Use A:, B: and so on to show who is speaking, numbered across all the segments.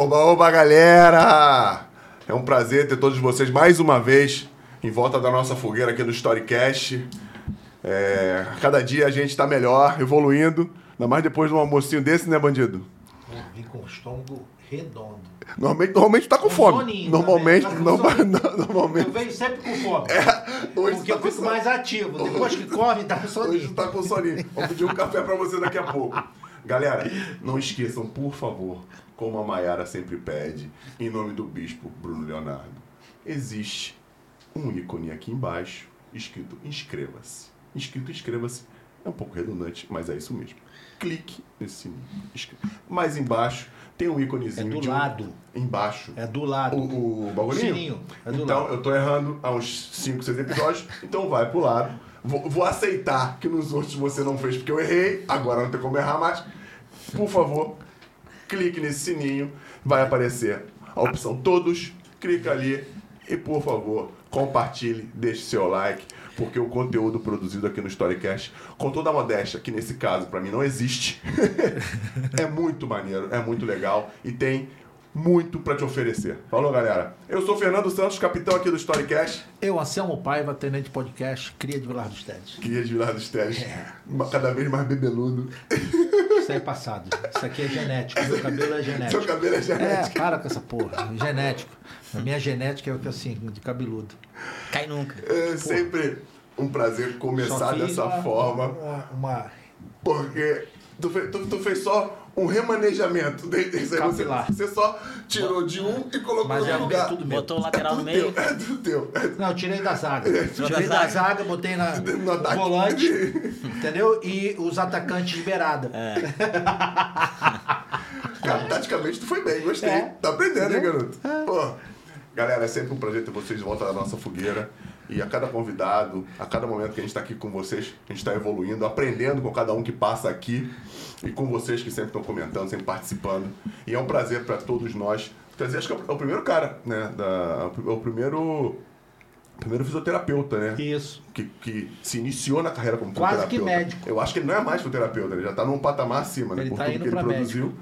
A: Oba, oba, galera! É um prazer ter todos vocês mais uma vez em volta da nossa fogueira aqui no Storycast. É, cada dia a gente está melhor, evoluindo. Ainda mais depois de um almocinho desse, né, bandido?
B: Vim com o estômago redondo.
A: Normalmente, normalmente tá com,
B: Com
A: fome.
B: soninho
A: Normalmente,
B: tá
A: norma-
B: soninho.
A: no- normalmente.
B: Eu venho sempre com fome.
A: Hoje
B: porque
A: tá
B: eu fico mais ativo. Depois que come, dá com
A: Hoje
B: soninho.
A: tá com soninho. Vou pedir um café pra você daqui a pouco. Galera, não esqueçam, por favor, como a Maiara sempre pede, em nome do bispo Bruno Leonardo, existe um ícone aqui embaixo escrito inscreva-se. Escrito inscreva-se é um pouco redundante, mas é isso mesmo. Clique nesse sininho. Mais embaixo tem um
B: É
A: íconezinho
B: do
A: de um-
B: lado.
A: embaixo.
B: É do lado.
A: O, o bagulhinho?
B: Sininho, é do
A: então,
B: lado.
A: eu tô errando há uns 5, 6 episódios, então vai pro lado. Vou, vou aceitar que nos outros você não fez porque eu errei, agora não tem como errar mais. Por favor, clique nesse sininho, vai aparecer a opção todos, clica ali e, por favor, compartilhe, deixe seu like, porque o conteúdo produzido aqui no Storycast, com toda a modéstia, que nesse caso para mim não existe, é muito maneiro, é muito legal e tem muito para te oferecer. Falou, galera? Eu sou Fernando Santos, capitão aqui do Storycast,
B: Eu, Anselmo Paiva, tenente podcast, cria de Vilar dos Tedes.
A: guia de Vilar dos Teles,
B: É.
A: cada vez mais bebeludo.
B: Isso aí é passado. Isso aqui é genético. Meu cabelo é
A: Seu
B: genético.
A: cabelo é
B: É,
A: genético.
B: para com essa porra. Genético. A minha genética é o que assim, de cabeludo.
C: Cai nunca.
A: É sempre um prazer começar dessa
B: uma-
A: forma,
B: Uma, uma
A: porque tu fez, tu, tu fez só um remanejamento. de- desse aí Você, você só tirou de um e colocou
B: Mas
A: no
B: é,
A: lugar.
B: é tudo meu.
C: Botou o lateral no
A: tudo
C: meio.
A: teu, é tudo teu. É
B: Não, eu tirei da zaga.
C: Tirou
B: Tirei
C: da
B: da
C: zaga.
B: zaga, botei na,
A: No
B: no
A: ataque.
B: volante, entendeu? E os atacantes de beirada.
C: É.
A: Cara, taticamente tu foi bem, gostei.
B: É.
A: Tá aprendendo, hein, garoto? Pô. Galera, é sempre um prazer ter vocês de volta da nossa fogueira. E a cada convidado, a cada momento que a gente está aqui com vocês, a gente está evoluindo, aprendendo com cada um que passa aqui e com vocês que sempre estão comentando, sempre participando. E é um prazer para todos nós. Trazer, acho que é o- é o primeiro cara, né? Da, é o primeiro, primeiro fisioterapeuta, né?
B: Isso.
A: que, que se iniciou na carreira como
B: Quase que
A: fisioterapeuta.
B: médico.
A: Eu acho que ele não é mais fisioterapeuta, ele já está num patamar acima, né?
B: Ele
A: por
B: tá
A: tudo
B: indo
A: que ele produziu.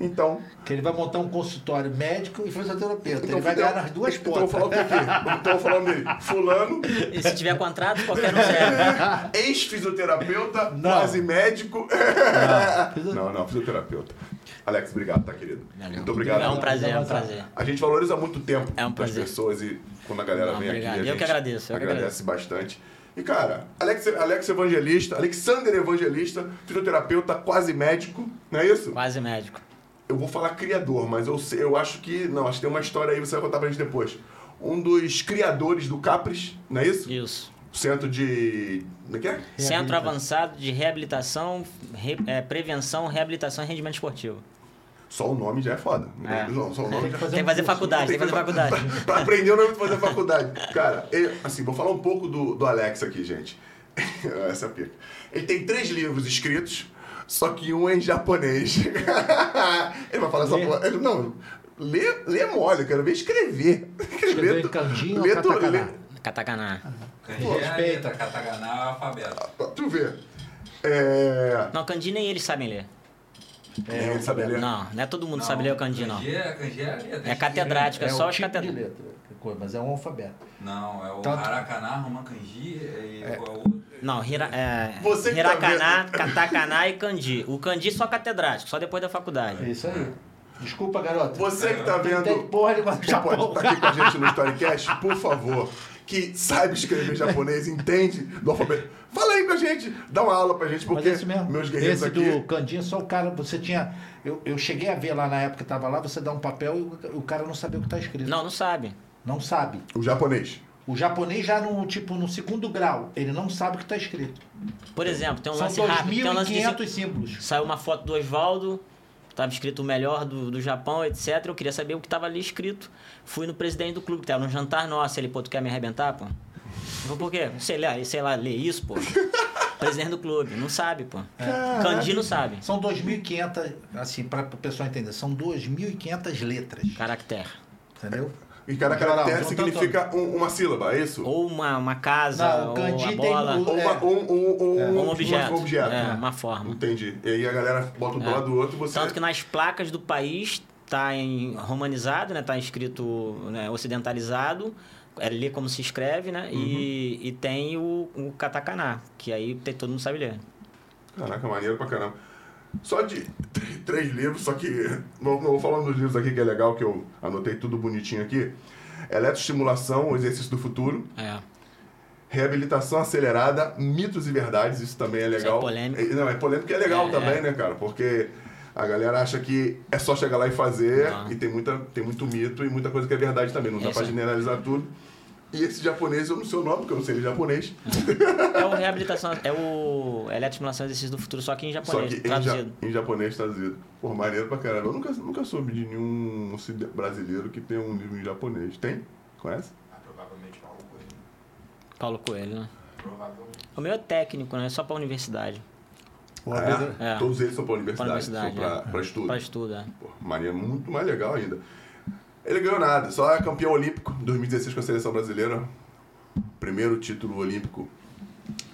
A: Então,
B: Que ele vai montar um consultório médico e fisioterapeuta.
A: então
B: ele vai ganhar nas duas
A: Então eu vou falar o
B: pontas.
A: que aqui? Então eu dele. Fulano,
C: E se tiver contrato, qualquer um serve.
A: ex-fisioterapeuta,
B: Não.
A: quase médico.
B: Não.
A: Não, não, fisioterapeuta. Alex, obrigado, tá, querido?
C: Valeu.
A: Muito obrigado.
C: É um prazer, é um prazer.
A: A gente valoriza muito tempo
C: É um
A: das pessoas e quando a galera
C: Não,
A: vem
C: obrigado.
A: aqui. a
C: Eu
A: gente
C: que agradeço, eu que
A: agradece bastante. E, cara, Alex, Alex Evangelista, Alexander Evangelista, fisioterapeuta, quase médico, não é isso?
C: Quase médico.
A: Eu vou falar criador, mas eu, sei- eu acho que. Não, acho que tem uma história aí, você vai contar pra gente depois. Um dos criadores do Capres, não é isso?
C: Isso.
A: Centro de. Como é que é?
C: Centro Avançado de Reabilitação, re- é, Prevenção, Reabilitação e Rendimento Esportivo.
A: Só o nome já é foda.
C: É.
A: Não, só o nome
B: Tem
A: já
B: que fazer
C: Tem que fazer faculdade, tem que fazer faculdade.
A: Pra, pra aprender o nome de fazer faculdade. Cara, ele- assim, vou falar um pouco do, do Alex aqui, gente. Essa é pica. Ele tem três livros escritos, só que um é em japonês. ele vai falar essa porra. Ele, não, lê, lê mole, eu quero ver escrever.
B: Escreveu
A: Lê
B: kanji ou
A: lê tu-
B: katakana?
A: lê-
C: Katakana.
A: Pô,
D: é
B: respeita.
D: katakana é o alfabeto.
A: Tu ver. É.
C: Não, kanji nem eles sabem ler.
A: É, ele sabe ler.
C: Não, não é todo mundo sabe ler o kanji, não.
D: Kanji é, kanji é a letra.
C: É catedrático, é,
B: É
C: só
B: o
C: os
B: tipo
C: catedráticos.
B: Coisa, mas é um alfabeto.
D: Não, é o
B: Tanto-
D: Harakana, Roman Kanji e é o outro?
C: Não, hira, é,
A: Você que tá
C: Katakana e Kanji. O Kanji só catedrático, só depois da
B: É
C: faculdade.
B: isso aí. Desculpa, garoto.
A: Você que tá
B: Não tem
A: vendo.
B: porra Japão.
A: estar aqui com a gente no Storycast, por favor, que saiba escrever japonês, entende do alfabeto. Fala aí com a gente, dá uma aula pra gente,
B: Mas
A: porque
B: esse mesmo.
A: meus guerreiros
B: esse
A: aqui.
B: do Candinha, só o cara, você tinha. Eu, eu cheguei a ver lá na época que tava lá, você dá um papel e o, o cara não sabia o que tá escrito.
C: Não, não sabe.
B: Não sabe.
A: O japonês.
B: O japonês já no, tipo, no segundo grau, ele não sabe o que tá escrito.
C: Por exemplo, tem um
B: São
C: lance rápido. Tem um lance de
B: 2.500 símbolos.
C: Saiu uma foto do Oswaldo, estava escrito o melhor do, do Japão, etc. Eu queria saber o que estava ali escrito. Fui no presidente do clube, que tava num jantar nosso. Ele, pô, tu quer me arrebentar, pô? Eu falei, por quê? Sei lá, sei lá, ler isso, pô. presidente do clube, não sabe, pô. Kanji não sabe.
B: São 2.500, assim, para o pessoal entender, são 2.500 letras,
C: Caractere.
B: entendeu?
A: E cada
B: Geral,
A: caractere significa um- uma sílaba, é isso?
C: Ou uma, uma casa,
B: Não,
C: ou
B: kanji
C: a
B: tem
C: bola.
A: Ou
B: é.
A: uma- um, um, um,
C: Um objeto.
A: Um objeto.
C: É, uma forma.
A: Entendi. E aí a galera bota um do
C: É.
A: lado do outro e você.
C: Tanto que nas placas do país tá em romanizado, né? Tá escrito né, ocidentalizado, é ler como se escreve, né? E, e tem o, o katakana, que aí tem, todo mundo sabe ler.
A: Caraca, maneiro pra caramba. Só de três livros, só que. Não, não vou falando dos livros aqui que é legal, que eu anotei tudo bonitinho aqui. Eletroestimulação, o exercício do futuro.
C: É.
A: Reabilitação acelerada, mitos e verdades, isso também é legal.
C: é polêmico.
A: É, Não, é polêmico e é legal
C: É,
A: também,
C: é.
A: né, cara? Porque a galera acha que é só chegar lá e fazer,
C: Não.
A: e tem, muita, tem muito mito e muita coisa que é verdade também, não
C: É
A: dá
C: isso
A: pra
C: aí.
A: generalizar tudo. E esse japonês, eu não sei o nome, porque eu não sei ele japonês.
C: É o reabilitação, é o eletroestimulação e exercício do futuro, só que em
A: Só
C: japonês,
A: que em, ja-
C: traduzido.
A: em japonês traduzido. Pô, maneiro pra caramba. Eu nunca, nunca soube de nenhum brasileiro que tem um livro em japonês. Tem? Conhece?
D: Ah, provavelmente Paulo Coelho.
C: Paulo Coelho, né?
D: Provavelmente.
C: O meu é técnico, né? Só pra universidade.
A: Ah, é?
C: É.
A: Todos eles são pra universidade,
C: universidade,
A: são pra,
C: é.
A: pra estudo.
C: Pra estudo, é.
A: Pô, maneiro, muito mais legal ainda. Ele ganhou nada, só é campeão olímpico 2016 com a seleção brasileira. Primeiro título olímpico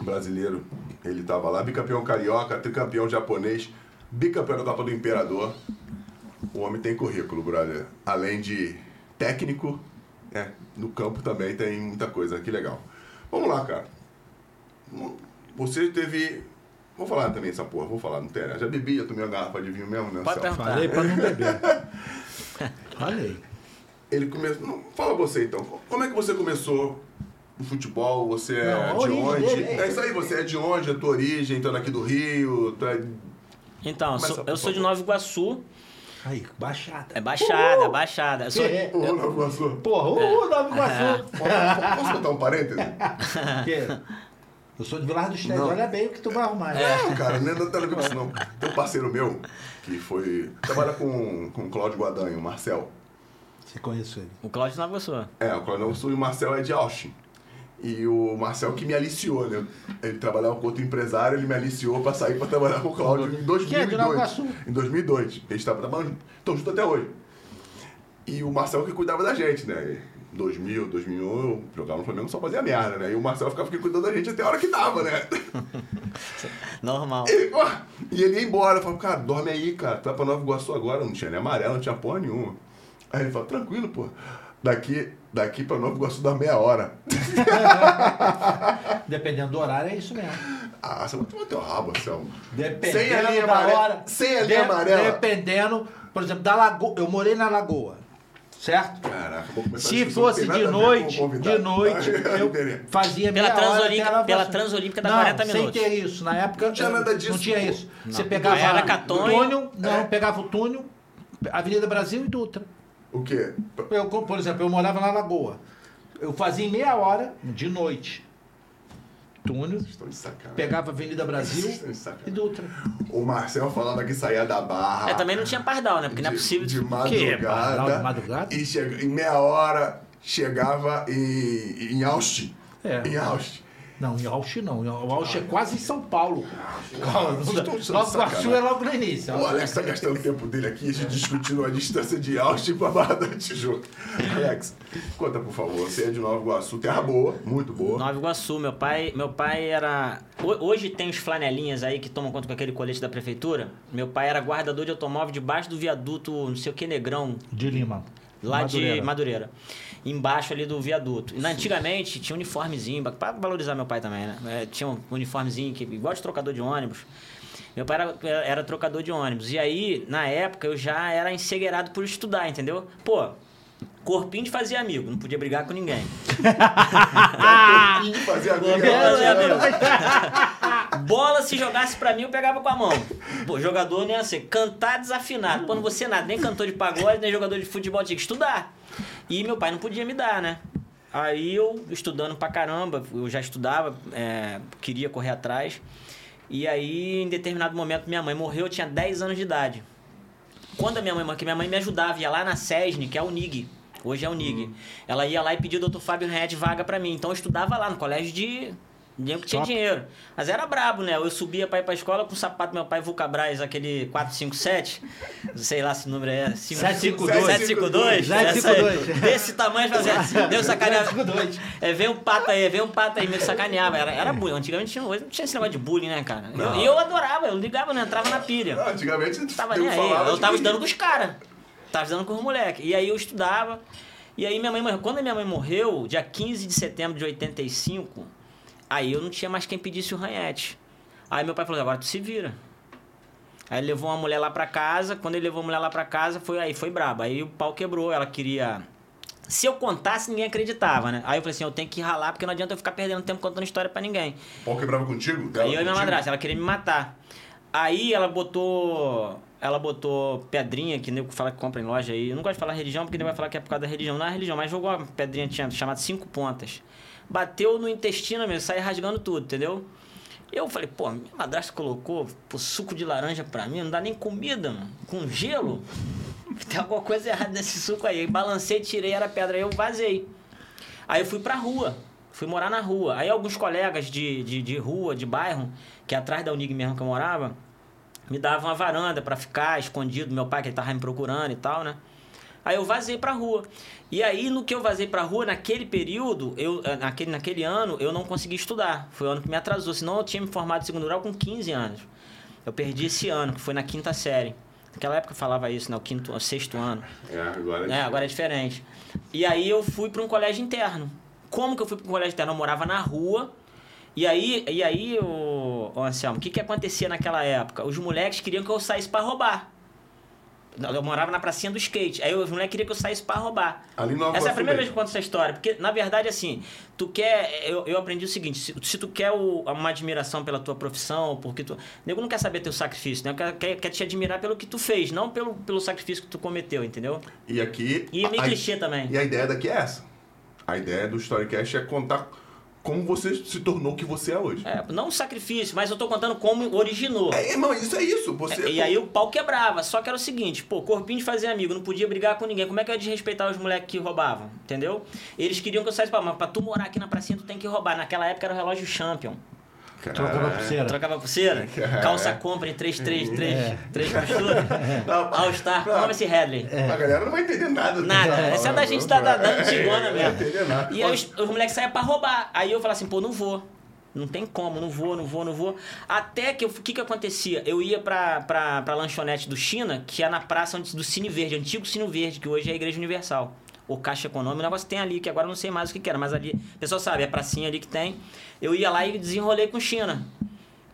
A: brasileiro. Ele tava lá, bicampeão carioca, tricampeão japonês, bicampeão da Copa do Imperador. O homem tem currículo, brother. Além de técnico, é, no campo também tem muita coisa, que legal. Vamos lá, cara. Você teve. Vou falar também essa porra, vou falar, não tem, né? Já bebi, já tomei uma garrafa de vinho mesmo, né?
C: Pode.
B: Falei pra não beber. Falei.
A: Ele começou. não, Fala você então. Como é que você começou no futebol? Você é
B: Não,
A: de onde?
B: dele.
A: É isso aí, você é de onde? A tua origem? Tá daqui do Rio? Tá...
C: Então,
A: Começa,
C: sou, eu sou de. Nova Iguaçu,
B: Aí, baixada.
C: é baixada, baixada. Eu sou,
B: Que?
A: Ô, Nova Iguaçu.
B: Porra, o Nova Iguaçu.
A: Posso- Posso botar um parêntese?
B: Que? Eu sou de Vilar dos
A: Não.
B: olha bem o que tu vai arrumar.
A: Não, cara, não é da televisão, não. Tem um parceiro meu que foi. Trabalha com, com o Cláudio Guadanha, o Marcel.
B: Você conhece ele.
C: o Cláudio de Nova Iguaçu.
A: É, o Cláudio Sul e o Marcel é de Austin. E o Marcel que me aliciou, né? Ele trabalhava com outro empresário, ele me aliciou pra sair pra trabalhar com o Cláudio em 2002.
B: Que é de Nova Iguaçu.
A: Em 2002. Eles estavam trabalhando, estão juntos até hoje. E o Marcel que cuidava da gente, né? Em 2000, 2001, eu jogava no Flamengo só fazia merda, né? E o Marcel ficava aqui cuidando da gente até a hora que dava, né?
C: Normal.
A: Ó, e ele ia embora. Eu falava, cara, dorme aí, cara. Tu vai pra Nova Iguaçu agora. Não tinha nem amarelo, não tinha porra nenhuma. Aí ele falou, tranquilo, pô. Daqui, daqui pra Nova Iguaçu dá meia hora.
B: Dependendo do horário, é isso mesmo.
A: Ah, você vai tomar teu rabo, Anselmo.
B: Dependendo
A: Sem a linha
B: da
A: amare-
B: hora.
A: sem a linha amarela.
B: Dependendo, por exemplo, da lagoa. Eu morei na lagoa, certo?
A: Caraca, vou começar a
B: Se fosse de noite, de noite, eu fazia
C: Pela
B: hora
C: Transolímpica-
B: Nova
C: pela. Transolímpica dá
B: não,
C: 40
B: sem
C: minutos.
B: ter isso. Na época
A: Não tinha nada disso,
B: Não tinha isso. Você
C: Não.
B: pegava
C: Era
B: o túnel, não,
A: É.
B: pegava o túnel, Avenida Brasil e Dutra.
A: O quê?
B: Eu, por exemplo, eu morava na Lagoa. Eu fazia em meia hora, de noite, túnel,
A: de
B: pegava Avenida Brasil
A: Estão de
B: e. Dutra.
A: O Marcel falava que saía da barra.
C: É, também não tinha pardal, né? Porque não é
A: de-
C: possível.
A: De?
B: Pardal
A: madrugada.
B: de madrugada?
A: E chega, em meia hora chegava em, em Austin.
B: É.
A: Em Austin.
B: Não, em Ausch não. O Ausch é quase em São Paulo. Nova Iguaçu é logo no início.
A: O Alex tá gastando o tempo dele aqui, a gente discutindo a distância de Austin pra Barra da Tijuca. Alex, conta por favor, você é de Nova Iguaçu, terra boa, muito boa.
C: Nova Iguaçu, meu pai, meu pai era. ho- Hoje tem os flanelinhas aí que tomam conta com aquele colete da prefeitura. Meu pai era guardador de automóvel debaixo do viaduto, não sei o que, Negrão,
B: De Lima.
C: lá de
B: Madureira.
C: Embaixo ali do viaduto. E, antigamente tinha uniformezinho, pra valorizar meu pai também, né? É, tinha um uniformezinho, que, igual de trocador de ônibus. Meu pai era, era trocador de ônibus. E aí, na época, eu já era ensegueirado por estudar, entendeu? Pô, corpinho de fazer amigo, não podia brigar com ninguém.
A: E fazer a
C: Corpinho de fazer amigo. Bola, se jogasse pra mim, eu pegava com a mão. Pô, jogador nem assim, cantar desafinado. Pô, não você nada, nem cantor de pagode, nem jogador de futebol, tinha que estudar. E meu pai não podia me dar, né? Aí eu, estudando pra caramba, eu já estudava, é, queria correr atrás. E aí, em determinado momento, minha mãe morreu, eu tinha 10 anos de idade. Quando a minha mãe, que minha mãe me ajudava, ia lá na SESN, que é a UNIG. Hoje é a UNIG. Ela ia lá e pedia o Dr. Fábio Red vaga pra mim. Então eu estudava lá no colégio de. De que tinha
B: Top.
C: dinheiro. Mas era brabo, né? Eu subia pra ir pra escola com o sapato do meu pai Vulcabras, aquele 457. Sei lá se o número é.
B: 752.
C: 752.
B: 752.
C: Desse tamanho fazia assim. Deu sacaneava.
B: 752.
C: É, vem um pato aí, vem um pato aí, me sacaneava. Era, era bullying. Antigamente tinha, não tinha esse negócio de bullying, né, cara? E eu,
A: Não.
C: e eu adorava, eu ligava, não entrava na pilha.
A: Ah, Antigamente
C: Não tava
A: eu
C: nem aí. Eu tava estudando com os caras. Tava estudando com os moleques. E aí eu estudava. E aí minha mãe morreu. Quando a minha mãe morreu, dia 15 de setembro de 85, aí eu não tinha mais quem pedisse o ranhete. Aí meu pai falou, agora tu se vira. Aí ele levou uma mulher lá pra casa. Quando ele levou a mulher lá pra casa, foi aí, foi brabo. Aí o pau quebrou. Ela queria. Se eu contasse, ninguém acreditava, né? Aí eu falei assim: eu tenho que ralar, porque não adianta eu ficar perdendo tempo contando história pra ninguém.
A: O pau quebrava contigo? Dela
C: Aí eu e minha madrasta, ela queria me matar. Aí ela botou. Ela botou pedrinha, que nego fala que compra em loja aí. Eu não gosto de falar religião, porque ele vai falar que é por causa da religião. Não é religião, mas jogou uma pedrinha tinha chamada cinco pontas. Bateu no intestino mesmo, saiu rasgando tudo, entendeu? Eu falei, pô, minha madrasta colocou pô, suco de laranja pra mim, não dá nem comida, mano. Com gelo. Tem alguma coisa errada nesse suco aí. Balancei, tirei, era pedra, aí eu vazei. Aí eu fui pra rua. Fui morar na rua. Aí alguns colegas de, de, de rua, de bairro, que é atrás da Unig mesmo que eu morava, me davam uma varanda pra ficar escondido. Meu pai, que ele tava me procurando e tal, né? Aí eu vazei pra rua. E aí, no que eu vazei pra rua, naquele período, eu, eh, naquele, naquele ano, eu não consegui estudar. Foi o ano que me atrasou. Senão eu tinha me formado em segundo grau com 15 anos. Eu perdi esse ano, que foi na quinta série. Naquela época eu falava isso, né? O quinto, o sexto ano.
A: É, agora
C: É, agora é diferente. E aí eu fui para um colégio interno. Como que eu fui para um colégio interno? Eu morava na rua. E aí, e aí o, o Anselmo, o que, que acontecia naquela época? Os moleques queriam que eu saísse para roubar. Eu morava na pracinha do skate. Aí os moleques queriam que eu saísse para roubar.
A: Ali no
C: Essa é a primeira vez
A: mesmo.
C: que eu conto essa história. Porque, na verdade, assim, tu quer. Eu, eu aprendi o seguinte: se, se tu quer o- uma admiração pela tua profissão, porque tu. O nego não quer saber teu sacrifício, né? Quer, quer, quer te admirar pelo que tu fez, não pelo, pelo sacrifício que tu cometeu, entendeu?
A: E aqui.
C: E é meio
A: a-
C: clichê também.
A: E a ideia daqui é essa. A ideia do Storycast é contar como você se tornou o que você é hoje.
C: É, não um sacrifício, mas eu tô contando como originou.
A: É, irmão, isso é isso. Você,
C: E aí o pau quebrava. Só que era o seguinte, pô, corpinho de fazer amigo, não podia brigar com ninguém. Como é que eu ia desrespeitar os moleques que roubavam? Entendeu? Eles queriam que eu saísse pra mas pra tu morar aqui na pracinha, tu tem que roubar. Naquela época era o relógio Champion.
B: Trocava pulseira.
C: Trocava pulseira, calça compra em 3, 3, 3, 3 costuras. All Star, como esse Headley.
A: A galera não vai entender nada.
C: Nada, essa é da gente da, da, da antigona
A: Não vai
C: mesmo.
A: entender nada.
C: E aí os, os moleques saíam pra roubar. Aí eu falava assim, pô, não vou. Não tem como, não vou, não vou, não vou. Até que o que que acontecia? Eu ia pra, pra, pra lanchonete do China, que é na praça onde, do Cine Verde, antigo Cine Verde, que hoje é a Igreja Universal. Ou Caixa Econômica, o negócio tem ali, que agora eu não sei mais o que, que era, mas ali, o pessoal sabe, é pracinha ali que tem. Eu ia lá e desenrolei com China.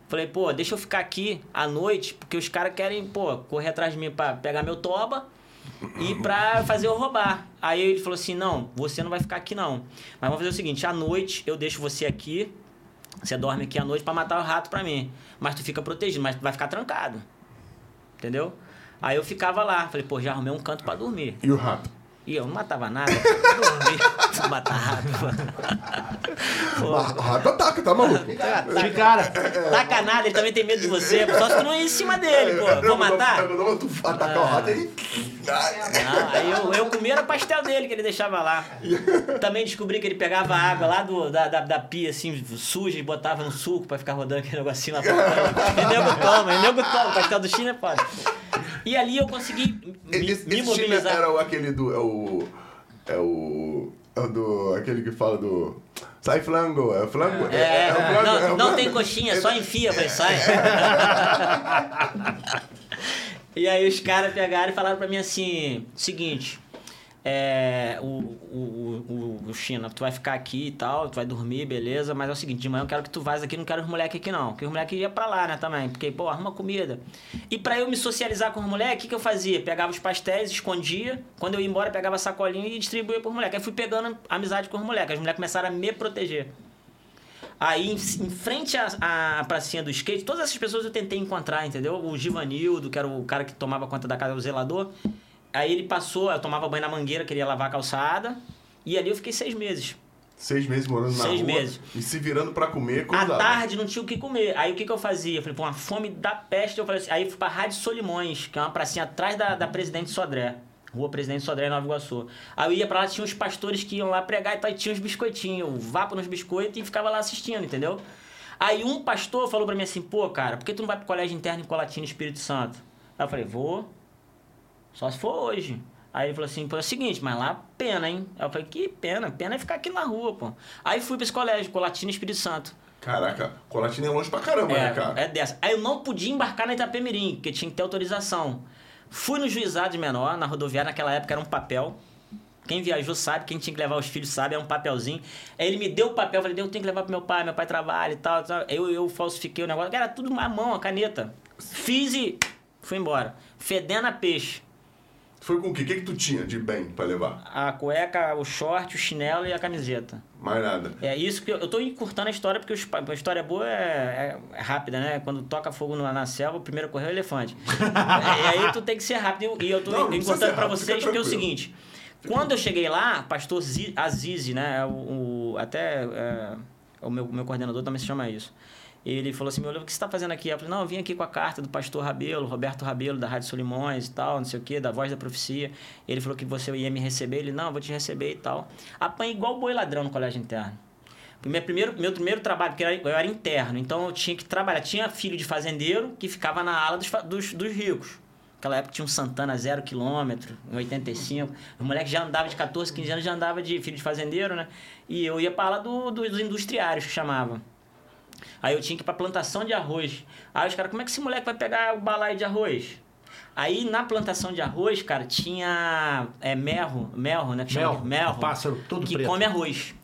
C: Falei, pô, deixa eu ficar aqui à noite, porque os caras querem, pô, correr atrás de mim pra pegar meu toba e pra fazer eu roubar. Aí ele falou assim: não, você não vai ficar aqui não. Mas vamos fazer o seguinte: à noite eu deixo você aqui, você dorme aqui à noite pra matar o rato pra mim. Mas tu fica protegido, mas tu vai ficar trancado. Entendeu? Aí eu ficava lá, falei, pô, já arrumei um canto pra dormir.
A: E o rato?
C: E eu não matava nada, eu dormia, matar rato.
A: O rato ataca, tá maluco?
B: De cara.
C: Taca nada, ele também tem medo de você. Só se tu não ir em cima dele, pô. Vou matar?
A: Eu vou tu atacar o rato aí.
C: Não, aí eu, eu comia era o pastel dele que ele deixava lá. Também descobri que ele pegava a água lá do, da, da, da pia, assim, suja, e botava no suco pra ficar rodando aquele negocinho lá pra fora. E nego toma, nego toma. O pastel do China é foda. E ali eu consegui me,
A: Esse,
C: me mobilizar.
A: era o- aquele do. É o. É o. É do. Aquele que fala do. Sai flango, é o flango?
C: É,
A: o flango,
C: não,
A: é o
C: não
A: flango.
C: tem coxinha, só enfia, falei, sai. e aí os caras pegaram e falaram pra mim assim, seguinte, é, o, o, o, o China, tu vai ficar aqui e tal, tu vai dormir, beleza, mas é o seguinte, de manhã eu quero que tu vás aqui, não quero os moleques aqui não, porque os moleques iam pra lá, né, também, porque, pô, arruma comida. E pra eu me socializar com os moleques, o que, que eu fazia? Pegava os pastéis, escondia, quando eu ia embora, pegava a sacolinha e distribuía pros moleques. Aí fui pegando amizade com os moleques, os moleques começaram a me proteger. Aí, em, em frente à, à pracinha do skate, todas essas pessoas eu tentei encontrar, entendeu? O Givanildo, que era o cara que tomava conta da casa, o zelador. Aí ele passou, eu tomava banho na mangueira, queria lavar a calçada. E ali eu fiquei seis meses.
A: Seis meses morando na
C: Seis
A: rua.
C: meses.
A: E se virando pra comer,
C: À tarde não tinha o que comer. Aí o que, que eu fazia? Eu falei, pô, uma fome da peste. Eu falei assim, aí fui pra Rádio Solimões, que é uma pracinha atrás da, da Presidente Sodré. Rua Presidente Sodré, Nova Iguaçu. Aí eu ia pra lá, tinha uns pastores que iam lá pregar e tal, e tinha uns biscoitinhos, eu vapo nos biscoitos e ficava lá assistindo, entendeu? Aí um pastor falou pra mim assim, pô, cara, por que tu não vai pro colégio interno em Colatina, Espírito Santo? Aí eu falei, vou. Só se for hoje. Aí ele falou assim, pô, é o seguinte, mas lá pena, hein? Aí eu falei, que pena? Pena é ficar aqui na rua, pô. Aí fui pra esse colégio, Colatina, Espírito Santo.
A: Caraca, Colatina é longe pra caramba, né, cara?
C: É, é dessa. Aí eu não podia embarcar na Itapemirim, porque tinha que ter autorização. Fui no juizado de menor, na rodoviária, naquela época era um papel. Quem viajou sabe, quem tinha que levar os filhos sabe, é um papelzinho. Aí ele me deu o papel, eu falei, eu tenho que levar pro meu pai, meu pai trabalha e tal. tal. Eu, eu falsifiquei o negócio, era tudo à mão, a caneta. Fiz e fui embora. Fedendo a peixe.
A: Foi com o quê? O que, que tu tinha de bem pra levar?
C: A cueca, o short, o chinelo e a camiseta.
A: Mais nada.
C: É isso que eu, eu tô encurtando a história, porque os a história boa é, é rápida, né? Quando toca fogo na, na selva, o primeiro a correr é o elefante. e aí tu tem que ser rápido. E eu tô
A: Não,
C: encurtando
A: rápido,
C: vocês,
A: fica
C: porque é o seguinte. Quando eu cheguei lá, pastor Zi- Azizi, né? O, o- até é, o meu, meu coordenador também se chama isso. Ele falou assim, meu olho, o que você está fazendo aqui? Eu falei, não, eu vim aqui com a carta do pastor Rabelo, Roberto Rabelo, da Rádio Solimões e tal, não sei o quê, da Voz da Profecia. Ele falou que você ia me receber. Ele, não, vou te receber e tal. Apanhei igual boi ladrão no colégio interno. Meu primeiro, meu primeiro trabalho, porque eu era, interno, então eu tinha que trabalhar. Tinha filho de fazendeiro que ficava na ala dos, dos, dos ricos. Naquela época tinha um Santana zero quilômetro, em 85. O moleque já andava de 14, 15 anos, já andava de filho de fazendeiro, né? E eu ia pra ala do, do- dos industriários, que chamava. Aí eu tinha que ir pra plantação de arroz. Aí os caras, como é que esse moleque vai pegar o balaio de arroz? Aí na plantação de arroz, cara, tinha é, merro, melro, né? Que chama
B: Melro,
C: de merro,
B: um pássaro todo
C: que
B: preto.
C: come arroz.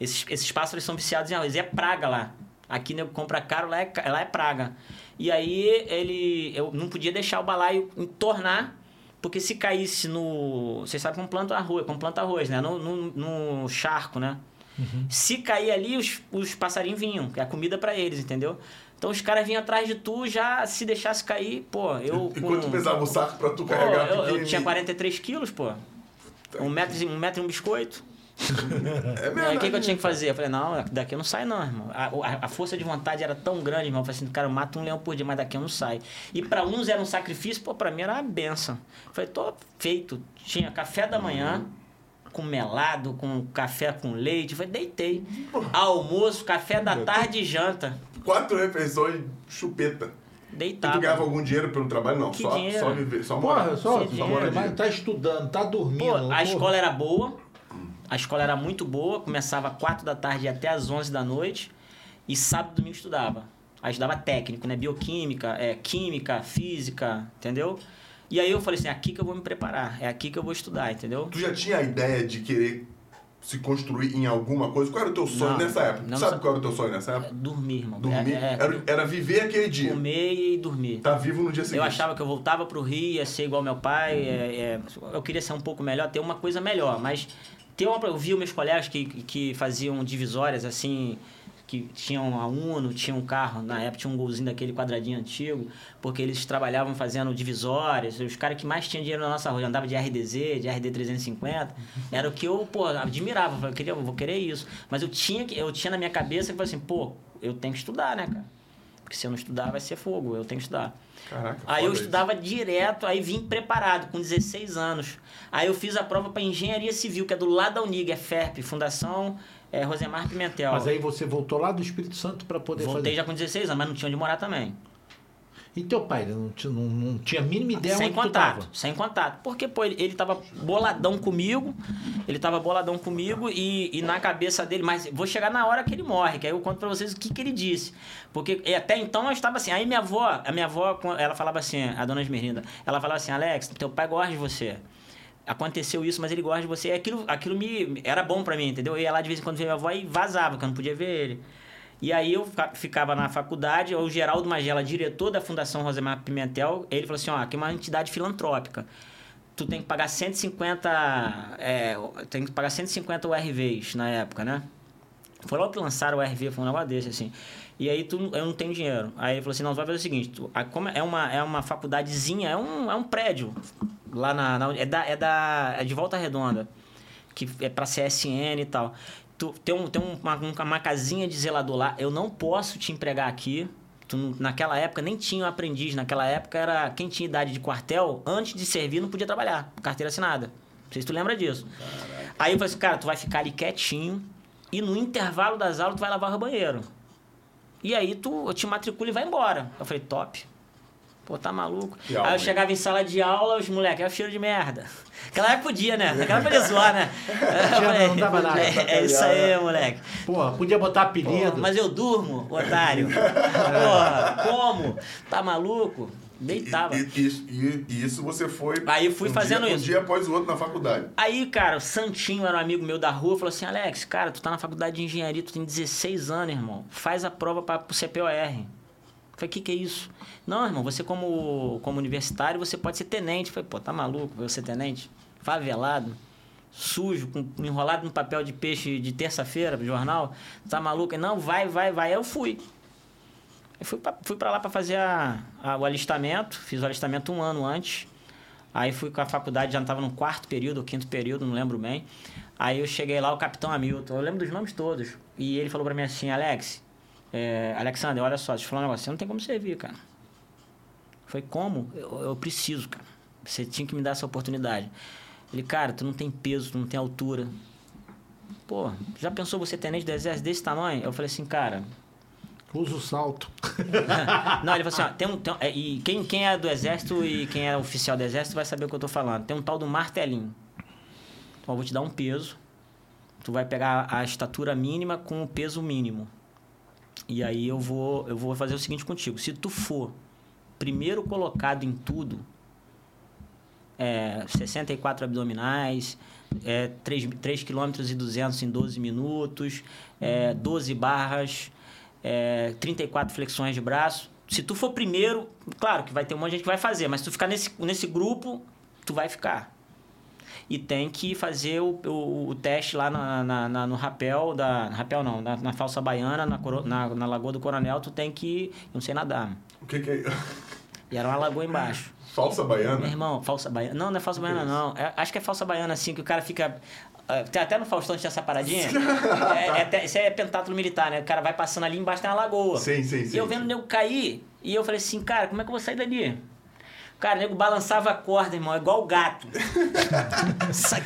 C: Esses, esses pássaros são viciados em arroz. E é praga lá. Aqui nego compra caro, lá é, lá é praga. E aí ele. Eu não podia deixar o balaio entornar, porque se caísse no. Vocês sabem como planta arroz, como planta arroz, né? No, no, no charco, né? Se cair ali, os, os passarinhos vinham, que é a comida pra eles, entendeu? Então os caras vinham atrás de tu, já se deixasse cair, pô, eu.
A: E
C: com-
A: quanto pesava o saco pra tu
C: Pô,
A: carregar?
C: eu, eu tinha 43 quilos, pô. Um metro, e- um metro e um biscoito.
A: É
C: Aí
A: verdade.
C: o que, que eu tinha que fazer? Eu falei, não, daqui eu não saio não, irmão. A, a- a força de vontade era tão grande, irmão. Eu falei assim, cara, eu mato um leão por dia, mas daqui eu não saio. E pra uns era um sacrifício, pô, pra mim era uma benção. Eu falei, tô feito. Tinha café da manhã, com melado, com café com leite. Falei, deitei. Almoço, café da tarde e janta.
A: Quatro refeições, chupeta. E
C: Deitava.
A: tu ganhava algum dinheiro pelo trabalho? Não,
C: Que
A: só,
C: dinheiro?
A: só viver, só morar.
B: Porra, só, só
C: dinheiro.
B: mora mas tá estudando, tá dormindo.
C: Pô, a
B: porra.
C: escola era boa, a escola era muito boa, começava às 4 da tarde e até às 11 da noite, e sábado e domingo estudava. Aí estudava técnico, né? Bioquímica, é, química, física, entendeu? E aí eu falei assim, é aqui que eu vou me preparar, é aqui que eu vou estudar, entendeu?
A: Tu já tinha a ideia de querer se construir em alguma coisa? Qual era o teu sonho
C: Não,
A: nessa época?
C: não
A: tu sabe
C: sa-
A: qual era o teu sonho nessa época?
C: Dormir, irmão.
A: Dormir?
C: É, é,
A: Era, era viver aquele dia.
C: comer e dormir.
A: Tá vivo no dia seguinte.
C: Eu achava que eu voltava pro Rio, ia ser igual meu pai. é, é, eu queria ser um pouco melhor, ter uma coisa melhor. Mas ter uma, eu vi meus colegas que, que faziam divisórias assim, que tinham a Uno, tinham um carro, na época tinha um golzinho daquele quadradinho antigo, porque eles trabalhavam fazendo divisórias. Os caras que mais tinham dinheiro na nossa rua, andava de RDZ, de RD 350. Era o que eu, pô, admirava. Eu queria, vou querer isso. Mas eu tinha, eu tinha na minha cabeça que, assim, pô, eu tenho que estudar, né, cara? Porque se eu não estudar, vai ser fogo. Eu tenho que estudar.
A: Caraca,
C: Aí eu
A: foda
C: estudava direto, aí vim preparado, com 16 anos. Aí eu fiz a prova para Engenharia Civil, que é do lado da Unig, é FERP, Fundação é, Rosemar Pimentel.
B: Mas aí você voltou lá do Espírito Santo pra poder
C: Voltei
B: fazer.
C: já com 16 anos, mas não tinha onde morar também.
B: E teu pai, ele não tinha, não, não tinha a mínima ideia
C: sem
B: onde tu
C: contato,
B: tava?
C: sem contato. Porque, pô, ele, ele tava boladão comigo, ele tava boladão comigo e, e na cabeça dele, mas vou chegar na hora que ele morre, que aí eu conto pra vocês o que, que ele disse. Porque até então eu estava assim, aí minha avó, a minha avó, ela falava assim, a dona Esmerlinda, ela falava assim, Alex, teu pai gosta de você. Aconteceu isso, mas ele gosta de você. E aquilo, aquilo me era bom pra mim, entendeu? Eu ia lá de vez em quando ver minha avó e vazava, porque eu não podia ver ele. E aí eu fica- ficava na faculdade, o Geraldo Magela, diretor da Fundação Rosemar Pimentel, ele falou assim, ó, aqui é uma entidade filantrópica. Tu tem que pagar 150, é, tem que pagar 150 URVs na época, né? Foi logo que lançaram o RV, foi um negócio desse, assim. E aí tu, eu não tenho dinheiro. Aí ele falou assim, não, tu vai fazer o seguinte, tu, a- como é uma, é uma faculdadezinha, é um, é um prédio lá na, na- é da, é da, é de Volta Redonda, que é pra CSN e tal. Tu tem, um, tem uma, uma casinha de zelador lá, eu não posso te empregar aqui. Tu, naquela época nem tinha um aprendiz, naquela época era quem tinha idade de quartel, antes de servir não podia trabalhar, carteira assinada. Não sei se tu lembra disso. Aí eu falei assim, cara, tu vai ficar ali quietinho e no intervalo das aulas tu vai lavar o banheiro. E aí tu te matricula e vai embora. Eu falei, top. Pô, tá maluco?
A: Que
C: aí
A: alma,
C: eu
A: hein?
C: chegava em sala de aula, os moleques, é o cheiro de merda. Aquela época podia, né? Naquela época podia zoar, né? Eu falei,
B: não dava nada.
C: É, é isso aí, moleque.
B: Porra, podia botar apelido.
C: Porra, mas eu durmo, otário. Porra, como? Tá maluco? Deitava.
A: E, e- isso- e- e isso você foi.
C: Aí fui
A: um
C: fazendo
A: dia,
C: isso.
A: Um dia após o outro na faculdade.
C: Aí, cara, o Santinho era um amigo meu da rua, falou assim: Alex, cara, tu tá na faculdade de engenharia, tu tem 16 anos, irmão. Faz a prova para pro CPOR. Falei, o que, que é isso? Não, irmão, você como, como universitário, você pode ser tenente. Falei, pô, tá maluco eu ser tenente? Favelado, sujo, com, enrolado no papel de peixe de terça-feira jornal. Tá maluco? Não, vai, vai, vai. Aí eu fui. Eu fui pra, fui pra lá pra fazer a, a- o alistamento. Fiz o alistamento um ano antes. Aí fui com a faculdade, já estava no quarto período ou quinto período, não lembro bem. Aí eu cheguei lá, o capitão Hamilton, eu lembro dos nomes todos. E ele falou pra mim assim, Alex, é, Alexander, olha só, deixa eu falar um negócio, você não tem como servir, cara. Foi como? Eu, eu preciso, cara. Você tinha que me dar essa oportunidade. Ele, cara, tu não tem peso, tu não tem altura. Pô, já pensou você tenente do exército desse tamanho? Eu falei assim, cara,
B: Usa o salto.
C: não, ele falou assim, ó, tem um, tem um- é, e quem, quem é do exército e quem é oficial do exército vai saber o que eu tô falando. Tem um tal do martelinho. Então eu vou te dar um peso. Tu vai pegar a estatura mínima com o peso mínimo. E aí eu vou, eu vou fazer o seguinte contigo. Se tu for primeiro colocado em tudo, é, 64 abdominais, é, 3, 3 km e 200 em 12 minutos, é, 12 barras, é, 34 flexões de braço. Se tu for primeiro, claro que vai ter um monte de gente que vai fazer, mas se tu ficar nesse, nesse grupo, tu vai ficar. E tem que fazer o, o, o teste lá na, na- na- no rapel, da, rapel não, na, na falsa baiana, na, coro- na, na Lagoa do Coronel, tu tem que, eu não sei nadar.
A: O que, que é.
C: E era uma lagoa embaixo.
A: Falsa
C: Meu
A: baiana?
C: irmão, falsa baiana. Não, não é falsa
A: é
C: baiana,
A: isso?
C: não. É- acho que é falsa baiana, assim, que o cara fica. ah, tem até no Faustão tinha essa paradinha. é, é até- isso é pentátulo militar, né? O cara vai passando ali embaixo tem uma lagoa.
A: Sim, sim, sim.
C: E eu vendo o nego cair, e eu falei assim, cara, como é que eu vou sair dali? Cara, o nego balançava a corda, irmão, igual gato.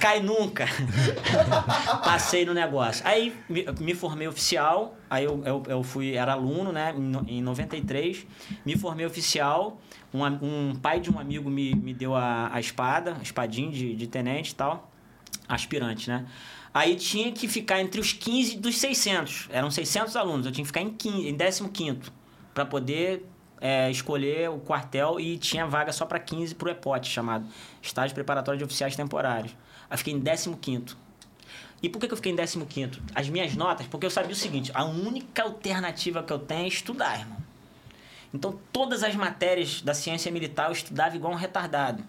C: Cai nunca. Passei no negócio. Aí me, me formei oficial, aí eu, eu, eu fui, era aluno, né, em, em 93. Me formei oficial. Um, um pai de um amigo me, me deu a, a espada, a espadinha de, de tenente e tal. Aspirante, né? Aí tinha que ficar entre os 15 dos 600. Eram 600 alunos, eu tinha que ficar em, 15, em 15 para poder é, escolher o quartel e tinha vaga só para 15 pro EPOT, chamado Estágio Preparatório de Oficiais Temporários. Aí fiquei em 15 E por que que eu fiquei em 15 As minhas notas, porque eu sabia o seguinte, a única alternativa que eu tenho é estudar, irmão. Então, todas as matérias da ciência militar eu estudava igual um retardado.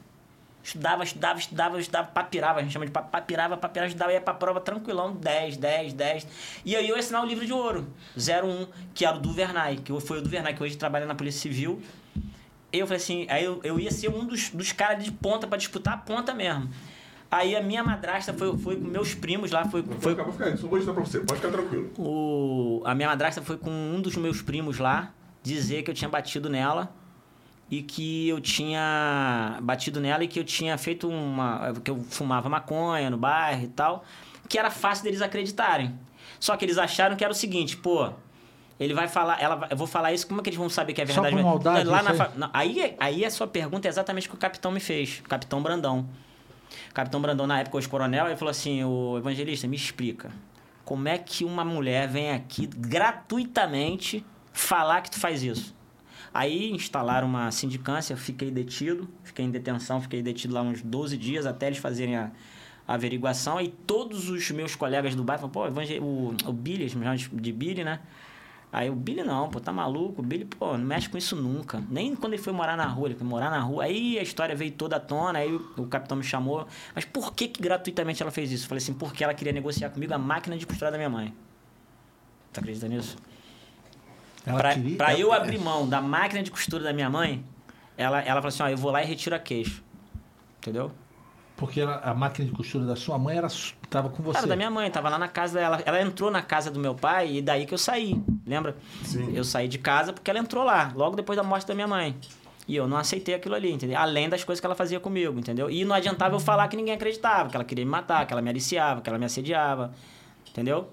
C: Estudava, estudava, estudava, estudava, papirava, a gente chama de pa- papirava, papirava, estudava, ia pra prova tranquilão, 10, 10, 10. E aí eu ia assinar o livro de ouro, 01, que era o do Vernay, que foi o do Vernay, que hoje trabalha na Polícia Civil. Eu falei assim, aí eu, eu ia ser um dos, dos caras de ponta pra disputar a ponta mesmo. Aí a minha madrasta foi, foi com meus primos lá, foi,
A: Foi... Pode ficar, só vou editar pra você, pode ficar tranquilo.
C: o, a minha madrasta foi com um dos meus primos lá dizer que eu tinha batido nela e que eu tinha batido nela e que eu tinha feito uma. que eu fumava maconha no bairro e tal, que era fácil deles acreditarem. Só que eles acharam que era o seguinte, pô. Ele vai falar, ela eu vou falar isso, como é que eles vão saber que é
B: Só
C: verdade?
B: por maldade,
C: Lá na fa- não, aí, aí a sua pergunta é exatamente o que o capitão me fez, o capitão Brandão. O capitão Brandão, na época, hoje coronel, ele falou assim: o evangelista, me explica. Como é que uma mulher vem aqui gratuitamente falar que tu faz isso? Aí instalaram uma sindicância, fiquei detido, fiquei em detenção, fiquei detido lá uns 12 dias até eles fazerem a, a averiguação. Aí todos os meus colegas do bairro falaram, pô, o, o Billy, de- Billy, né? Aí o Billy não, pô, tá maluco? O Billy, pô, não mexe com isso nunca. Nem quando ele foi morar na rua, ele foi morar na rua. Aí a história veio toda à tona, aí o, o capitão me chamou. Mas por que, que gratuitamente ela fez isso? Eu falei assim, porque ela queria negociar comigo a máquina de costurar da minha mãe. Tu acredita nisso?
B: Ela-
C: eu abrir mão da máquina de costura da minha mãe, ela, ela falou assim, ó, eu vou lá e retiro a queixo. Entendeu?
B: Porque ela- a máquina de costura da sua mãe era, tava com você.
C: Cara, da minha mãe, tava lá na casa dela. Ela entrou na casa do meu pai e daí que eu saí. Lembra?
A: Sim.
C: Eu saí de casa porque ela entrou lá, logo depois da morte da minha mãe. E eu não aceitei aquilo ali, entendeu? Além das coisas que ela fazia comigo, entendeu? E não adiantava eu falar que ninguém acreditava, que ela queria me matar, que ela me aliciava, que ela me assediava, entendeu?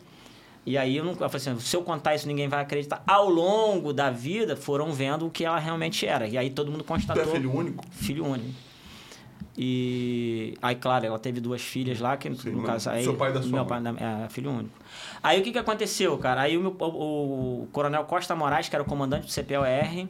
C: E aí eu, não, eu falei assim, se eu contar isso ninguém vai acreditar. Ao longo da vida foram vendo o que ela realmente era. E aí todo mundo
A: Tu
C: constatou.
A: é filho único?
C: Filho único. E aí, claro, ela teve duas filhas lá, que
A: Sim,
C: no caso aí.
A: seu pai da sua
C: meu
A: mãe.
C: pai é, filho único. Aí o que que aconteceu, cara? Aí o, meu- o- o Coronel Costa Moraes, que era o comandante do CPOR,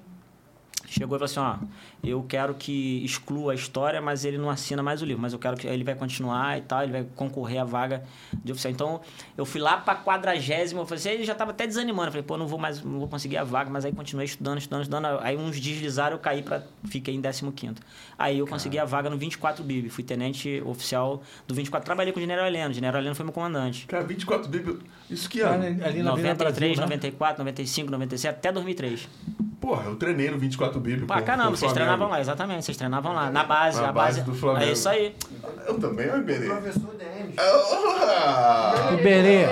C: chegou e falou assim, ó, eu quero que exclua a história, mas ele não assina mais o livro, mas eu quero que ele vai continuar e tal, ele vai concorrer à vaga de oficial. Então, eu fui lá pra quadragésima, eu falei assim, ele já tava até desanimando, eu falei, pô, não vou mais, não vou conseguir a vaga, mas aí continuei estudando, estudando, estudando, aí uns deslizaram, eu caí para fiquei em 15º. Aí eu consegui a vaga no 24 BIB, fui tenente oficial do 24, trabalhei com o General Heleno, o General Heleno foi meu comandante.
A: Cara, 24 bíblias. Isso que
B: Ali,
A: ano?
B: ali na Avenida
C: 93,
B: Brasil, né?
C: 94, 95, 97, até 2003.
A: Porra, eu treinei no 24 bíblias.
C: Pá,
A: com-
C: caramba, vocês
A: Flamengo.
C: Treinavam lá, exatamente, vocês treinavam lá, na base,
A: Na
C: a
A: base
C: base.
A: do Flamengo.
C: É isso aí.
A: Eu também, eu Iberê.
D: Professor Denis.
A: Ah,
B: Iberê.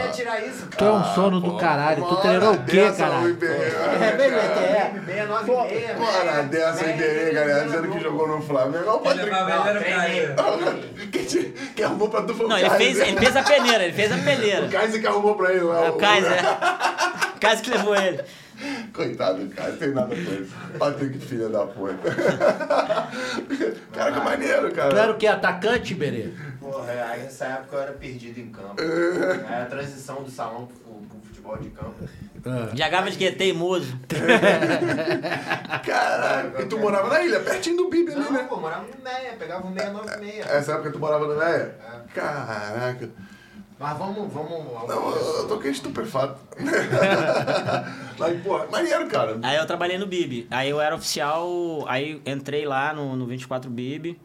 B: Tu é um sono do caralho. Tu treinou o quê, caralho?
A: Iberê.
B: É, bem, é.
D: Meia, nove e meia.
A: Bora dessa, Iberê, galera, dizendo que jogou no Flamengo. Olha o
E: Ele
A: Patrick.
E: o cara.
A: Quem arrumou pra tu foi o
C: Não, ele
A: Kaiser.
C: fez, ele fez a peneira, ele fez a peneira.
A: O Kaiser que arrumou pra ele lá.
C: É o Kaiser. O Kaiser que levou ele.
A: Coitado do cara, tem nada com ele. Patrick, filha da puta. Cara, que maneiro, cara.
B: Tu era o que? Atacante, Berê?
D: Porra, aí nessa época eu era perdido em campo. Aí a transição do salão pro, pro futebol de campo.
C: Jogava de que? Teimoso.
A: Caralho. E tu morava na ilha, pertinho do Bibi ali,
D: Não,
A: né?
D: pô, morava no Meia, pegava o meia, nove e meia.
A: Essa época tu morava no Meia?
D: É.
A: Caraca.
D: Mas vamos, vamos...
A: Não, eu, eu tô aqui estupefato. Mas, porra, maneiro, cara.
C: Aí eu trabalhei no BIB. Aí eu era oficial, aí entrei lá no, no 24 BIB.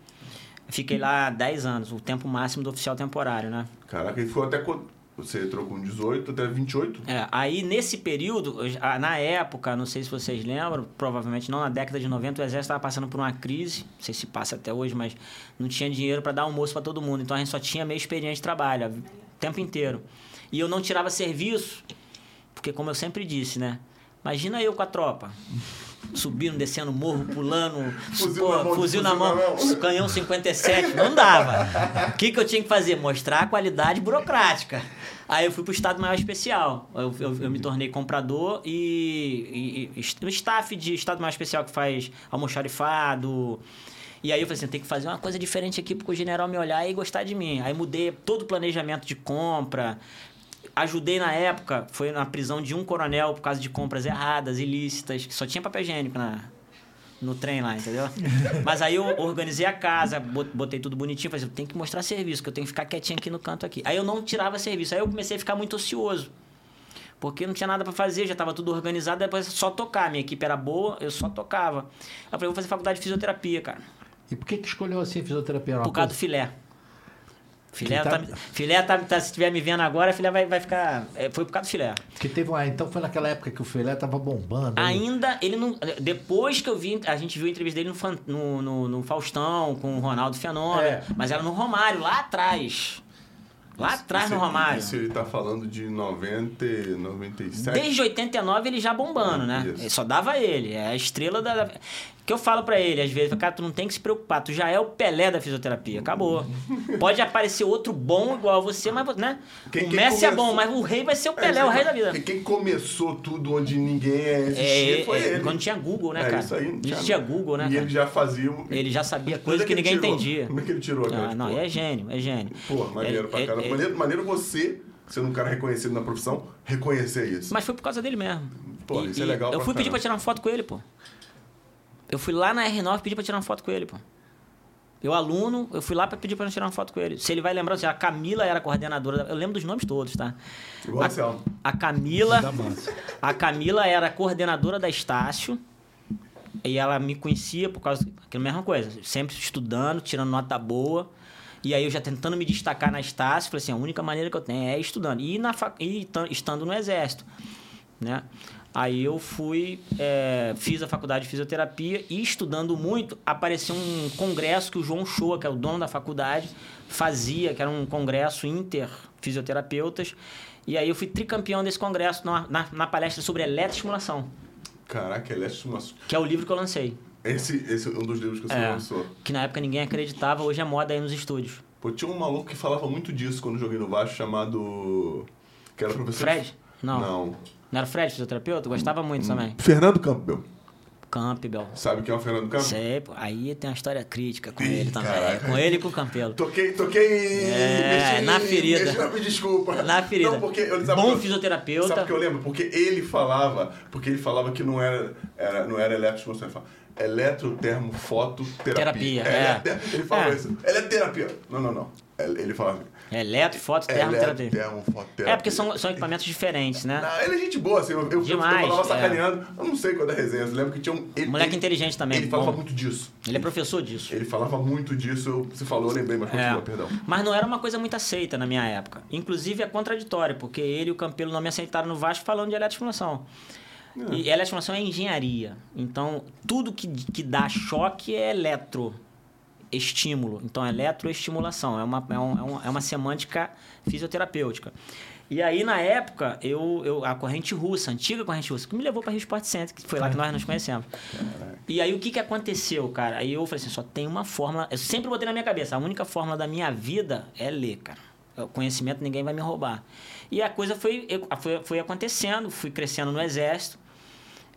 C: Fiquei lá 10 anos, o tempo máximo do oficial temporário, né?
A: Caraca, ele ficou até quando? Você entrou com 18 até 28?
C: É, aí nesse período, na época, não sei se vocês lembram, provavelmente não, na década de 90 o exército estava passando por uma crise, não sei se passa até hoje, mas não tinha dinheiro para dar almoço para todo mundo, então a gente só tinha meio experiente de trabalho, o tempo inteiro. E eu não tirava serviço, porque como eu sempre disse, né? Imagina eu com a tropa. Subindo, descendo o morro, pulando,
A: Fuzil
C: pô,
A: na mão,
C: fuzil na mão,
A: mão.
C: canhão 57, não dava. O que, que eu tinha que fazer? Mostrar a qualidade burocrática. Aí eu fui pro Estado Maior Especial. Eu, eu, eu me tornei comprador e, e, e o staff de Estado Maior Especial que faz almoxarifado. E aí eu falei assim, tem que fazer uma coisa diferente aqui pro general me olhar e gostar de mim. Aí mudei todo o planejamento de compra. Ajudei na época, foi na prisão de um coronel por causa de compras erradas, ilícitas, que só tinha papel higiênico na, no trem lá, entendeu? Mas aí eu organizei a casa, bot- botei tudo bonitinho, falei, assim, eu tenho que mostrar serviço, que eu tenho que ficar quietinho aqui no canto aqui. Aí eu não tirava serviço, aí eu comecei a ficar muito ocioso. Porque não tinha nada pra fazer, já estava tudo organizado, depois só tocar. Minha equipe era boa, eu só tocava. Aí eu falei, vou fazer faculdade de fisioterapia, cara.
B: E por que que escolheu assim fisioterapia?
C: Por causa do
B: coisa-
C: filé. Filé,
B: Que
C: tá,
B: tá-
C: filé tá, tá- se estiver me vendo agora, filé vai, vai ficar. é, foi por causa do filé.
B: Porque teve uma... Então foi naquela época que o filé tava bombando.
C: Ainda, ele não. Depois que eu vi, a gente viu a entrevista dele no, no, no, no Faustão, com o Ronaldo Fenômeno.
B: É.
C: Mas era no Romário, lá atrás. Lá atrás
A: Isso-
C: no Romário.
A: Isso ele tá falando de 90, 97?
C: Desde 89 ele já bombando, né?
A: Isso.
C: Só dava ele. É a estrela da. Que eu falo pra ele, às vezes, cara, tu não tem que se preocupar, tu já é o Pelé da fisioterapia, acabou. Pode aparecer outro bom igual a você, mas, né?
A: Quem-
C: o
A: quem
C: Messi é
A: começou-
C: bom, mas o rei vai ser o Pelé o resto da vida.
A: Quem começou tudo onde ninguém existia
C: É,
A: foi
C: é,
A: ele.
C: quando tinha Google, né,
A: É,
C: cara?
A: isso aí, não tinha nada.
C: Google, né,
A: E
C: cara?
A: ele já fazia...
C: Ele já sabia coisas
A: é
C: que
A: ele
C: ninguém
A: tirou?
C: entendia.
A: Como é que ele tirou aquela
C: Ah, não, é gênio, é gênio.
A: Pô, maneiro pra caramba. Maneiro, maneiro você, sendo um cara reconhecido na profissão, reconhecer isso.
C: Mas foi por causa dele mesmo.
A: Pô, isso é legal
C: Eu fui pedir pra tirar uma foto com ele, pô. Eu fui lá na R9 e pedi pra tirar uma foto com ele, pô. Eu, aluno, eu fui lá pra pedir pra tirar uma foto com ele. Se ele vai lembrar, assim, a Camila era a coordenadora. da- Eu lembro dos nomes todos, tá?
A: Igual
C: a,
A: a
C: Camila. A Camila era a coordenadora da Estácio. E ela me conhecia por causa daquela mesma coisa. Sempre estudando, tirando nota boa. E aí eu já tentando me destacar na Estácio, falei assim, a única maneira que eu tenho é estudando. E, na fa- e tan- estando no Exército, né? Aí eu fui, é, fiz a faculdade de fisioterapia e estudando muito, apareceu um congresso que o João Shoa, que é o dono da faculdade, fazia, que era um congresso inter fisioterapeutas. E aí eu fui tricampeão desse congresso na, na, na palestra sobre eletroestimulação,
A: Caraca, ele uma...
C: que é o livro que eu lancei.
A: Esse, esse é um dos livros que você
C: É,
A: lançou.
C: que na época ninguém acreditava, hoje é moda aí nos estúdios.
A: Pô, tinha um maluco que falava muito disso quando eu joguei no Vasco, chamado... Que era professor...
C: Fred? Não.
A: Não.
C: Não era o Fred, fisioterapeuta? Eu gostava muito também.
A: Fernando Campbell.
C: Campbell.
A: Sabe quem é o Fernando Campbell?
C: Sei, pô. Aí tem uma história crítica com
A: Ih,
C: ele também.
A: caraca.
C: Com ele e com o Campelo.
A: Toquei, toquei.
C: É,
A: mexi-
C: na ferida.
A: mexi me desculpa.
C: Na ferida.
A: Não, porque eu,
C: Bom
A: eu-
C: fisioterapeuta.
A: Sabe o que eu lembro? Porque ele falava, porque ele falava que não era, era, não era eletroestimulação. Ele falava, eletrotermofototerapia.
C: Terapia,
A: É,
C: é.
A: ele- fala
C: É.
A: isso. Ele é terapia. Não, não, não. Ele ele fala.
C: Eletro, foto, termoterapia.
A: Eletrotermofototerapia.
C: É, porque são, são equipamentos diferentes, né?
A: Não, ele é gente boa, assim. Eu, eu,
C: Demais,
A: eu falava
C: é.
A: sacaneando. Eu não sei quando é resenha. Eu lembro que tinha um. Ele,
C: Moleque
A: ele-
C: inteligente também.
A: Ele falava
C: bom.
A: muito disso.
C: Ele é professor disso.
A: Ele falava muito disso. Você falou, eu lembrei, mas continua,
C: É.
A: perdão.
C: Mas não era uma coisa muito aceita na minha época. Inclusive é contraditório, porque ele e o Campelo não me aceitaram no Vasco falando de eletroestimulação. E eletroestimulação é engenharia. Então, tudo que, que dá choque é eletro. Estímulo. Então, eletroestimulação. É uma, é, é um- é uma semântica fisioterapêutica. E aí, na época, eu, eu a corrente russa, a antiga corrente russa, que me levou para Rio Sport Center, que foi lá que nós nos conhecemos. E aí, o que, que aconteceu, cara? Aí eu falei assim, só tem uma fórmula... Eu sempre botei na minha cabeça, a única fórmula da minha vida é ler, cara. O conhecimento ninguém vai me roubar. E a coisa foi, foi, foi acontecendo, fui crescendo no exército.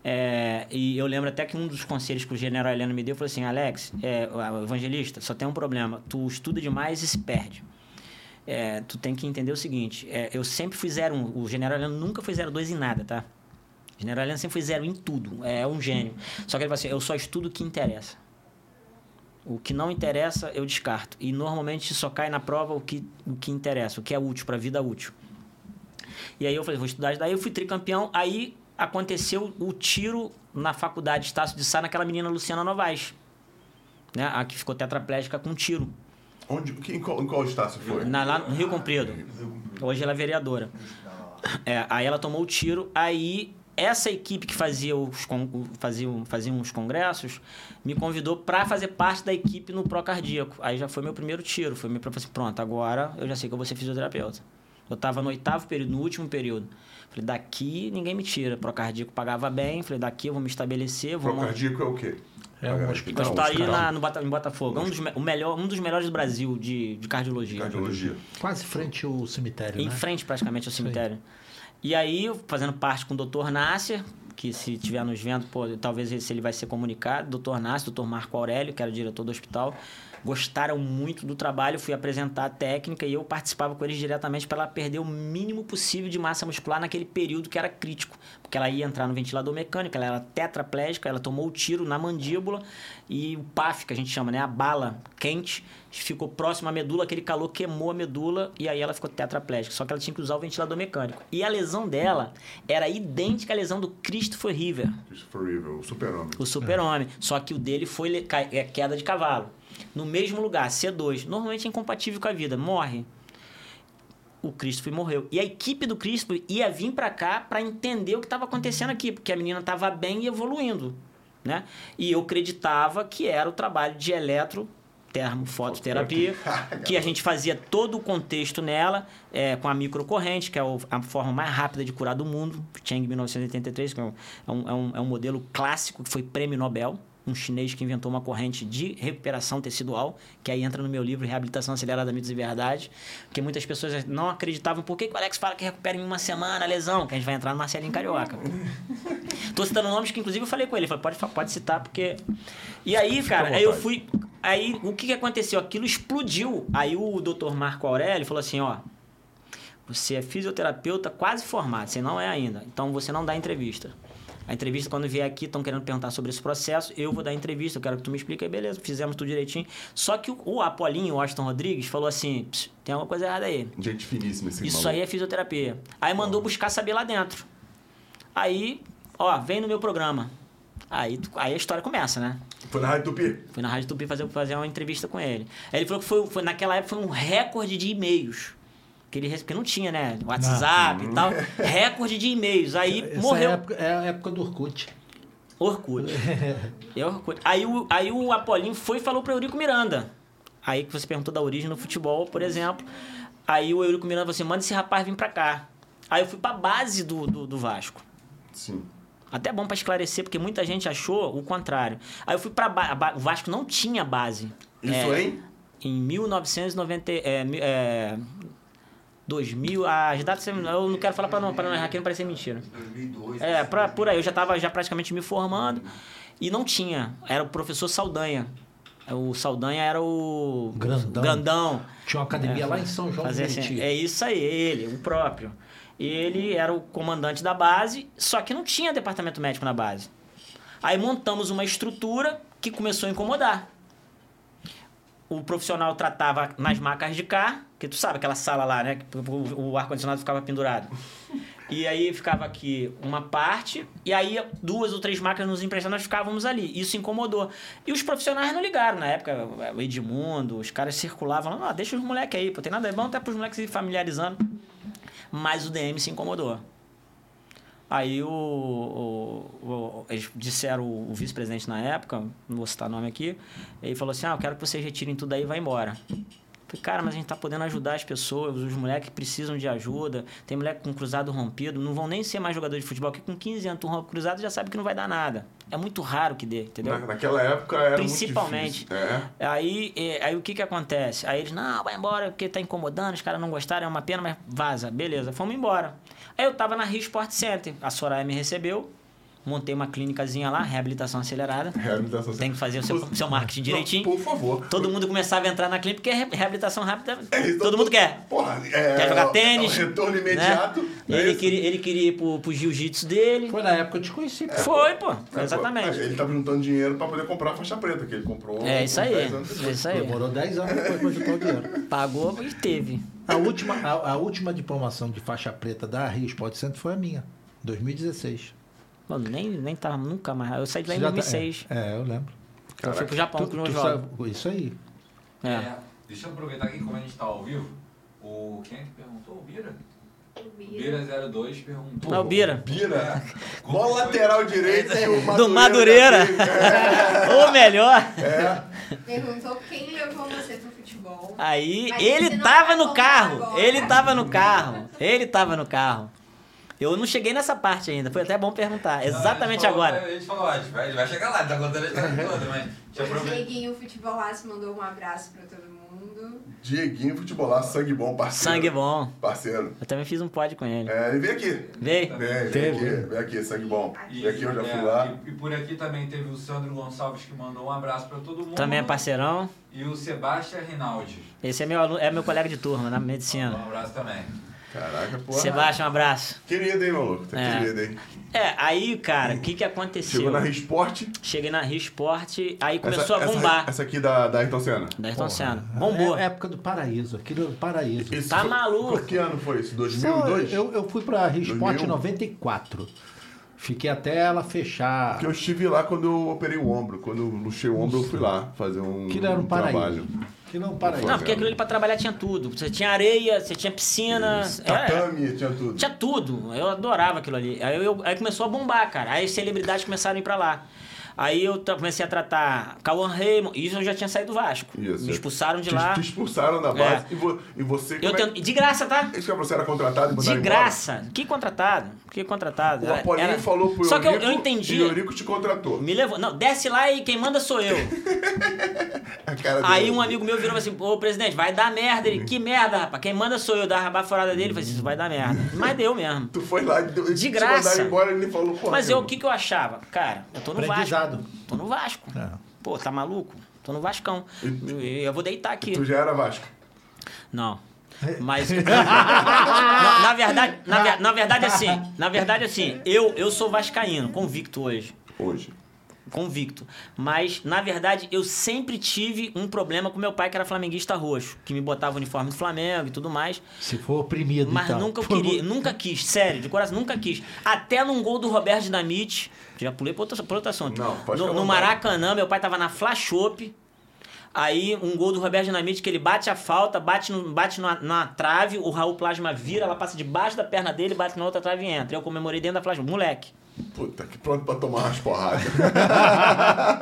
C: É, e eu lembro até que um dos conselhos que o general Heleno me deu foi assim: Alex, é, evangelista, só tem um problema. Tu estuda demais e se perde. É, tu tem que entender o seguinte: é, eu sempre fui 01. O general Heleno nunca foi 02 em nada, tá? O general Heleno sempre foi zero em tudo. É um gênio. Só que ele fala assim: eu só estudo o que interessa. O que não interessa, eu descarto. E normalmente só cai na prova o que, o que interessa, o que é útil para a vida útil. E aí eu falei, vou estudar daí. Eu fui tricampeão. Aí aconteceu o tiro na faculdade Estácio de Sá naquela menina Luciana Novaes. Né? A que ficou tetraplégica com tiro.
A: Onde, em, qual, em qual estácio foi?
C: Na, lá no Rio Comprido. Hoje ela é vereadora. É, aí ela tomou o tiro, aí essa equipe que fazia os, fazia, fazia uns congressos me convidou para fazer parte da equipe no Procardíaco. Aí já foi meu primeiro tiro. Foi meu assim, pronto, agora eu já sei que eu vou ser fisioterapeuta. Eu estava no oitavo período, no último período. Falei, daqui ninguém me tira. Procardíaco pagava bem. Falei, daqui eu vou me estabelecer, vou.
A: Procardíaco é o quê?
B: É um hospital.
C: Está aí na, no Bota- em Botafogo. É um dos, me- o melhor, um dos melhores do Brasil de, de cardiologia.
A: Cardiologia.
B: Quase frente ao cemitério,
C: Em
B: né?
C: frente, praticamente, ao cemitério. E aí, eu fazendo parte com o Dr. Nasser, que se estiver nos vendo, pô, talvez ele- se ele vai ser comunicado, Dr. Nasser, Dr. Marco Aurélio, que era o diretor do hospital, gostaram muito do trabalho, fui apresentar a técnica e eu participava com eles diretamente para ela perder o mínimo possível de massa muscular naquele período que era crítico, porque ela ia entrar no ventilador mecânico, ela era tetraplégica, ela tomou o tiro na mandíbula e o PAF, que a gente chama, né, a bala quente, ficou próximo à medula, aquele calor queimou a medula e aí ela ficou tetraplégica, só que ela tinha que usar o ventilador mecânico. E a lesão dela era idêntica à lesão do Christopher River,
A: Christopher Reeve, o super-homem.
C: o super-homem. Só que o dele foi é, queda de cavalo. No mesmo lugar, C2. Normalmente é incompatível com a vida. Morre. O Christopher morreu. E a equipe do Christopher ia vir pra cá pra entender o que estava acontecendo aqui, porque a menina tava bem e evoluindo, né? E eu acreditava que era o trabalho de eletro termofototerapia, que a gente fazia todo o contexto nela, é, com a microcorrente, que é a forma mais rápida de curar do mundo, Cheng 1983, que é um, é um- é um modelo clássico que foi prêmio Nobel, um chinês que inventou uma corrente de recuperação tecidual, que aí entra no meu livro Reabilitação Acelerada Mitos e Verdades, que muitas pessoas não acreditavam, por que, que o Alex fala que recupera em uma semana a lesão? Que a gente vai entrar no Marcelinho Carioca. Tô citando nomes que, inclusive, eu falei com ele. Falei, pode, fa- pode citar, porque. E aí, cara, aí eu fui. Aí, o que, que aconteceu? Aquilo explodiu. Aí o doutor Marco Aurélio falou assim: ó. Você é fisioterapeuta quase formado, você não é ainda. Então você não dá entrevista. A entrevista, quando vier aqui, estão querendo perguntar sobre esse processo. Eu vou dar entrevista, eu quero que tu me explique. Aí, beleza, fizemos tudo direitinho. Só que o, o Apolinho, o Aston Rodrigues, falou assim: "Ps, tem alguma coisa errada aí.
A: Gente finíssima esse
C: Isso
A: maluco.
C: aí é fisioterapia. Aí mandou buscar saber lá dentro. Aí, ó, vem no meu programa. Aí, aí a história começa, né?
A: Foi na Rádio Tupi.
C: Fui na Rádio Tupi fazer, fazer uma entrevista com ele. Aí ele falou que foi, foi- naquela época foi um recorde de e-mails. Que ele, rece- porque não tinha, né? WhatsApp e tal. Recorde de e-mails. Aí
B: Essa
C: morreu.
B: época- é a época do Orkut.
C: Orkut. É Orkut. Aí o, aí o Apolinho foi e falou para Eurico Miranda. Aí que você perguntou da origem no futebol, por exemplo. Aí o Eurico Miranda falou assim: manda esse rapaz vir pra cá. Aí eu fui pra base do, do, do Vasco.
A: Sim.
C: Até bom pra esclarecer, porque muita gente achou o contrário. Aí eu fui pra ba- a ba- O Vasco não tinha base.
A: Isso
C: É,
A: hein?
C: Em 1990. É, é, 2000. As datas eu não quero falar pra não, pra não errar aqui, não parecer mentira.
D: 2002.
C: É, pra, por aí, eu já tava já praticamente me formando e não tinha. Era o professor Saldanha. O Saldanha era o.
B: Grandão.
C: Grandão.
B: Tinha uma academia
C: É,
B: lá em São João do
C: Fazia assim,
B: Meriti.
C: É isso aí, ele, o próprio. Ele era o comandante da base, só que não tinha departamento médico na base. Aí montamos uma estrutura que começou a incomodar. O profissional tratava nas macas de cá, que tu sabe aquela sala lá, né? Que o, o ar-condicionado ficava pendurado. E aí ficava aqui uma parte, e aí duas ou três máquinas nos emprestavam, nós ficávamos ali. Isso incomodou. E os profissionais não ligaram na época, o Edmundo, os caras circulavam, ah, deixa os moleques aí, pô, tem nada, é bom até pros moleques se familiarizando. Mas o DM se incomodou. Aí o, o- o- eles disseram, o, vice-presidente na época, não vou citar nome aqui, ele falou assim, ah, eu quero que vocês retirem tudo aí e vá embora. Falei, cara, mas a gente tá podendo ajudar as pessoas, os moleques precisam de ajuda, tem moleque com cruzado rompido, não vão nem ser mais jogador de futebol, porque com 15 anos tu rompe cruzado já sabe que não vai dar nada. É muito raro que dê, entendeu?
A: Na- naquela época era
C: Principalmente.
A: É.
C: Aí, eh, aí o que que acontece? Aí eles, não, vai embora porque tá incomodando, os caras não gostaram, é uma pena, mas vaza. Beleza, fomos embora. Aí eu tava na Rio Sport Center, a Soraya me recebeu, montei uma clínicazinha lá, reabilitação acelerada.
A: Reabilitação
C: Tem que fazer o seu, seu marketing
A: Não,
C: direitinho.
A: Por favor.
C: Todo mundo começava a entrar na clínica porque é re- reabilitação rápida.
A: É, então,
C: todo mundo quer.
A: Porra, é,
C: Quer jogar
A: é
C: tênis.
A: É o retorno
C: né?
A: imediato. não é
C: Ele, queria, ele queria ir pro, pro jiu-jitsu dele.
B: Foi na época que eu te conheci. pô.
C: Foi, pô.
A: É, pô,
C: Exatamente.
A: Ele tava juntando dinheiro pra poder comprar a faixa preta, que ele comprou.
C: É isso aí.
A: 10 anos
C: É isso aí.
B: Demorou 10 anos depois pra juntar o dinheiro.
C: Pagou e teve.
B: A última, a, a última diplomação de faixa preta da Rio Sport Center foi a minha, 2016.
C: Mano, nem, nem tava nunca mais. Eu saí de lá em
B: Você já tá-
C: 2006.
B: É, é, eu lembro.
C: Eu fui pro Japão com meus jogos.
B: isso aí.
C: É.
E: É, deixa eu aproveitar aqui, como a gente tá ao vivo, o quem é que perguntou? O Bira? O Bira 02 perguntou.
C: Não, o Bira.
A: Bira. Qual lateral direito que o
C: Do Madureira.
A: teve?
C: Ou melhor.
A: É.
F: Perguntou quem levou você pro futebol.
C: Aí ele
F: não
C: tava no carro.
F: agora.
C: Ele tava no carro. Ele tava no carro. Eu não cheguei nessa parte ainda. Foi até bom perguntar.
E: Não,
C: Exatamente
E: a gente falou-
C: agora.
E: A gente falou, a gente vai, ele vai chegar lá, ele tá contando a história toda, mas deixa eu
F: O
E: aproveitar.
F: Dieguinho Futebolaço mandou um abraço pra todo mundo.
A: Dieguinho, futebolaço, sangue bom, parceiro.
C: Sangue bom.
A: Parceiro.
C: Eu também fiz um pod com ele.
A: É, ele vem aqui.
C: Veio?
A: Vem, vem
B: Teve.
A: aqui, vem aqui, sangue bom.
E: E,
A: Vem aqui, eu já
E: é,
A: fui lá.
E: E, e por aqui também teve o Sandro Gonçalves que mandou um abraço pra todo mundo.
C: Também é parceirão.
E: E o Sebastião Rinaldi.
C: Esse é meu, alu- é meu colega de turma na
E: Um
C: medicina.
E: abraço também.
A: Caraca, porra.
C: Sebastião, um abraço.
A: Querido, hein, maluco? Tá
C: É.
A: querido, hein?
C: É, aí, cara, o que que aconteceu?
A: Chegou na Risport.
C: Cheguei na Rio Sport, aí começou
A: essa,
C: a bombar.
A: Essa, essa aqui da, da Ayrton Senna.
C: Da Ayrton Senna.
B: É
C: Bombou.
B: a época do paraíso, aquilo do paraíso.
A: Isso
C: Tá
A: foi-
C: maluco.
A: Que ano foi isso?
B: Só,
A: 2002?
B: eu, eu fui pra Rio Sport em
A: 2001.
B: 94. Fiquei até ela fechar.
A: Porque eu estive lá quando eu operei o ombro. Quando eu luxei o ombro, eu fui lá fazer um,
B: Aquilo era um
A: trabalho.
B: paraíso. Aquilo é um paraíso.
C: Não, porque aquilo ali pra trabalhar tinha tudo. Você tinha areia, você tinha piscina.
A: Isso,
C: é,
A: Tatame, tinha tudo.
C: tinha tudo. Eu adorava aquilo ali. Aí, eu, aí começou a bombar, cara. Aí as celebridades começaram a ir pra lá. Aí eu comecei a tratar Cauã Raymond. Isso eu já tinha saído do Vasco.
A: Isso.
C: Me expulsaram de
A: Te-
C: lá.
A: Te expulsaram da base. E, vo- e você...
C: Eu
A: é-
C: De graça, tá?
A: Isso que você era contratado e
C: De
A: mandaram embora?
C: graça. Que contratado? Que contratado?
A: O Apolinho
C: Era-
A: falou pro
C: Só que eu, eu entendi.
A: E o Eurico te contratou.
C: Me levou. Não, desce lá e quem manda sou eu. Aí um amigo meu virou e falou assim: Ô presidente, vai dar merda. Ele, que merda, rapaz? Quem manda sou eu. Dava a baforada dele. Eu falei assim: Isso vai dar merda. Mas deu mesmo.
A: Tu foi lá e deu-
C: De graça.
A: embora e ele falou... Pô,
C: Mas eu, o que, que eu achava? Cara, eu tô no Vasco. Tô no Vasco.
B: É.
C: Pô, tá maluco? Tô no Vascão. Eu vou deitar aqui.
A: Tu já era Vasco.
C: Não. Mas. na, na verdade, na, na verdade, assim. Na verdade, assim, eu, eu sou vascaíno, convicto hoje.
A: Hoje.
C: Convicto. Mas, na verdade, eu sempre tive um problema com meu pai, que era flamenguista roxo, que me botava o uniforme do Flamengo e tudo mais.
B: Se for oprimido,
C: Mas
B: então.
C: nunca eu
B: Foi
C: queria, nunca quis, sério, de coração, nunca quis. Até num gol do Roberto Dinamite, já pulei para outro, pra outro assunto.
A: Não, pode
C: no, no. Maracanã, meu pai tava na Flashop. Aí, um gol do Roberto Dinamite que ele bate a falta, bate, no, bate na, na trave, o Raul Plasma vira, ela passa debaixo da perna dele, bate na outra trave e entra. Eu comemorei dentro da Flashop. Moleque.
A: Puta, que pronto pra tomar umas porradas.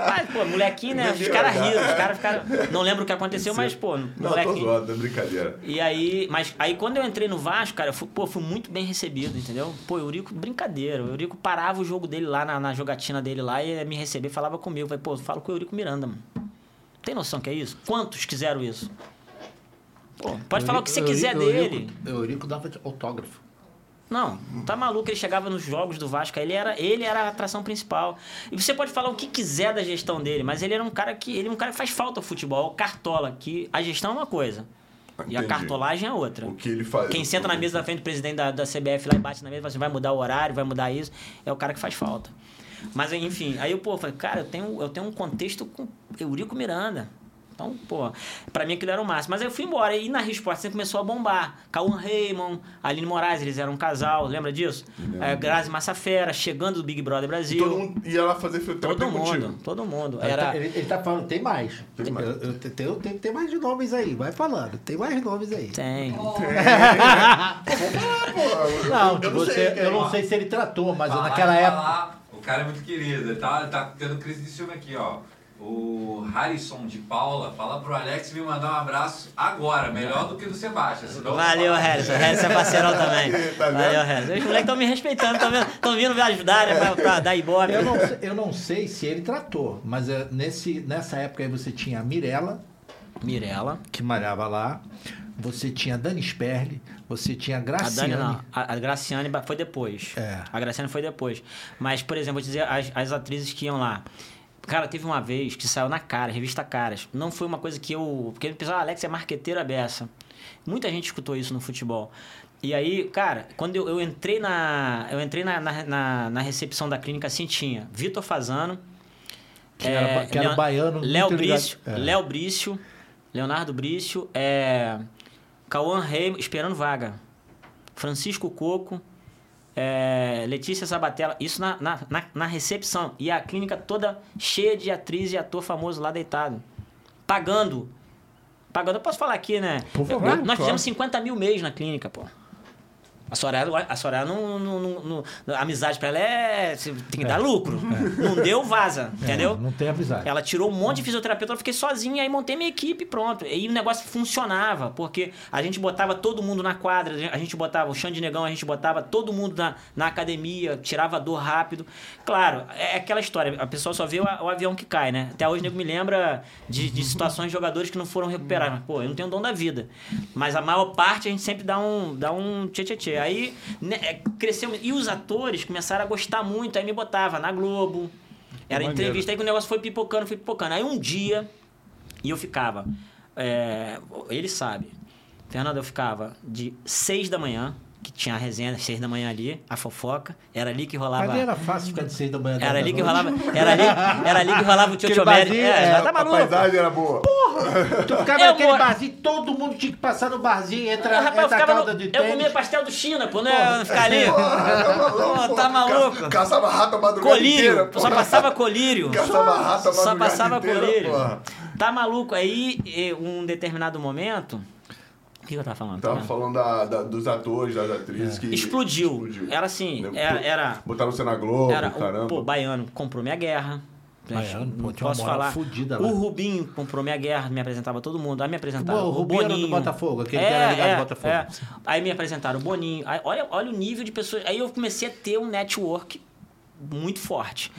C: Mas, pô, molequinho, né? Os caras riram, os caras ficaram. Não lembro o que aconteceu, mas, pô,
A: Não, tô
C: molequinho.
A: zoado, é brincadeira.
C: E aí, mas aí quando eu entrei no Vasco, cara, eu fui, pô, fui muito bem recebido, entendeu? Pô, o Eurico, brincadeira. O Eurico parava o jogo dele lá, na, na jogatina dele lá, e ia me receber, falava comigo. Falei, pô, falo com o Eurico Miranda, mano. Tem noção que é isso? Quantos quiseram isso? Pô, pode falar o que você
B: Eurico-
C: quiser
B: Eurico-
C: dele.
B: Eurico dava autógrafo.
C: Não, tá maluco, ele chegava nos jogos do Vasco, ele era, ele era a atração principal. E você pode falar o que quiser da gestão dele, mas ele era um cara que, ele é um cara que faz falta ao futebol, cartola, que a gestão é uma coisa. E a
A: Entendi.
C: cartolagem é outra.
A: O que ele faz.
C: Quem senta na mesa da frente do presidente da, da CBF lá e bate na mesa e fala assim, vai mudar o horário, vai mudar isso, é o cara que faz falta. Mas enfim, aí eu, pô, falei, cara, eu tenho, eu tenho um contexto com Eurico Miranda. Então, pô, pra mim aquilo era o máximo. Mas aí eu fui embora. E na Resposta sempre começou a bombar. Cauã Raymond, Aline Moraes, eles eram um casal, lembra disso? É, Grazi Massafera, chegando do Big Brother Brasil.
A: Todo mundo ia lá fazer
C: Todo mundo,
A: contigo.
C: todo mundo.
B: Ele,
C: Era,
B: tá, ele, ele tá falando, tem mais.
A: Tem mais.
B: Eu, eu, tem, tem mais nomes aí, vai falando. Tem mais nomes aí.
C: Tem.
B: Não,
A: eu não
B: você,
A: sei,
B: eu não sei se ele tratou, mas
E: Falar
B: naquela
E: e
B: época.
E: falar, o cara é muito querido. Ele tá, ele tá tendo crise de ciúme aqui, ó. O Harrison de Paula fala pro Alex me mandar um abraço agora, melhor do que do Sebastião. senão-
C: Valeu, Harrison. Harrison é parceirão também.
A: Tá?
C: Valeu, Harrison. Os moleques estão me respeitando, estão vindo me ajudar, né? Pra, pra dar ibope.
B: Eu não, sei- eu não sei se ele tratou, mas é, nesse, nessa época aí você tinha a Mirella,
C: Mirella.
B: que malhava lá, você tinha a Dani Sperli, você tinha a
C: A
B: Graciane.
C: Dani não. A, a Graciane foi depois.
B: É.
C: A Graciane foi depois. Mas, por exemplo, vou te dizer, as, as atrizes que iam lá. Cara, teve uma vez que saiu na cara, revista Caras. Não foi uma coisa que eu. Porque o pessoal, ah, Alex é marqueteira beça. Muita gente escutou isso no futebol. E aí, cara, quando eu, eu entrei na. Eu entrei na, na, na- na recepção da clínica assim, tinha Vitor Fazano.
B: Que era ba- que era
C: Leon-
B: baiano,
C: Léo Brício.
B: é.
C: Léo Brício. Leonardo Brício. É, Cauã Rei, esperando vaga. Francisco Coco. É, Letícia Sabatella, isso na, na, na, na recepção. E a clínica toda cheia de atriz e ator famoso lá deitado. Pagando. Pagando, eu posso falar aqui, né?
B: Por favor,
C: Nós
A: claro.
C: fizemos 50 mil mês na clínica, pô. A Soraya, a Soraya não, não, não, não- a amizade pra ela é. Tem que dar lucro. Não deu, vaza. Entendeu?
B: É, não tem avisado.
C: Ela tirou um monte de fisioterapeuta, eu fiquei sozinha, aí montei minha equipe pronto. E o negócio funcionava, porque a gente botava todo mundo na quadra, a gente botava o chão de negão, a gente botava todo mundo na, na academia, tirava dor rápido. Claro, é aquela história, a pessoa só vê o, o avião que cai, né? Até hoje o nego me lembra de, de situações de jogadores que não foram recuperados. Mas, pô, eu não tenho dom da vida. Mas a maior parte a gente sempre dá um, dá um tchê tchê tchê. Aí né, é, cresceu. E os atores começaram a gostar muito, aí me botava na Globo. Era
B: Maneiro.
C: entrevista, aí que o negócio foi pipocando, foi pipocando. Aí um dia, e eu ficava, é, ele sabe, Fernando, eu ficava de seis da manhã, que tinha a resenha às seis da manhã ali, a fofoca, era ali que rolava...
B: Mas era fácil ficar de seis da manhã.
C: Era ali que rolava, era ali, era ali que rolava o tio Tiomério. É,
B: é,
C: tá
A: A
C: maluco.
A: paisagem era boa.
B: Tu ficava
C: Eu
B: naquele
C: moro-
B: barzinho, todo mundo tinha que passar no barzinho, entra,
C: Ah, rapaz, eu,
B: entra a calda
C: no-
B: de
C: eu
B: tênis.
C: comia pastel do China, pô, né? Ficar ali. Pô, tá maluco?
A: Ca- Caçava rato a madrugada
C: Colírio,
A: inteira.
C: só passava colírio.
A: Caçava rato a
C: Só
A: madrugada
C: passava
A: inteira,
C: colírio.
A: porra.
C: Tá maluco? Aí, um determinado momento. O que eu tava falando?
A: Tava
C: Tá?
A: falando da- da- dos atores, das atrizes que...
C: Explodiu. Era assim,
A: Né,
C: era. era,
A: Botaram você na Globo,
C: era
A: caramba.
C: o, pô, Baiano comprou minha guerra.
B: Baiano, pô,
C: Não posso falar.
B: fudida lá.
C: O Rubinho comprou minha guerra, me apresentava todo mundo. Aí me apresentaram
B: Pô, o
C: o
B: Rubinho era do
C: Boninho.
B: Botafogo, aquele que era ligado ao Botafogo.
C: Aí me apresentaram o Boninho. Aí, olha, olha o nível de pessoas. Aí eu comecei a ter um network muito forte.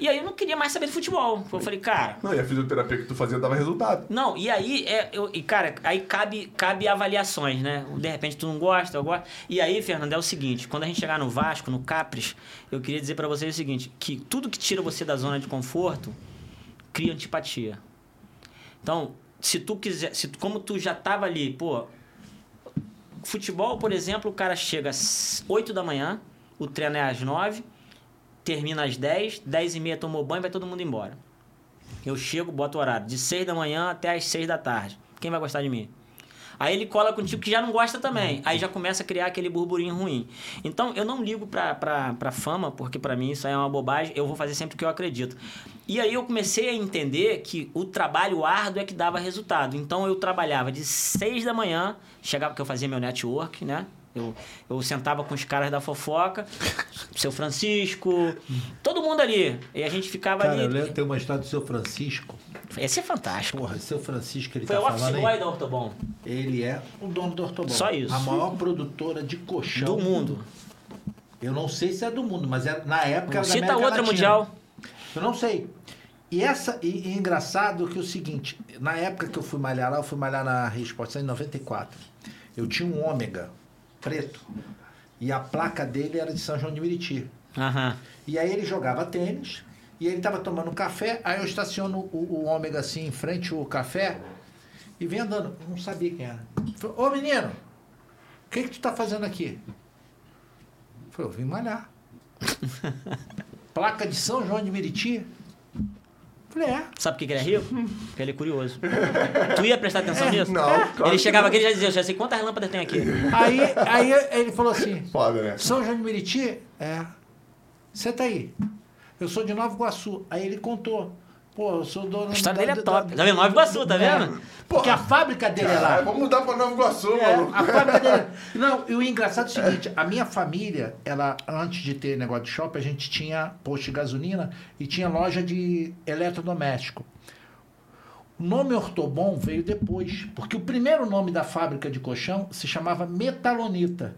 C: E aí eu não queria mais saber de futebol. Eu falei, cara,
A: Não, e a fisioterapia que tu fazia dava resultado.
C: não, e aí, é, eu, e cara, aí cabe, cabe avaliações, né? De repente tu não gosta, eu gosto. E aí, Fernando, é o seguinte: quando a gente chegar no Vasco, no Capres, eu queria dizer pra vocês o seguinte: que tudo que tira você da zona de conforto cria antipatia. Então, se tu quiser, se como tu já tava ali, pô. Futebol, por exemplo, o cara chega às 8 da manhã, o treino é às 9, termina às 10, 10 e meia tomou banho, vai todo mundo embora. Eu chego, boto o horário de 6 da manhã até as 6 da tarde. Quem vai gostar de mim? Aí ele cola contigo que já não gosta também. Aí já começa a criar aquele burburinho ruim. Então eu não ligo pra, pra, pra fama, porque pra mim isso aí é uma bobagem. Eu vou fazer sempre o que eu acredito. E aí eu comecei a entender que o trabalho árduo é que dava resultado. Então eu trabalhava de 6 da manhã, chegava que eu fazia meu network, né? Eu, eu sentava com os caras da fofoca, seu Francisco, todo mundo ali. E a gente ficava
B: Cara, eu
C: ali.
B: lembro, tem uma história do seu Francisco.
C: Esse é fantástico.
B: Porra, seu Francisco, ele
C: Foi
B: tá
C: o office
B: falando
C: boy da Ortobon.
B: Ele é o dono do Ortobon.
C: Só isso.
B: A maior produtora de colchão
C: Do mundo.
B: Eu não sei se é do mundo, mas é, na época era da
C: Cita
B: América
C: outra
B: Latina.
C: mundial.
B: Eu não sei. E essa e, e engraçado que é o seguinte, na época que eu fui malhar lá, eu fui malhar na Resposta em 94. Eu tinha um ômega preto e a placa dele era de São João de Meriti.
C: Aham.
B: E aí ele jogava tênis e ele tava tomando café, aí eu estaciono o, o ômega assim em frente ao café e vem andando. Não sabia quem era. Falei, Ô menino, o que que tu tá fazendo aqui? Eu Falei, eu vim malhar. placa de São João de Meriti. Falei, é.
C: Sabe por que que ele é rico? Porque ele é curioso. tu ia prestar atenção nisso?
A: Não, claro
C: Ele chegava
A: não.
C: aqui e já dizia, eu já sei quantas lâmpadas tem aqui.
B: Aí, aí ele falou assim,
A: Foda, né?
B: São João de Meriti? É. Senta aí. Eu sou de Nova Iguaçu. Aí ele contou. Pô, eu sou dono
C: A história dele é top. Tá vendo? Nova Iguaçu, tá
B: É.
C: vendo?
B: Porque a fábrica dele é lá.
A: Vamos mudar pra Nova Iguaçu,
B: É,
A: maluco.
B: a fábrica dele. Não, e o engraçado é o seguinte: a minha família, ela, antes de ter negócio de shopping, a gente tinha posto de gasolina e tinha loja de eletrodoméstico. O nome Ortobon veio depois, porque o primeiro nome da fábrica de colchão se chamava Metalonita.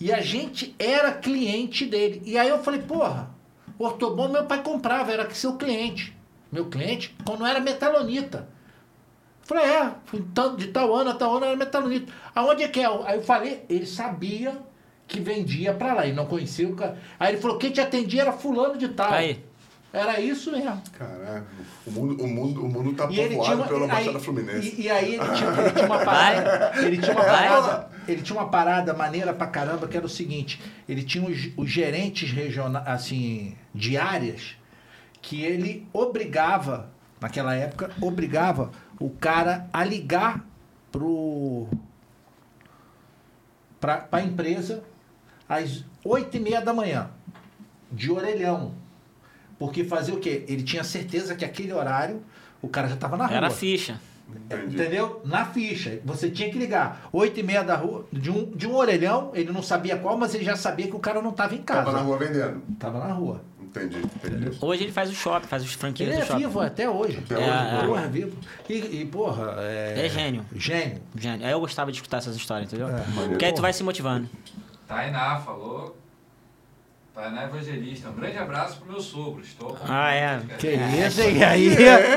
B: E a gente era cliente dele. E aí eu falei, porra, Ortobon meu pai comprava, era seu cliente. Meu cliente, quando era Metalonita. Falei, é, de tal ano a tal ano era metalonita. Aonde é que é? Aí eu falei, ele sabia que vendia pra lá e não conhecia o cara. Aí ele falou, quem te atendia era fulano de tal.
C: Aí.
B: Era isso mesmo.
A: Caraca, o mundo, o mundo, o mundo tá
B: E
A: povoado
B: uma,
A: pela
B: aí-
A: Baixada Fluminense.
B: E, e aí ele tinha, ele tinha uma parada. Ele tinha uma parada. Ele tinha uma parada maneira pra caramba, que era o seguinte: ele tinha os, os gerentes regionais, assim, de áreas, que ele obrigava, naquela época, obrigava o cara a ligar pro. pra, pra empresa às oito e meia da manhã, de orelhão. Porque fazia o quê? Ele tinha certeza que aquele horário o cara já estava na rua.
C: Era ficha.
A: Entendi.
B: Entendeu? Na ficha. Você tinha que ligar. Oito e meia da rua, de um, de um orelhão, ele não sabia qual, mas ele já sabia que o cara não estava em casa.
A: Tava na rua vendendo.
B: Tava na rua.
A: Entendi, entendi.
C: Hoje ele faz o shopping, faz os franquias
B: Ele
C: do
B: é
C: shopping.
B: vivo até hoje.
A: Até
C: É,
A: hoje,
C: é.
A: boa.
B: Porra, é vivo. E, e, porra, é...
C: É gênio.
B: Gênio.
C: Gênio. Aí eu gostava de escutar essas histórias, entendeu?
B: É.
C: Porque aí tu vai se motivando.
E: Tainá falou. Tainá Evangelista. Um grande abraço pro meu sogro. Estou com
C: Ah, é.
B: Que isso, e aí?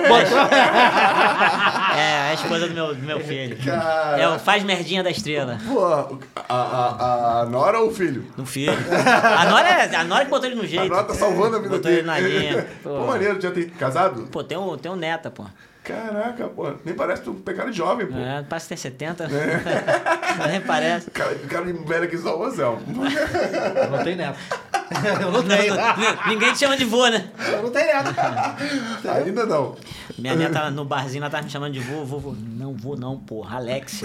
B: Botou...
C: É, a esposa do meu, do meu filho.
A: Cara.
C: É o faz merdinha da estrela.
A: Pô, a, a, a Nora ou o filho?
C: Do filho. A Nora, é- a Nora que botou ele no
A: A
C: jeito.
A: Nora tá salvando a vida
C: Botou ele
A: dele.
C: na linha.
A: Pô,
C: Pô,
A: maneiro, já tem casado?
C: pô tem, um, tem um neta, pô.
A: Caraca, pô, nem parece tu pecado jovem, pô.
C: É, parece que tem 70. Nem parece.
A: O cara, o cara de velho aqui só o Zé.
B: Eu não tenho neto. Eu não tenho.
C: Ninguém te chama de vô, né?
B: Eu não tenho neto.
A: Ainda não.
C: Minha neta no barzinho, ela tava me chamando de vô, vô, vô. Não vou não, porra. Alex.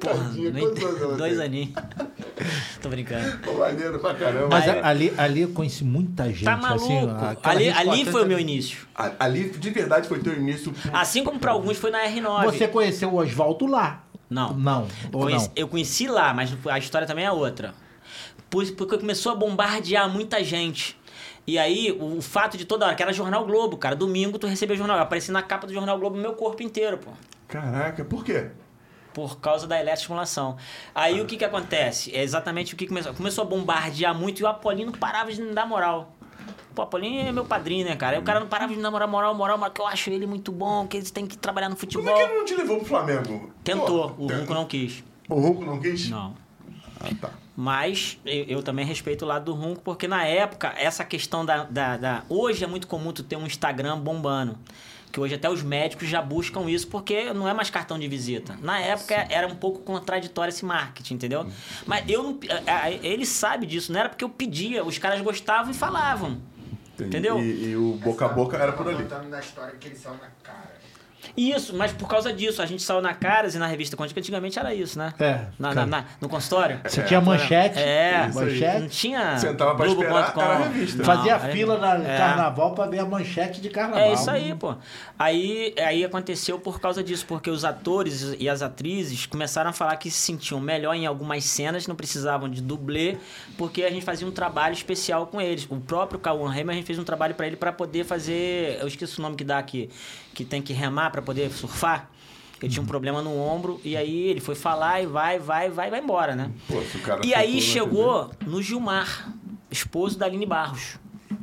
C: Porra,
A: Tadinha, anos ela
C: dois aninhos. Tô brincando.
A: Pô, maneiro pra caramba.
B: Mas
C: Aí-
B: ali, ali eu conheci muita gente.
C: Tá maluco.
B: Assim,
C: ali, ali foi o meu início.
A: Ali, de verdade, foi teu início.
C: Assim como pra alguns foi na R9.
B: Você conheceu o Oswaldo lá?
C: Não.
B: Não.
C: Conheci-
B: não?
C: Eu conheci lá, mas a história também é outra. Pois- Porque começou a bombardear muita gente. E aí, o, o fato de toda hora, que era Jornal Globo, cara. Domingo tu recebia jornal. Eu apareci na capa do Jornal Globo meu corpo inteiro, pô.
A: Caraca, por quê?
C: Por causa da eletroestimulação. Aí o que que acontece? É exatamente o que começou. Começou a bombardear muito e o Apolino parava de me dar moral. Pô, o Apolino é meu padrinho, né, cara? Aí o cara não parava de me dar moral, moral, moral, que eu acho ele muito bom, que eles têm que trabalhar no
A: Como
C: futebol.
A: é que ele não te levou pro Flamengo?
C: Tentou,
A: Pô,
C: o
A: tem-
C: Runco não quis.
A: O Ronco não quis?
C: Não.
A: Ah, tá.
C: Mas eu, eu também respeito o lado do Runco, porque na época, essa questão da, da, da- Hoje é muito comum tu ter um Instagram bombando. Que hoje até os médicos já buscam isso, porque não é mais cartão de visita. Na época era um pouco contraditório esse marketing, entendeu? Mas eu não. Ele sabe disso, não era porque eu pedia, os caras gostavam e falavam.
A: Entendi.
C: Entendeu?
A: E, e o boca a boca era por ali.
D: contando da história que ele saiu na cara.
C: Isso, mas por causa disso, a gente saiu na Caras e na revista Quântica, antigamente era isso, né?
B: É.
C: Na, na- na- no consultório.
B: Você tinha manchete.
C: É,
A: aí.
B: manchete.
C: não tinha.
A: Sentava pra esperar,
C: Globo.com.
A: era a revista.
C: Não,
B: Fazia
C: era-
B: fila na
C: é.
B: carnaval pra ver a manchete de carnaval.
C: É isso aí, pô. Aí, aí aconteceu por causa disso, porque os atores e as atrizes começaram a falar que se sentiam melhor em algumas cenas, não precisavam de dublê, porque a gente fazia um trabalho especial com eles. O próprio Cauã Raymond, a gente fez um trabalho pra ele pra poder fazer. Eu esqueci o nome que dá aqui, que tem que remar pra poder surfar. Ele tinha um problema no ombro, e aí ele foi falar e vai, vai, vai, vai embora, né?
A: Pô,
C: E aí chegou no Gilmar, esposo da Aline Barros.
A: TV.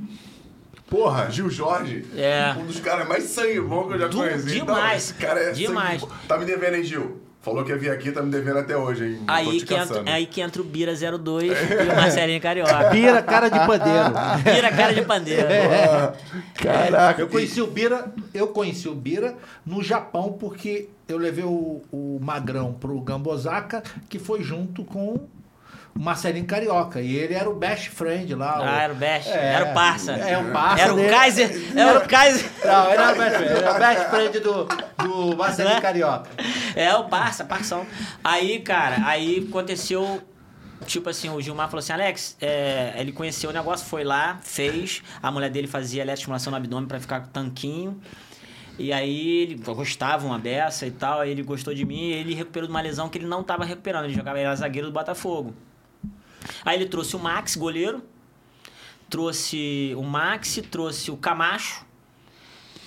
A: Porra, Gil Jorge.
C: É.
A: Um dos caras mais sangue bom que eu já
C: Du-
A: conheci.
C: demais,
A: esse cara é
C: demais.
A: sangue. Tá me devendo, hein, Gil? Falou que ia vir aqui, tá me devendo até hoje, hein? Tô
C: Aí
A: te
C: que, entra, aí que entra o Bira 02 e o Marcelinho Carioca.
B: Bira, cara de pandeiro.
C: Bira cara de pandeiro.
A: Ah, Caraca.
B: Eu conheci o Bira, eu conheci o Bira no Japão porque eu levei o, o Magrão pro Gambosaka, que foi junto com Marcelinho Carioca. E ele era o best friend lá. o-
C: Ah, era o best.
B: É.
C: Era o parça.
B: É, o parça
C: Era o
B: dele.
C: Kaiser. Era o Kaiser.
B: Não, ele era o best friend. Era o best friend do, do Marcelinho
C: Né?
B: Carioca.
C: É, o parça, parção. Aí, cara, aí aconteceu. Tipo assim, o Gilmar falou assim: Alex, é, ele conheceu o negócio, foi lá, fez. A mulher dele fazia eletroestimulação no abdômen pra ficar com tanquinho. E aí ele gostava uma beça e tal, aí ele gostou de mim e ele recuperou de uma lesão que ele não tava recuperando. Ele jogava, ele era zagueiro do Botafogo. Aí ele trouxe o Max, goleiro, trouxe o Max, trouxe o Camacho.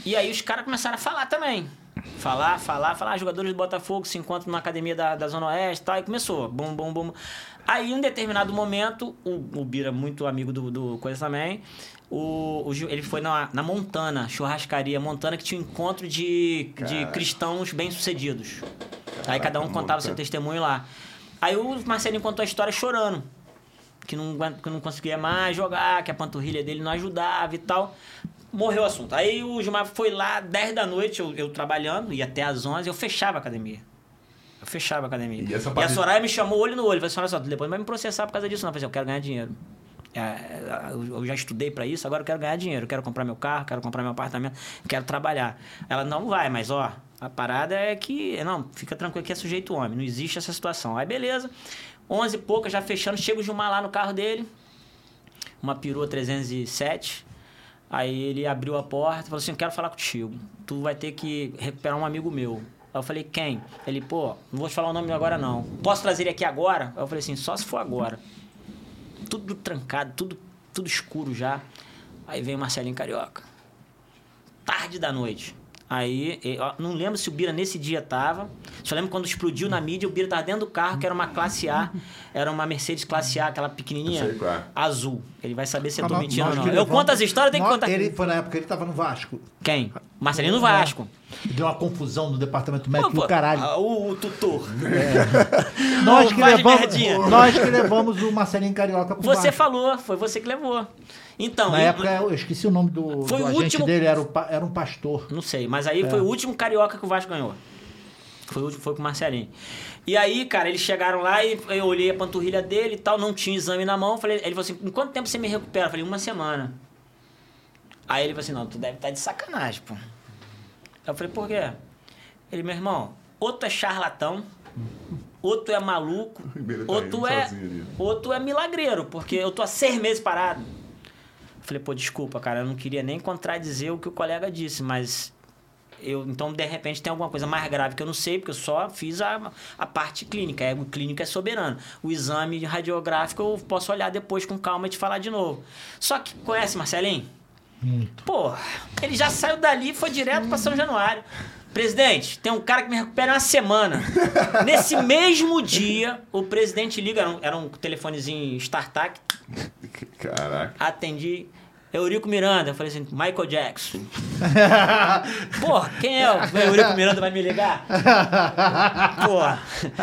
C: E aí os caras começaram a falar também. Falar, falar, falar. Ah, jogadores do Botafogo se encontram na academia da, da Zona Oeste e tal. E começou. Bum, bum, bum. Aí, em um determinado momento, o, o Bira, muito amigo do, do Coisa também, o, o ele foi na, na Montana, churrascaria Montana, que tinha um encontro de, de cristãos bem-sucedidos. Aí cada um contava seu testemunho lá. Aí o Marcelinho contou a história chorando que não, que não conseguia mais jogar, que a panturrilha dele não ajudava e tal. Morreu o assunto. Aí o Gilmar foi lá, 10 da noite, eu, eu trabalhando, ia até às 11, eu fechava a academia. Eu fechava a academia.
A: E essa
C: a Soraya me chamou olho no olho. Falei assim, olha só, depois não vai me processar por causa disso não. Eu falei assim, eu quero ganhar dinheiro. É, eu já estudei pra isso, agora eu quero ganhar dinheiro. Eu quero comprar meu carro, quero comprar meu apartamento, quero trabalhar. Ela, não vai, mas ó, a parada é que... Não, fica tranquilo que é sujeito homem, não existe essa situação. Aí beleza, 11 e pouca, já fechando, chega o Gilmar lá no carro dele, uma perua 307. Aí ele abriu a porta e falou assim: quero falar contigo. Tu vai ter que recuperar um amigo meu. Aí eu falei: Quem? Ele, pô, não vou te falar o nome agora não. Posso trazer ele aqui agora? Aí eu falei assim: Só se for agora. Tudo trancado, tudo, tudo escuro já. Aí vem o Marcelinho Carioca. Tarde da noite. Aí, eu não lembro se o Bira nesse dia tava. Só lembro quando explodiu na mídia, o Bira tava dentro do carro, que era uma classe A. Era uma Mercedes classe A, aquela pequenininha.
A: Sei qual é.
C: Azul. Ele vai saber se eu tô
B: nós-
C: mentindo ou
B: nós
C: não. Eu conto as histórias, tenho que
B: nós-
C: contar.
B: Ele foi na época que ele tava no Vasco.
C: Quem? Marcelinho no Vasco.
B: Deu uma confusão no departamento médico do caralho.
C: ah, O, o tutor.
B: Nós
C: Não,
B: que, levamos, nós que levamos o Marcelinho Carioca pro
C: Você
B: Vasco.
C: falou, foi você que levou. Então,
B: Na
C: e-
B: época, eu esqueci o nome do,
C: Foi
B: do
C: o
B: agente
C: último-
B: dele, era, o era um pastor.
C: Não sei, mas aí
B: É.
C: foi o último carioca que o Vasco ganhou. Foi, foi com o Marcelinho. E aí, cara, eles chegaram lá e eu olhei a panturrilha dele e tal, não tinha exame na mão. Falei, ele falou assim: em quanto tempo você me recupera? Eu falei, uma semana. Aí ele falou assim: não, tu deve estar de sacanagem, pô. Eu falei, por quê? Ele, meu irmão, outro é charlatão, outro é maluco,
A: tá
C: outro é, outro é milagreiro, porque eu tô há seis meses parado. Falei, pô, desculpa, cara, eu não queria nem contradizer o que o colega disse, mas eu, então, de repente, tem alguma coisa mais grave que eu não sei, porque eu só fiz a, a parte clínica. É, o clínico é soberano. O exame radiográfico eu posso olhar depois com calma e te falar de novo. Só que, conhece Marcelinho?
B: Muito.
C: Pô, ele já saiu dali e foi direto pra São Januário. Presidente, tem um cara que me recupera uma semana. Nesse mesmo dia, o presidente liga, era um, era um telefonezinho StarTAC,
A: Caraca.
C: atendi. Eurico Miranda, eu falei assim, Michael Jackson. Porra, quem é o Eurico Miranda vai me ligar? Porra,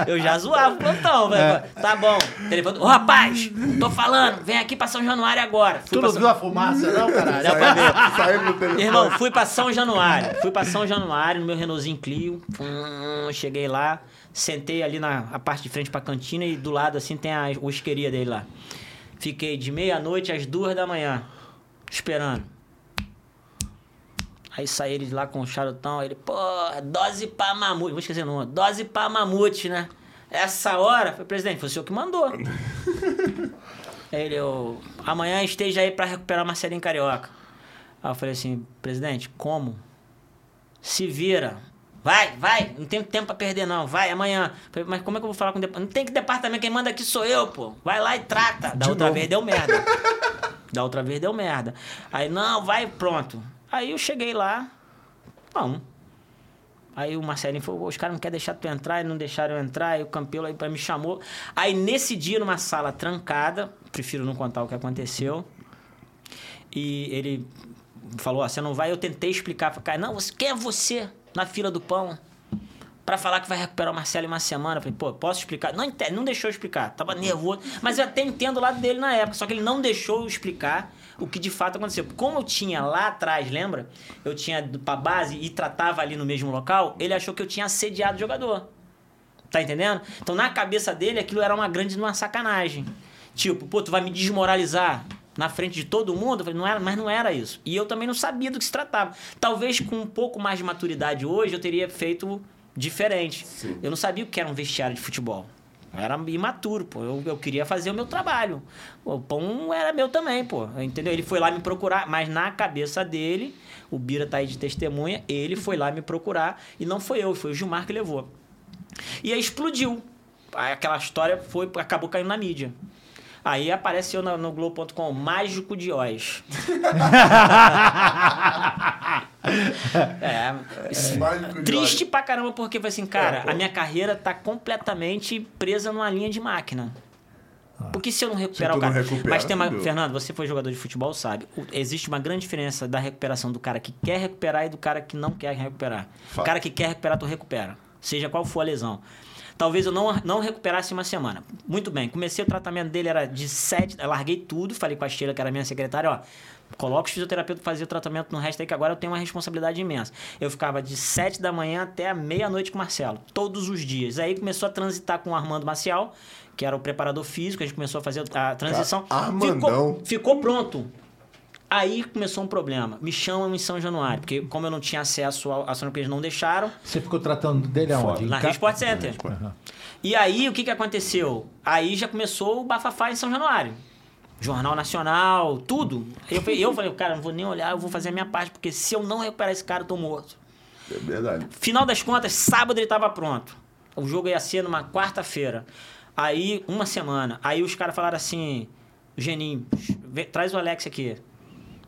C: eu já zoava o plantão, velho. Tá bom. Telefone, ô rapaz, tô falando, vem aqui pra São Januário agora. Fui
B: Tu não
C: São-
B: viu a fumaça, não, caralho?
C: Dá pra ver.
A: Saiu no telefone.
C: Irmão, fui pra São Januário. Fui pra São Januário no meu Renaultzinho Clio. Hum, cheguei lá, sentei ali na a parte de frente pra cantina e do lado assim tem a whiskeria dele lá. Fiquei de meia-noite às duas da manhã, esperando. Aí saí ele de lá com o charutão, ele, pô, dose pra mamute. Vou esquecer o nome. Dose pra mamute, né? Essa hora, foi presidente, foi o senhor que mandou. Ele, eu, amanhã esteja aí pra recuperar Marcelinho Carioca. Aí eu falei assim, presidente, como? Se vira. Vai, vai, não tenho tempo pra perder não, vai, amanhã. Falei, mas como é que eu vou falar com o departamento? Não tem que departamento, quem manda aqui sou eu, pô. Vai lá e trata. Da outra vez deu merda. Da outra vez deu merda. Aí, não, vai, pronto. Aí eu cheguei lá, não. Aí o Marcelinho falou, os caras não querem deixar tu entrar, e não deixaram eu entrar, aí o Campelo aí me chamou. Aí nesse dia, numa sala trancada, prefiro não contar o que aconteceu, e ele falou, ó, você não vai, eu tentei explicar pra cara, não, você, quem é você na fila do pão? Pra falar que vai recuperar o Marcelo em uma semana. Eu falei, pô, posso explicar? Não, não deixou explicar. Tava nervoso. Mas eu até entendo o lado dele na época. Só que ele não deixou eu explicar o que de fato aconteceu. Como eu tinha lá atrás, lembra? Eu tinha ido pra base e tratava ali no mesmo local. Ele achou que eu tinha assediado o jogador. Tá entendendo? Então, na cabeça dele, aquilo era uma grande uma sacanagem. Tipo, pô, tu vai me desmoralizar na frente de todo mundo? Eu falei, não era, mas não era isso. E eu também não sabia do que se tratava. Talvez com um pouco mais de maturidade hoje eu teria feito diferente.
A: Sim.
C: Eu não sabia o que era um vestiário de futebol. Eu era imaturo, pô. Eu, eu queria fazer o meu trabalho. O pão era meu também, pô. Entendeu? Ele foi lá me procurar, mas na cabeça dele, o Bira tá aí de testemunha, ele foi lá me procurar e não foi eu, foi o Gilmar que levou. E aí explodiu. Aquela história foi, acabou caindo na mídia. Aí apareceu no, no Globo.com, Mágico de Oz. é,
A: de
C: triste pra caramba, porque foi assim, cara,
A: É,
C: a minha carreira tá completamente presa numa linha de máquina. Porque se eu não recuperar o cara.
A: recupera,
C: Mas tem uma.
A: fudeu.
C: Fernando, você foi jogador de futebol, sabe? O- Existe uma grande diferença da recuperação do cara que quer recuperar e do cara que não quer recuperar. O
A: Fato.
C: cara que quer recuperar, tu recupera. Seja qual for a lesão. Talvez eu não, não recuperasse uma semana. Muito bem, comecei o tratamento dele, era de sete. Eu larguei tudo, falei com a Sheila, que era minha secretária, ó. Coloca os fisioterapeutas pra fazer o tratamento no resto aí, que agora eu tenho uma responsabilidade imensa. Eu ficava de sete da manhã até a meia-noite com o Marcelo, todos os dias. Aí começou a transitar com o Armando Maciel, que era o preparador físico, a gente começou a fazer a transição.
A: Armandão.
C: Ficou, ficou pronto. Aí começou um problema. Me chamam em São Januário, porque como eu não tinha acesso ao ação que eles não deixaram,
B: Você ficou tratando dele aonde?
C: Na
B: ca-
C: Sport Center.
B: Aham.
C: E aí, o que, que aconteceu? Aí já começou o bafafá em São Januário. Jornal Nacional, tudo. Eu, falei- eu falei, cara, não vou nem olhar, eu vou fazer a minha parte, porque se eu não recuperar esse cara, eu tô morto.
A: É verdade.
C: Final das contas, sábado ele tava pronto. O jogo ia ser numa quarta-feira. Aí, uma semana. Aí os caras falaram assim: Geninho, vem- traz o Alex aqui.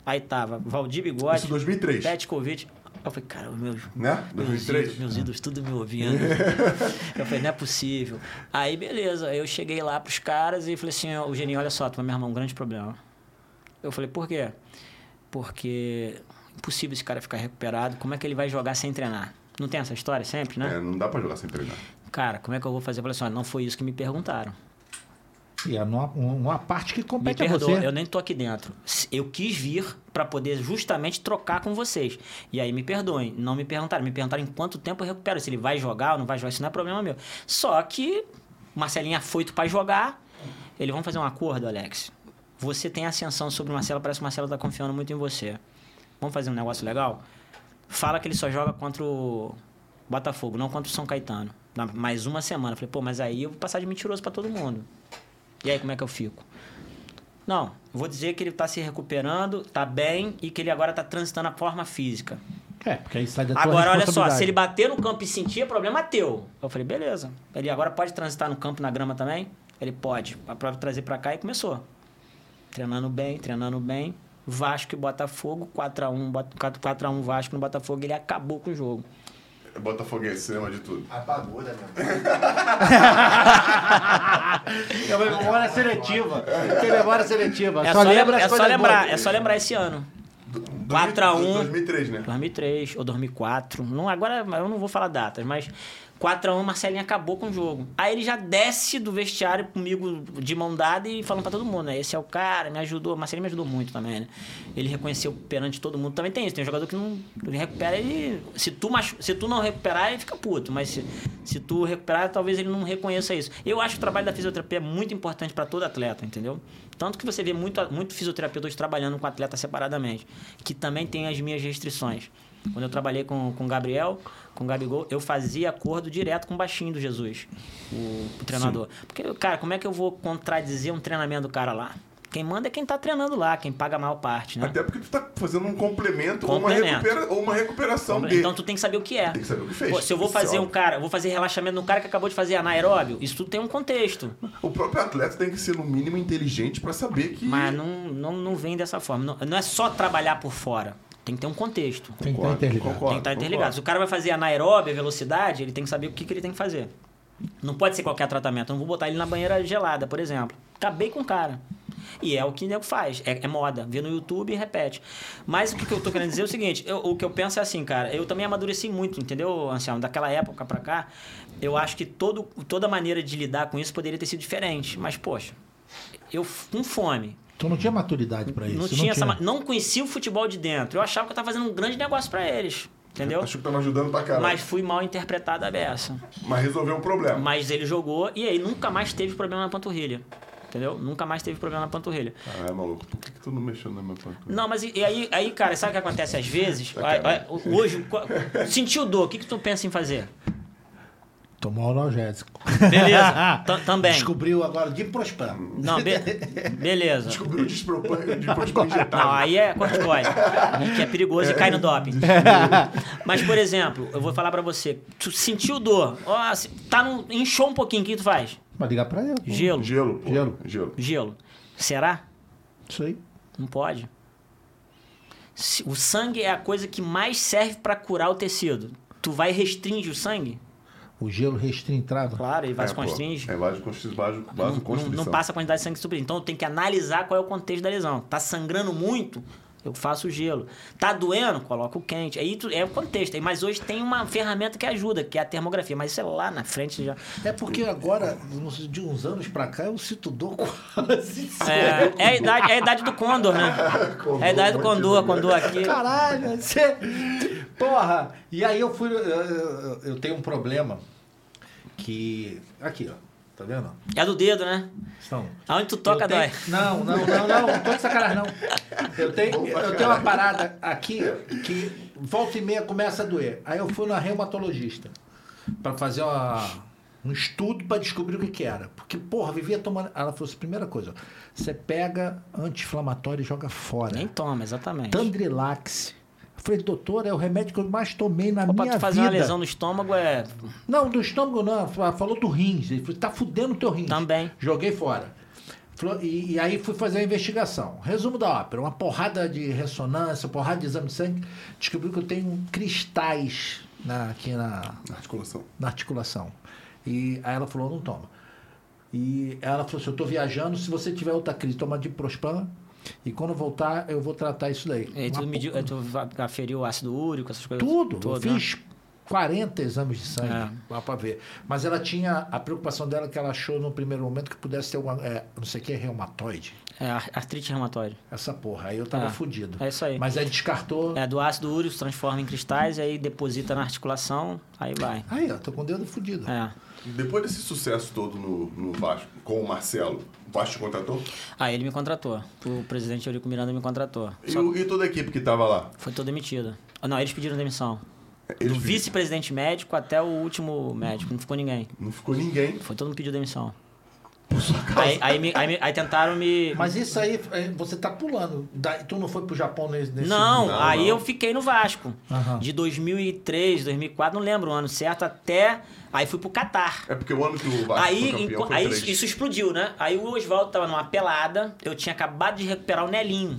C: Aí tava Valdir Bigode,
A: Isso em 2003.
C: Petkovic. Eu falei, cara, meus,
A: Né?
C: meus
A: 2003.
C: ídolos, meus ídolos tudo me ouvindo. eu falei, não é possível. Aí, beleza. Eu cheguei lá pros caras e falei assim, o Geninho, olha só, tu vai me arrumar um grande problema. Eu falei, por quê? Porque é impossível esse cara ficar recuperado. Como é que ele vai jogar sem treinar? Não tem essa história sempre, né?
A: É, não dá pra jogar sem treinar.
C: Cara, como é que eu vou fazer? Eu falei assim, não foi isso que me perguntaram.
B: E é uma, parte que
C: Me
B: compete a
C: perdoa,
B: você.
C: eu nem tô aqui dentro. Eu quis vir pra poder justamente trocar com vocês. E aí me perdoem, não me perguntaram. Me perguntaram em quanto tempo eu recupero, se ele vai jogar ou não vai jogar, isso não é problema meu. Só que Marcelinho afoito pra jogar. Ele, vamos fazer um acordo, Alex. Você tem ascensão sobre o Marcelo, parece que o Marcelo tá confiando muito em você. Vamos fazer um negócio legal? Fala que ele só joga contra o Botafogo, não contra o São Caetano. Mais uma semana. Falei, pô, mas aí eu vou passar de mentiroso pra todo mundo. E aí, como é que eu fico? Não, vou dizer que ele tá se recuperando, tá bem e que ele agora tá transitando a forma física.
B: É, porque aí sai da
C: Agora, olha só, se ele bater no campo e sentir, é problema teu. Eu falei, beleza. Ele agora pode transitar no campo, na grama também? Ele pode. A prova trazer pra cá e começou. Treinando bem, treinando bem. Vasco e Botafogo, 4x1, Bot- 4x1 Vasco no Botafogo, ele acabou com o jogo.
A: Botafoguense, você lembra de tudo.
D: Apagou da minha
B: É uma memória seletiva. Tem memória seletiva.
C: É
B: só
C: só,
B: lembra
C: é só lembrar,
B: boas.
C: é só lembrar esse ano.
A: Do-
C: 4 a 1.
A: 2003, né?
C: 2003 ou 2004. Não, agora eu não vou falar datas, mas 4x1, Marcelinho acabou com o jogo. Aí ele já desce do vestiário comigo de mão dada e falando pra todo mundo, né? Esse é o cara, me ajudou. Marcelinho me ajudou muito também, né? Ele reconheceu perante todo mundo. Também tem isso. Tem um jogador que não ele recupera, ele. Se tu, machu... se tu não recuperar, ele fica puto. Mas se, se tu recuperar, talvez ele não reconheça isso. Eu acho que o trabalho da fisioterapia é muito importante pra todo atleta, entendeu? Tanto que você vê muito, muito fisioterapeuta hoje trabalhando com atleta separadamente, que também tem as minhas restrições. Quando eu trabalhei com, com o Gabriel, com o Gabigol, eu fazia acordo direto com o baixinho do Jesus, o, o treinador. Porque, cara, como é que eu vou contradizer um treinamento do cara lá? Quem manda é quem tá treinando lá, quem paga a maior parte, né?
A: Até porque tu tá fazendo um complemento, Ou, uma
C: Complemento.
A: recupera, ou uma recuperação dele.
C: Então tu tem que saber o que é.
A: Tem que saber o que fez.
C: Pô, se eu vou
A: é
C: fazer um cara, vou fazer relaxamento num cara que acabou de fazer anaeróbio, isso tudo tem um contexto.
A: O próprio atleta tem que ser, no mínimo, inteligente pra saber que...
C: Mas não, não, não vem dessa forma. Não, não é só trabalhar por fora. Tem que ter um contexto.
B: Tem que estar
A: Concordo,
B: interligado.
A: concordo.
C: tem que estar interligado. Se o cara vai fazer anaeróbia, velocidade, ele tem que saber o que, que ele tem que fazer. Não pode ser qualquer tratamento. Eu não vou botar ele na banheira gelada, por exemplo. Acabei com o cara. E é o que o nego faz. É, é moda. Vê no YouTube e repete. Mas o que, que eu tô querendo dizer é o seguinte: eu- o que eu penso é assim, cara. Eu também amadureci muito, entendeu, Anselmo? Daquela época pra cá, eu acho que todo, toda maneira de lidar com isso poderia ter sido diferente. Mas, poxa, eu com fome,
B: Tu não tinha maturidade pra isso.
C: não tinha, essa, ma- não conhecia o futebol de dentro. Eu achava que eu tava fazendo um grande negócio pra eles. Entendeu?
A: Acho que tava ajudando pra caralho.
C: Mas fui mal interpretado a beça.
A: Mas resolveu o problema.
C: Mas ele jogou e aí nunca mais teve problema na panturrilha. Entendeu? Nunca mais teve problema na panturrilha.
A: Ah, é maluco. Por que, que tu não mexeu na minha panturrilha?
C: Não, mas e, e aí, aí, cara, sabe o que acontece às vezes?
A: Tá
C: Hoje, sentiu dor, o que, que tu pensa em fazer?
B: Tomou analgésico.
C: Beleza, tam- também.
B: Descobriu agora de Prospan.
C: Não, be- beleza.
A: Descobriu o dispropan depois de
C: Não, aí é corticoide, que é perigoso e cai no doping. Mas, por exemplo, eu vou falar pra você, tu sentiu dor, ó, tá no, inchou um pouquinho, o que tu faz?
B: Vai ligar pra ele.
C: Gelo.
A: Gelo, pô.
B: Gelo.
A: Gelo.
C: Gelo. Será?
B: Isso aí.
C: Não pode. O sangue é a coisa que mais serve pra curar o tecido. Tu vai restringe o sangue?
B: O gelo restringe entrada.
C: Claro, ele vai
A: É,
C: se
A: pô,
C: constringe.
A: É vasoconstrição. vaso-
C: Não, não, passa a quantidade de sangue suprida. Então eu tenho que analisar qual é o contexto da lesão. Tá sangrando muito? Eu faço gelo. Tá doendo? Coloco o quente. Aí é o contexto. Mas hoje tem uma ferramenta que ajuda, que é a termografia. Mas isso é lá na frente já.
B: É porque agora, de uns anos pra cá, eu sinto dor quase
C: É, é a idade, é a idade do Condor, né? É a idade do Condor, Condor aqui.
B: Caralho, você... Porra! E aí eu fui... Eu- eu tenho um problema que... Aqui, ó. Tá vendo?
C: É do dedo, né?
B: São...
C: Aonde tu toca,
B: tenho...
C: dói.
B: Não, não, não, não. Não tô de sacanagem, não. Eu tenho, eu tenho uma parada aqui que volta e meia começa a doer. Aí eu fui na reumatologista pra fazer uma- um estudo pra descobrir o que que era. Porque, porra, vivia tomando... Ela falou assim, primeira coisa, você pega anti-inflamatório e joga fora.
C: Nem toma, exatamente.
B: Tandrilax. Eu falei, doutor, é o remédio que eu mais tomei na
C: pra
B: minha
C: tu fazer
B: vida.
C: uma lesão no estômago é.
B: Não, do estômago não. Ela Falou do rins. Ele falou, tá fudendo o teu rins.
C: Também.
B: Joguei fora. E, e aí fui fazer a investigação. Resumo da ópera. Uma porrada de ressonância, porrada de exame de sangue. Descobriu que eu tenho cristais na- aqui na,
A: Articulação.
B: na articulação. E aí ela falou, não toma. E ela falou assim, eu tô viajando, se você tiver outra crise, toma de prospan. E quando voltar, eu vou tratar isso daí.
C: E tu,
B: Uma
C: mediu, tu aferiu ácido úrico, essas coisas?
B: tudo.
C: Tudo,
B: eu fiz 40 exames de sangue
C: É.
B: lá pra ver. Mas ela tinha a preocupação dela que ela achou no primeiro momento que pudesse ter uma, é, não sei o que, reumatoide.
C: É ar- artrite reumatoide.
B: Essa porra. Aí eu tava
C: É.
B: fudido.
C: É isso aí.
B: Mas aí descartou.
C: É, do ácido úrico se transforma em cristais, aí deposita na articulação, aí vai.
B: Aí, ó, tô com o dedo fudido.
C: É.
A: Depois desse sucesso todo no, no Vasco, com o Marcelo, o Vasco te contratou?
C: Aí ele me contratou. O presidente Eurico Miranda me contratou.
A: E,
C: Só
A: e toda a equipe que tava lá?
C: foi toda demitida. Ah, Não, eles pediram demissão.
A: Eles
C: Do vice-presidente médico até o último médico, não ficou ninguém.
A: Não ficou ninguém.
C: Foi todo mundo pediu demissão.
A: Por sua causa.
C: Aí, aí, me- aí me- aí tentaram me.
B: Mas isso aí, é, você tá pulando. Tu não foi pro Japão nesse. nesse
C: Não,
A: Não,
C: aí
A: não.
C: eu fiquei no Vasco.
B: Aham.
C: De 2003, 2004, não lembro o ano certo, até. Aí fui pro Catar.
A: É porque o ano que o Vasco
C: Aí,
A: foi campeão foi
C: aí
A: três.
C: isso, isso explodiu, né? Aí o Oswaldo tava numa pelada, eu tinha acabado de recuperar o Nelinho.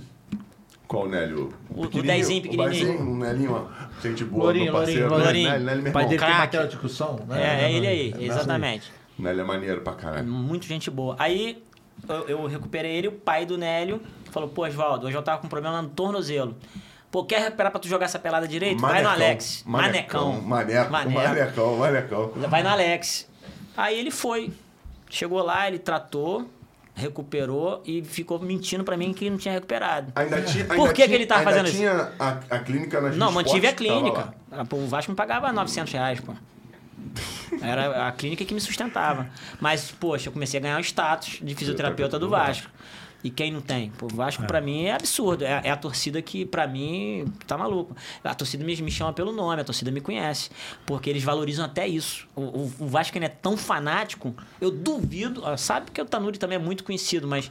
A: Qual o Nélio?
C: O- o dezinho pequenininho.
A: O um Nelinho, ó. Gente boa,
B: Lourinho,
A: meu parceiro.
B: Lourinho,
C: Lourinho.
A: Nélio, Nélio, meu
B: pai
A: irmão.
B: dele tem
C: Craque.
B: matéria de discussão, né?
C: É, é ele aí,
B: É,
C: exatamente.
A: Nélio é maneiro pra caralho.
C: Muito gente boa. Aí eu, eu recuperei ele, o pai do Nélio falou, pô, Oswaldo, hoje eu tava com problema no tornozelo. Pô, quer recuperar pra tu jogar essa pelada direito? Vai no Alex.
A: Manecão.
C: Manecão.
A: Maneco. Manecão, manecão.
C: Vai no Alex. Aí ele foi. Chegou lá, ele tratou, recuperou e ficou mentindo pra mim que não tinha recuperado.
A: Ainda tinha, ainda
C: Por que
A: tinha,
C: que ele tava
A: ainda
C: fazendo isso?
A: tinha a, a clínica nas
C: Não, mantive a clínica. O Vasco me pagava 900 reais, pô. Era a clínica que me sustentava. Mas, poxa, eu comecei a ganhar o status de fisioterapeuta do Vasco. E quem não tem? Pô, o Vasco pra mim é absurdo. É, é a torcida que, pra mim, tá maluco. A torcida me, me chama pelo nome, a torcida me conhece. Porque eles valorizam até isso. O, o, o Vasco ele é tão fanático, eu duvido. Sabe que o Tanuri também é muito conhecido, mas.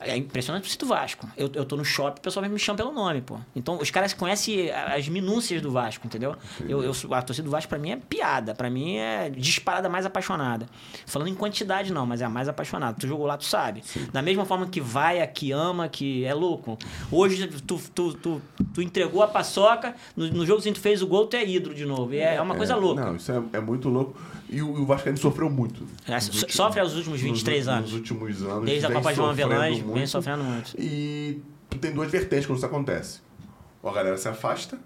C: É impressionante o torcida do Vasco. Eu, eu tô no shopping, o pessoal me chama pelo nome, pô. Então, os caras conhecem as minúcias do Vasco, entendeu? Eu, eu, a torcida do Vasco, pra mim, é piada. Pra mim, é disparada mais apaixonada. Falando em quantidade, não, mas é a mais apaixonada. Tu jogou lá, tu sabe. Da mesma forma que vai, que ama, que é louco. Hoje, tu, tu, tu, tu entregou a paçoca, no, no jogo tu fez o gol, tu é ídolo de novo. É, é uma coisa
A: É,
C: louca.
A: Não, isso é, é muito louco. E o, o Vascaíno sofreu muito.
C: É, so-
A: últimos-
C: sofre aos últimos 23
A: nos,
C: anos.
A: Nos últimos anos.
C: Desde a Copa João
A: sofrendo
C: Avelange, vem
A: muito.
C: sofrendo muito.
A: E tem duas vertentes quando isso acontece. Ou a galera se afasta,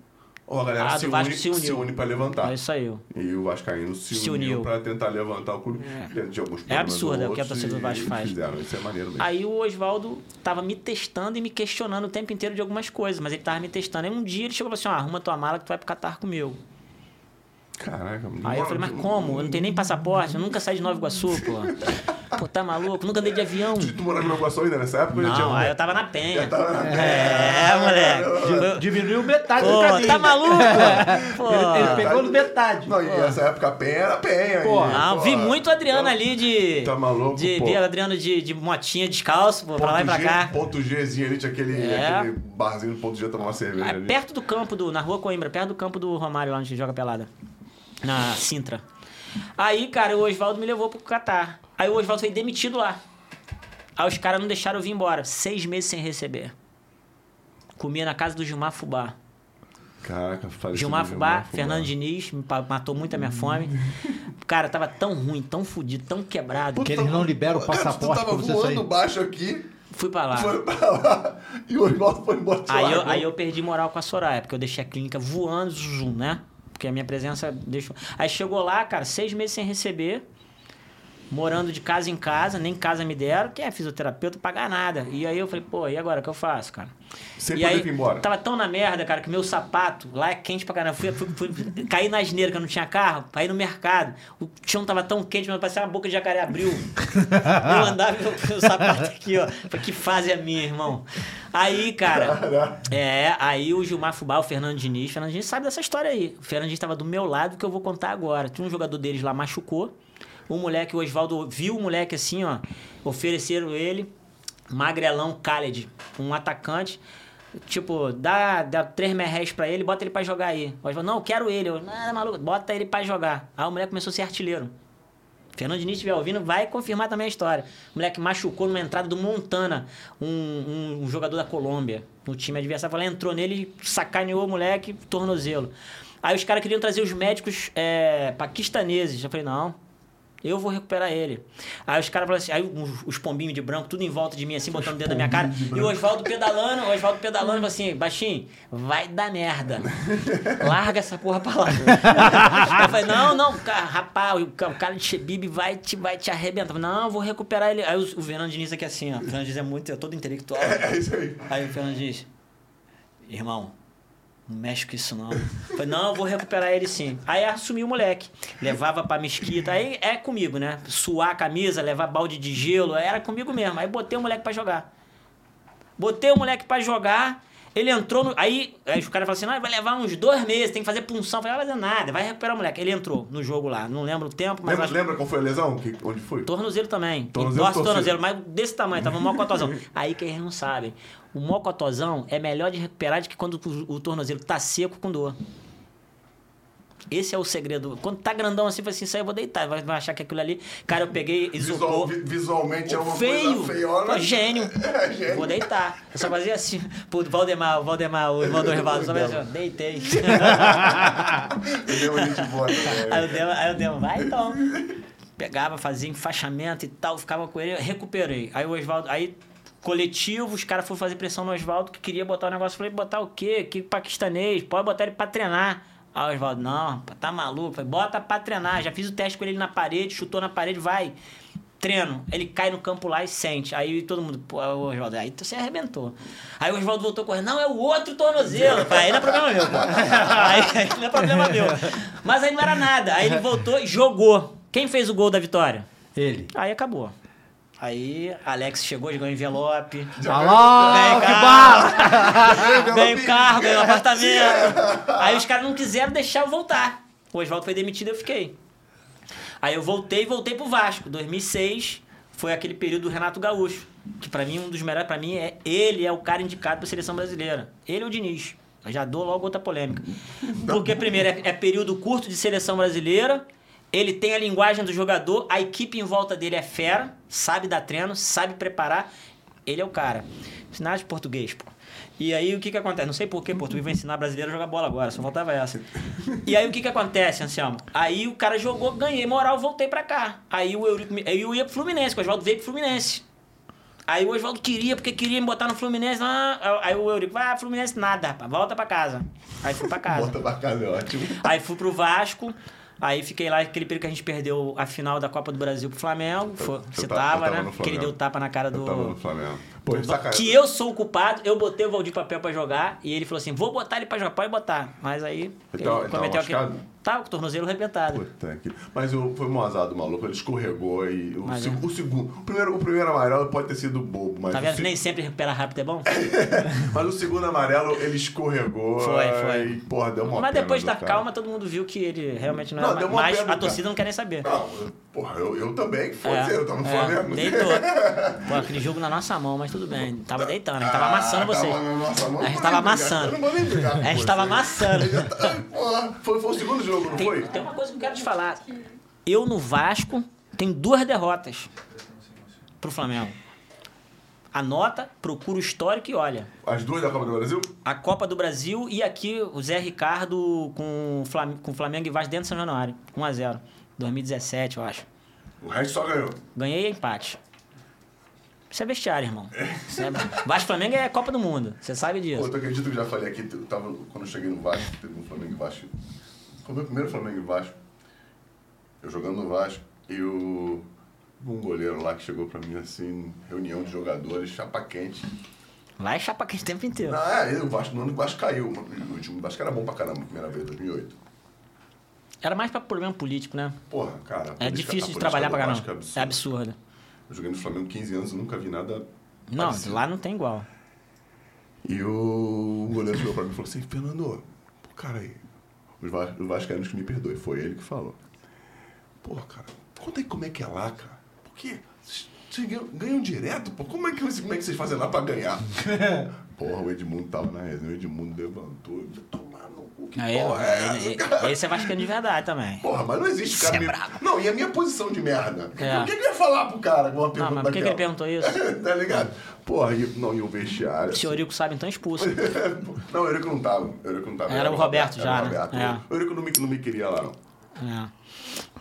A: Ou a galera
C: Ah,
A: se, une,
C: se uniu.
A: se une pra levantar.
C: É isso aí.
A: E o Vascaíno se,
C: Se
A: uniu
C: uniu.
A: pra tentar levantar o clube. Dentro de alguns problemas
C: absurdo, é o que a torcida do Vasco faz.
A: Fizeram, isso é maneiro mesmo.
C: Aí o Oswaldo tava me testando e me questionando o tempo inteiro de algumas coisas, mas ele tava me testando. Aí um dia ele chegou e falou assim: ó, arruma tua mala que tu vai pro Catar comigo.
A: Caraca,
C: Aí eu falei, mas como? Eu não tenho nem passaporte, eu nunca saí de Nova Iguaçu, pô. Pô, tá maluco? Nunca andei de avião.
A: Tu morava em Nova Iguaçu ainda nessa época? tinha
C: Não, aí eu tava na penha.
A: Já tava na
C: É, moleque. Foi-
B: Diminuiu metade do
C: Pô,
B: caminho.
C: tá maluco? Pô.
B: Ele, ele pegou no metade.
A: Não, e essa época a penha era penha.
B: Pô,
A: aí,
C: Não,
A: pô.
C: vi muito o Adriano ali de.
A: Tá maluco,
C: De,
A: pô.
C: vi o Adriano de, de motinha descalço, pô, pra lá e pra
A: G,
C: cá.
A: Ponto Gzinho ali, tinha aquele,
C: É.
A: aquele barzinho do ponto G tomar uma cerveja
C: É
A: ali.
C: perto do campo do. Na rua Coimbra, perto do campo do Romário, lá onde a gente joga pelada. Na Sintra. Aí, cara, o Oswaldo me levou pro Catar. Aí o Oswaldo foi demitido lá. Aí os caras não deixaram eu vir embora. Seis meses sem receber. Comia na casa do Gilmar Fubá.
A: Caraca, falecido
C: Gilmar Fubá,
A: Fubá.
C: Fernando Diniz, matou muito a minha fome. Cara, tava tão ruim, tão fudido, tão quebrado.
B: Que eles não liberam o
A: Cara,
B: passaporte
A: tu
B: pra
A: tava
B: você
A: voando
B: sair.
A: baixo aqui,
C: Fui pra lá.
A: foi pra lá, e o Oswaldo foi embora de
C: Aí
A: lá,
C: eu,
A: né?
C: aí eu perdi moral com a Soraya, porque eu deixei a clínica voando, zoom, né? Porque a minha presença deixou. Aí chegou lá, cara, seis meses sem receber, morando de casa em casa, nem casa me deram, que é fisioterapeuta, pagar nada. E aí eu falei, pô, e agora o que eu faço, cara?
A: Sem
C: e aí,
A: vir embora.
C: tava tão na merda, cara, que meu sapato lá é quente pra caramba. Fui, fui, fui, caí na asneira, que eu não tinha carro, ir no mercado. O chão tava tão quente, mas parecia uma boca de jacaré abriu. eu andava com o sapato aqui, ó. Falei, que fase é minha, irmão? Aí, cara. É, aí o Gilmar Fubá, o Fernando Diniz. O Fernando Diniz sabe dessa história aí. O Fernando Diniz tava do meu lado, que eu vou contar agora. Tinha um jogador deles lá, machucou. O moleque, o Oswaldo, viu o moleque assim, ó. Ofereceram ele, magrelão Khaled, um atacante. Tipo, dá, dá três merréis pra ele, bota ele pra jogar aí. O Oswaldo, não, quero ele. Eu, não, é maluco, bota ele pra jogar. Aí o moleque começou a ser artilheiro. Fernando Diniz estiver ouvindo, vai confirmar também a história. O moleque machucou numa entrada do Montana, um, um- um jogador da Colômbia. No time adversário, falou, entrou nele, sacaneou o moleque, tornozelo. Aí os caras queriam trazer os médicos é, paquistaneses. Eu falei, não, eu vou recuperar ele. Aí os caras falaram assim, aí os, os pombinhos de branco, tudo em volta de mim, assim, botando o dedo na minha cara. E o Oswaldo pedalando, o Oswaldo pedalando, falou assim, baixinho, vai dar merda. Larga essa porra pra lá. eu falei, não, não, rapaz, o ca- o cara de Xebib vai te, vai te arrebentar. Não, eu vou recuperar ele. Aí o, o Fernando Diniz aqui assim, ó. O Fernando Diniz é muito, é todo intelectual.
A: É isso aí.
C: Aí o Fernando diz: Irmão, não mexe com isso não. Falei, não, vou recuperar ele sim. Aí assumi o moleque. Levava pra mesquita. Aí é comigo, né? Suar a camisa, levar balde de gelo. Era comigo mesmo. Aí botei o moleque pra jogar. Botei o moleque pra jogar. Ele entrou no. Aí, aí os caras falaram assim: não, vai levar uns dois meses, tem que fazer punção. Eu falei, vai fazer nada, vai recuperar o moleque. Ele entrou no jogo lá. Não lembro o tempo, mas.
A: Lembra,
C: acho-
A: lembra qual foi a lesão? Que, onde foi?
C: Tornozelo também.
A: Tornozelo,
C: Torce
A: torcida.
C: tornozelo, mas desse tamanho, tava um mocotozão. Aí que eles não sabem. O mocotozão é melhor de recuperar do que quando o, o tornozelo tá seco com dor. Esse é o segredo. Quando tá grandão assim, fala assim, isso aí eu vou deitar. Vai, achar que aquilo ali. Cara, eu peguei
A: Visual,
C: isopor.
A: vi- visualmente é uma
C: feio.
A: coisa feiona.
C: Pô, gênio.
A: É, gênio.
C: Vou deitar. Eu só fazia assim. Pô, Valdemar, o Valdemar, o irmão do Rivaldo. Só fazia assim, ó, deitei.
A: Boa também.
C: Aí o Dema, aí Dema, vai então. Pegava, fazia enfaixamento e tal, ficava com ele, recuperei. Aí o Oswaldo, aí coletivo, os caras foram fazer pressão no Oswaldo que queria botar o negócio. Eu Falei, botar o quê? Que paquistanês? Pode botar ele pra treinar. Aí o Oswaldo, não, tá maluco. Falei, bota pra treinar. Já fiz o teste com ele na parede, chutou na parede, vai. Treino. Ele cai no campo lá e sente. Aí todo mundo, pô, Oswaldo, aí você arrebentou. Aí o Oswaldo voltou correndo, não, é o outro tornozelo. Falei, aí não é problema meu, pô. Aí, aí não é problema meu. Mas aí não era nada. Aí ele voltou e jogou. Quem fez o gol da vitória?
B: Ele.
C: Aí acabou. Aí Alex chegou, jogou envelope.
B: Alô,
C: Vem
B: que bala!
C: Ganhei o carro, ganhei o apartamento. Aí os caras não quiseram deixar eu voltar. O Oswaldo foi demitido e eu fiquei. Aí eu voltei e voltei pro Vasco. 2006 foi aquele período do Renato Gaúcho. Que pra mim, um dos melhores, pra mim, é ele é o cara indicado pra seleção brasileira. Ele é o Diniz. Eu já dou logo outra polêmica. Porque, primeiro, é, é período curto de seleção brasileira. Ele tem a linguagem do jogador, a equipe em volta dele é fera, sabe dar treino, sabe preparar. Ele é o cara. Ensinar de português, pô. E aí o que que acontece? Não sei por que português vai ensinar brasileiro a jogar bola agora, só faltava essa. E aí o que que acontece, Anselmo? Aí o cara jogou, ganhei moral, voltei pra cá. Aí o Eurico, aí eu ia pro Fluminense, o Oswaldo veio pro Fluminense. Aí o Oswaldo queria, porque queria me botar no Fluminense. Ah, aí o Eurico, ah, Fluminense nada, rapaz, volta pra casa. Aí fui pra casa.
A: Volta pra casa, é ótimo.
C: Aí fui pro Vasco. Aí fiquei lá, aquele período que a gente perdeu a final da Copa do Brasil pro Flamengo. Foi- você
A: tá- eu
C: tava,
A: tava
C: né? Que ele deu tapa na cara
A: Eu tava no
C: do.
A: Flamengo. Pô, sacanagem.
C: Que eu sou o culpado, eu botei o Valdir Papel pra jogar e ele falou assim: vou botar ele pra jogar, pode botar. Mas aí
A: Ele
C: ele,
A: tava
C: cometeu aquele. Tava com o tornozelo arrebentado.
A: Puta que... Mas o, foi um azar do maluco, ele escorregou e o,
C: Mas é.
A: o segundo. O primeiro, o primeiro amarelo pode ter sido bobo, mas,
C: Tá vendo?
A: se-
C: Nem sempre recuperar rápido é bom.
A: mas o segundo amarelo ele escorregou.
C: Foi, foi.
A: E, porra, deu uma
C: Mas depois da calma, todo mundo viu que ele realmente não
A: Não,
C: era Mas a torcida não quer nem saber.
A: Não, porra, eu, eu também, foda
C: É,
A: eu tava no
C: é,
A: Flamengo.
C: Deitou. Pô, aquele jogo na nossa mão, mas tudo bem. Tava deitando, a gente tava
A: Ah,
C: amassando vocês.
A: tava nossa mão,
C: A gente tava amassando. A gente tava amassando.
A: Foi, foi o segundo jogo, não
C: Tem,
A: foi?
C: tem uma coisa que eu quero te falar. Eu no Vasco tenho duas derrotas pro Flamengo. Anota, procura o histórico e olha.
A: As duas da Copa do Brasil?
C: A Copa do Brasil e aqui o Zé Ricardo com o Flam- com Flamengo e Vasco dentro de São Januário. 1x0. 2017, eu acho.
A: O resto só ganhou.
C: Ganhei empate. Isso é vestiário, irmão. Isso é... Vasco Flamengo é Copa do Mundo. Você sabe
A: Pô,
C: disso.
A: tu acredita que eu já falei aqui, eu tava, quando eu cheguei no Vasco, teve um Flamengo e Vasco. Foi o meu primeiro Flamengo e Vasco. Eu jogando no Vasco e o, um goleiro lá que chegou pra mim assim, reunião de jogadores, chapa quente.
C: Lá é chapa quente o tempo inteiro.
A: Não, é, o Vasco, no ano que o Vasco caiu. O time do Vasco era bom pra caramba, a primeira vez, 2008.
C: Era mais pra problema político, né?
A: Porra, cara.
C: É
A: política-
C: difícil de trabalhar pra caramba.
A: É
C: É
A: absurda. Eu joguei no Flamengo 15 anos e nunca vi nada
C: Não,
A: parecido.
C: lá não tem igual.
A: E o goleiro chegou pra mim e falou assim, Fernando, pô, cara aí, os, Va os vascaínos que me perdoem, foi ele que falou. Pô, cara, conta aí como é que é lá, cara. Porque vocês ganham, ganham direto, pô. Como é, que, vocês- como é que vocês fazem lá pra ganhar? Porra, o Edmundo tava na resenha, o Edmundo levantou, eu cu, que
C: Aí,
A: porra é essa,
C: esse é vascaíno de verdade também.
A: Porra, mas não existe cara.
C: é
A: me-. Não, e a minha posição de merda?
C: É.
A: Por que, que eu ia falar pro cara com uma
C: Não,
A: pergunta
C: mas por que, que ele perguntou isso?
A: tá ligado? Porra, e, não, e o vestiário.
C: Se o Eurico sabe, então expulsa.
A: Não, o Eurico não tava. O Eurico não tava.
C: Era o Roberto já,
A: era o
C: né?
A: Roberto.
C: É.
A: O Eurico não me, não me queria lá, não.
C: É.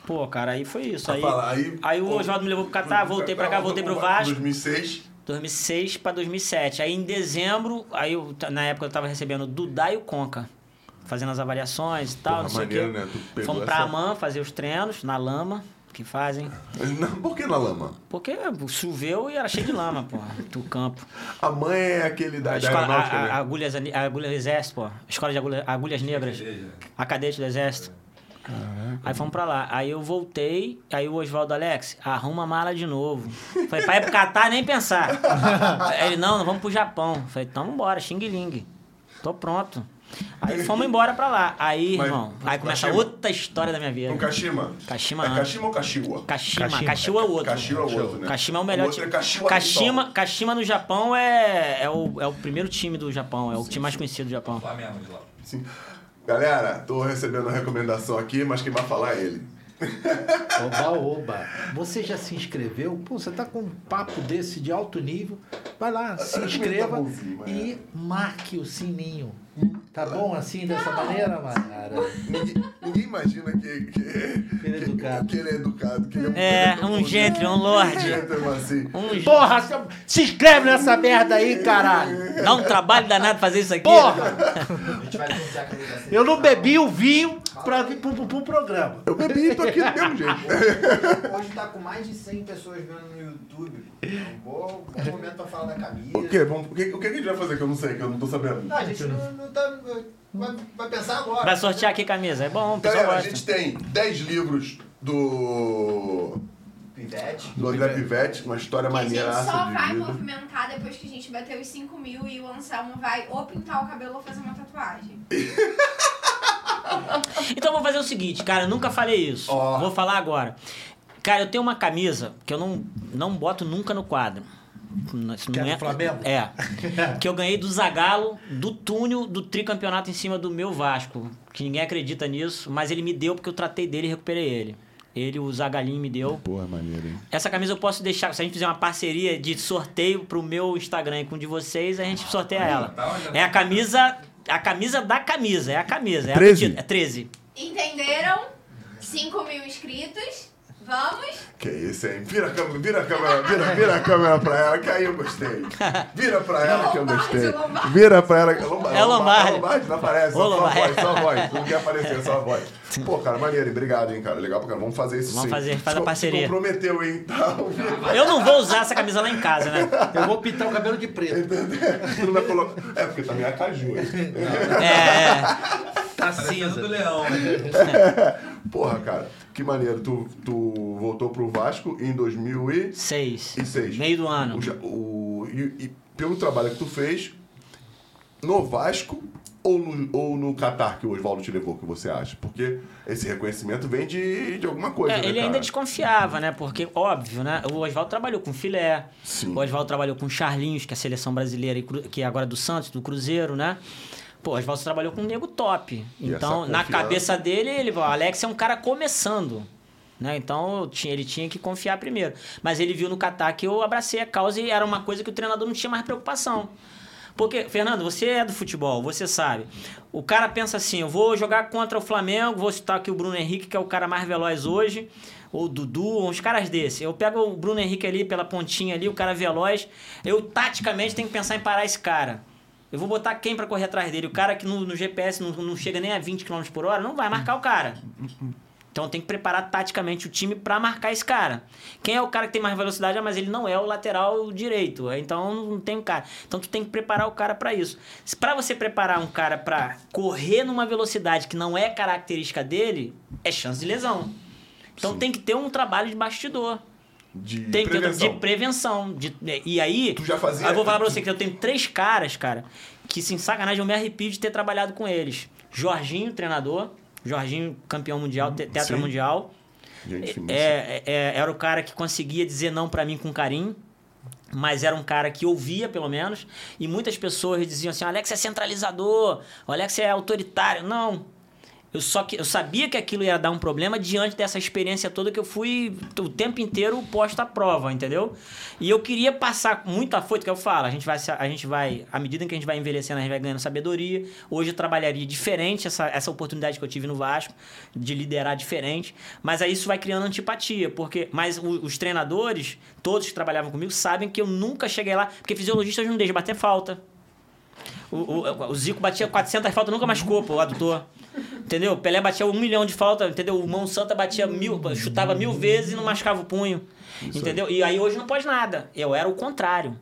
C: Pô, cara, aí foi isso. Aí,
A: Fala,
C: aí, o Oswaldo me levou pro Catar, voltei pra cá, voltei pro Vasco.
A: 2006.
C: 2006 pra 2007. Aí em dezembro, aí eu, na época eu tava recebendo o Dudá e o Conca. Fazendo as avaliações e tal,
A: Porra,
C: não sei
A: maneiro,
C: o quê.
A: né? Tu
C: Fomos pra
A: essa-
C: Amã fazer os treinos, na lama, que fazem.
A: Não, por que na lama?
C: Porque choveu e era cheio de lama, pô, do campo.
A: A mãe é aquele da,
C: A
A: da
C: escola,
A: aeronáutica,
C: a, a,
A: né?
C: agulhas, a agulhas do exército, pô. Escola de agulha- agulhas negras. A cadete do exército. Aí fomos pra lá. Aí eu voltei, aí o Oswaldo Alex, arruma a mala de novo. Falei, pra ir pro Catar nem pensar. Aí ele, não, não vamos pro Japão. Falei, então vambora, Xing Ling. Tô pronto. Aí fomos embora pra lá. Aí,
A: Mas,
C: irmão, aí começa
A: Kashima?
C: outra história da minha vida.
A: Com Kashima.
C: Kashima
A: É
C: não.
A: Kashima ou Kashiwa?
C: Kashima,
B: Kashima.
C: Kashima é o outro.
A: Kashima é o outro, né?
C: Kashima é o
A: O
C: melhor
A: outro
C: time.
A: é
C: Kashima,
A: Reysol.
C: Kashima no Japão é, é, o, é o primeiro time do Japão, é o time mais conhecido do Japão.
E: Flamengo de lá.
A: Sim. Galera, tô recebendo uma recomendação aqui, mas quem vai falar é ele.
B: Oba, oba. Você já se inscreveu? Pô, você tá com um papo desse de alto nível. Vai lá, se inscreva
A: Tá mas
B: e marque o sininho. Tá bom assim, dessa maneira, Mara?
A: Ninguém, ninguém imagina que, que,
B: Ele é
A: que-
B: educado.
A: que ele é educado. Que ele
C: É,
A: muito
C: um
A: bom.
C: gentleman, um lorde.
A: Gentleman, assim.
C: Um,
B: Porra, se, se inscreve nessa merda aí, caralho.
C: dá um trabalho danado fazer isso aqui.
B: Porra,
D: A gente vai sortear a camisa assim.
B: eu não bebi o vinho pra vir pro, pro, pro programa.
A: Eu bebi e tô aqui do mesmo jeito.
D: Hoje tá com mais de 100 pessoas vendo no YouTube. É um bom, bom momento pra falar da camisa.
A: O quê? Vamos, o, que, o que a gente vai fazer que eu não sei, que eu não tô sabendo?
D: Não, a gente não, não tá. Vai, vai pensar agora.
C: Vai sortear aqui camisa. É bom, pessoal
A: Galera, a
C: gosta.
A: gente tem 10 livros do,
D: Pivete.
A: do André Pivete, uma história
F: Que a gente
A: maneira
F: só vai
A: vida.
F: movimentar depois que a gente bater os 5 mil e o Anselmo vai ou pintar o cabelo ou fazer uma tatuagem.
C: Então eu vou fazer o seguinte, cara, eu nunca falei isso.
A: Ó.
C: Vou falar agora. Cara, eu tenho uma camisa que eu não, não boto nunca no quadro. Isso
B: Que
C: não
B: é do Flamengo?
C: É. que eu ganhei do Zagalo, do túnel do tricampeonato em cima do meu Vasco. Que ninguém acredita nisso, mas ele me deu porque eu tratei dele e recuperei ele. Ele, o Zagalinho, me deu.
A: Porra, maneiro, hein?
C: Essa camisa eu posso deixar, se a gente fizer uma parceria de sorteio pro meu Instagram e com o de vocês, a gente sorteia ela.
E: tá?
C: É a camisa, a camisa da camisa, é a camisa. É a
A: 13?
C: medida, É 13.
F: Entenderam? 5 mil inscritos. Vamos?
A: Que isso, hein? Vira a câmera, vira a câmera, vira, vira a câmera pra ela, que aí eu gostei. Vira pra ela que eu gostei.
F: Lombardi,
A: Vira pra ela que Lombardi.
C: É Lombardi.
A: Lombardi não aparece,
C: Ô,
A: só, só a voz, só a voz. Não quer aparecer, só a voz. Pô, cara, maneiro, obrigado, hein, cara. Legal pra caramba. Vamos fazer isso
C: Vamos
A: sim.
C: fazer, faz a parceria.
A: Se comprometeu, hein? Tá?
C: Eu não vou usar essa camisa lá em casa, né?
B: Eu vou pintar o cabelo de preto.
A: Tu não vai colocar- É, porque também é a caju. hein?
C: É, é.
B: Tá
E: Parecendo do
B: cinza.
E: leão.
A: Porra, cara, que maneiro. Tu, tu voltou pro Vasco em 2006.
C: Seis. Meio do ano.
A: O, o- e, e pelo trabalho que tu fez no Vasco ou no, ou no Qatar que o Oswaldo te levou, que você acha? Porque esse reconhecimento vem de, de alguma coisa,
C: É,
A: né,
C: ele
A: cara?
C: ainda desconfiava, né? Porque, óbvio, né? O Oswaldo trabalhou com filé.
A: Sim.
C: O Oswaldo trabalhou com Charlinhos, que é a seleção brasileira, e que é agora do Santos, do Cruzeiro, né? Pô, o Oswaldo trabalhou com um nego top. Então, na cabeça dele, ele, o Alex é um cara começando. Né? Então tinha- ele tinha que confiar primeiro. Mas ele viu no Catar que eu abracei a causa e era uma coisa que o treinador não tinha mais preocupação. Porque, Fernando, você é do futebol, você sabe. O cara pensa assim: eu vou jogar contra o Flamengo, vou citar aqui o Bruno Henrique, que é o cara mais veloz hoje, ou o Dudu, uns caras desses. Eu pego o Bruno Henrique ali pela pontinha ali, o cara veloz. Eu taticamente tenho que pensar em parar esse cara. Eu vou botar quem pra correr atrás dele? O cara que no, no GPS não, não chega nem a 20 km por hora, não vai marcar o cara. Então tem que preparar taticamente o time pra marcar esse cara. Quem é o cara que tem mais velocidade? Ah, mas ele não é o lateral direito. Então não tem um cara. Então tu tem que preparar o cara pra isso. Para você preparar um cara pra correr numa velocidade que não é característica dele, é chance de lesão. Então
A: Sim.
C: tem que ter um trabalho de bastidor.
A: De
C: Tem
A: prevenção.
C: de prevenção. De- e aí.
A: Tu já fazia-
C: eu vou falar pra você que eu tenho três caras, cara, que sem sacanagem eu me arrepio de ter trabalhado com eles. Jorginho, treinador. Jorginho, campeão mundial, te- tetra
A: Sim.
C: mundial.
A: Gente finíssima.
C: É, é- era o cara que conseguia dizer não pra mim com carinho. Mas era um cara que ouvia, pelo menos. E muitas pessoas diziam assim: o Alex é centralizador, o Alex é autoritário. Não. Eu só que eu sabia que aquilo ia dar um problema diante dessa experiência toda que eu fui o tempo inteiro posto à prova, entendeu? E eu queria passar muito afoito, que eu falo, a gente vai a gente vai à medida que a gente vai envelhecendo, a gente vai ganhando sabedoria. Hoje eu trabalharia diferente essa, essa oportunidade que eu tive no Vasco de liderar diferente, mas aí isso vai criando antipatia, porque mas os treinadores, todos que trabalhavam comigo sabem que eu nunca cheguei lá, porque fisiologistas não deixam bater falta. O, o, o Zico batia 400 faltas, nunca machucou, pô, o adutor. Entendeu? Pelé batia um milhão de faltas, entendeu? O Mão Santa batia mil, chutava mil vezes e não machucava o punho. entendeu? E aí hoje não pode nada. Eu era o contrário.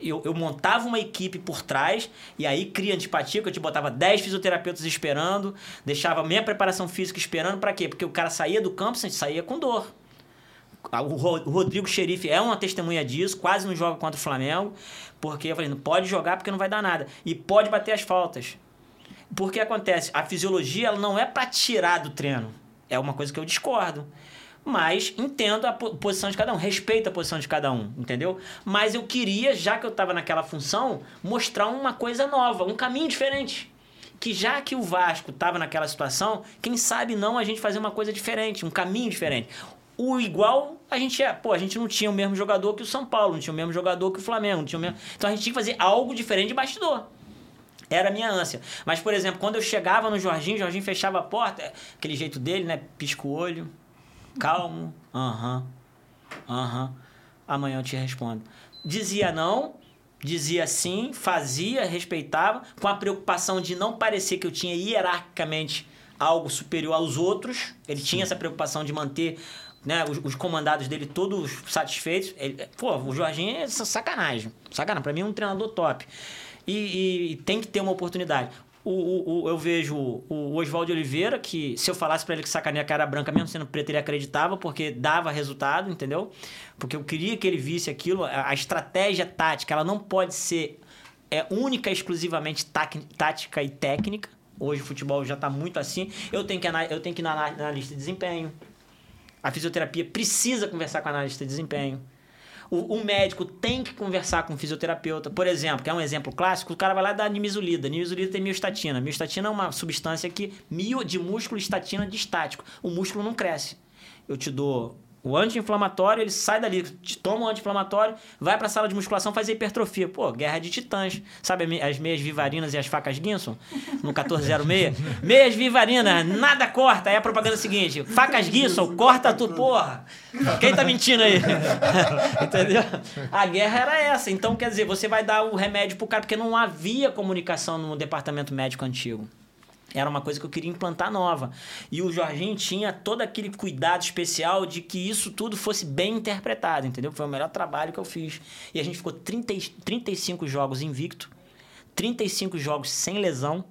C: Eu, eu montava uma equipe por trás e aí cria antipatia, que eu te botava 10 fisioterapeutas esperando, deixava minha preparação física esperando pra quê? Porque o cara saía do campo, saía com dor. Ah, o Rodrigo Xerife é uma testemunha disso, quase não joga contra o Flamengo, porque eu falei, não pode jogar porque não vai dar nada. E pode bater as faltas. Porque acontece, a fisiologia ela não é para tirar do treino. É uma coisa que eu discordo. Mas entendo a po- posição de cada um, respeito a posição de cada um, entendeu? Mas eu queria, já que eu estava naquela função, mostrar uma coisa nova, um caminho diferente. Que já que o Vasco estava naquela situação, quem sabe não a gente fazer uma coisa diferente, um caminho diferente. O igual a gente é, pô, a gente não tinha o mesmo jogador que o São Paulo, não tinha o mesmo jogador que o Flamengo, não tinha o mesmo. Então a gente tinha que fazer algo diferente de bastidor. Era a minha ânsia. Mas, por exemplo, quando eu chegava no Jorginho, o Jorginho fechava a porta, aquele jeito dele, né? Pisca o olho, calmo, aham, aham. Amanhã eu te respondo. Dizia não, dizia sim, fazia, respeitava, com a preocupação de não parecer que eu tinha hierarquicamente algo superior aos outros. Ele tinha essa preocupação de manter né, os, os comandados dele todos satisfeitos. Ele- pô, o Jorginho é sacanagem. Sacanagem. Pra mim é um treinador top. E, e- e tem que ter uma oportunidade. O, o- o- eu vejo o Oswaldo Oliveira, que se eu falasse pra ele que sacaneia a cara branca, mesmo sendo preto, ele acreditava, porque dava resultado, entendeu? Porque eu queria que ele visse aquilo. A, estratégia tática, ela não pode ser é, única, exclusivamente tática e técnica. Hoje o futebol já está muito assim. Eu tenho que, eu tenho que ir na ana- analista de desempenho. A fisioterapia precisa conversar com a analista de desempenho. O, o médico tem que conversar com o fisioterapeuta. Por exemplo, que é um exemplo clássico, o cara vai lá dá nimesulida. Nimesulida tem miostatina. Miostatina é uma substância que mio de músculo estatina de estático. O músculo não cresce. Eu te dou O anti-inflamatório, ele sai dali, toma o anti-inflamatório, vai pra sala de musculação fazer hipertrofia. Pô, guerra de titãs. Sabe a as meias vivarinas e as facas Guinson? No 1406? meias vivarinas, nada corta. Aí a propaganda é a seguinte: facas Guinson, corta tudo. Porra, quem tá mentindo aí? Entendeu? A guerra era essa. Então, quer dizer, você vai dar o remédio pro cara, porque não havia comunicação no departamento médico antigo. Era uma coisa que eu queria implantar nova. E o Jorginho tinha todo aquele cuidado especial de que isso tudo fosse bem interpretado, entendeu? Foi o melhor trabalho que eu fiz. E a gente ficou 30, e- 35 jogos invicto, 35 jogos sem lesão,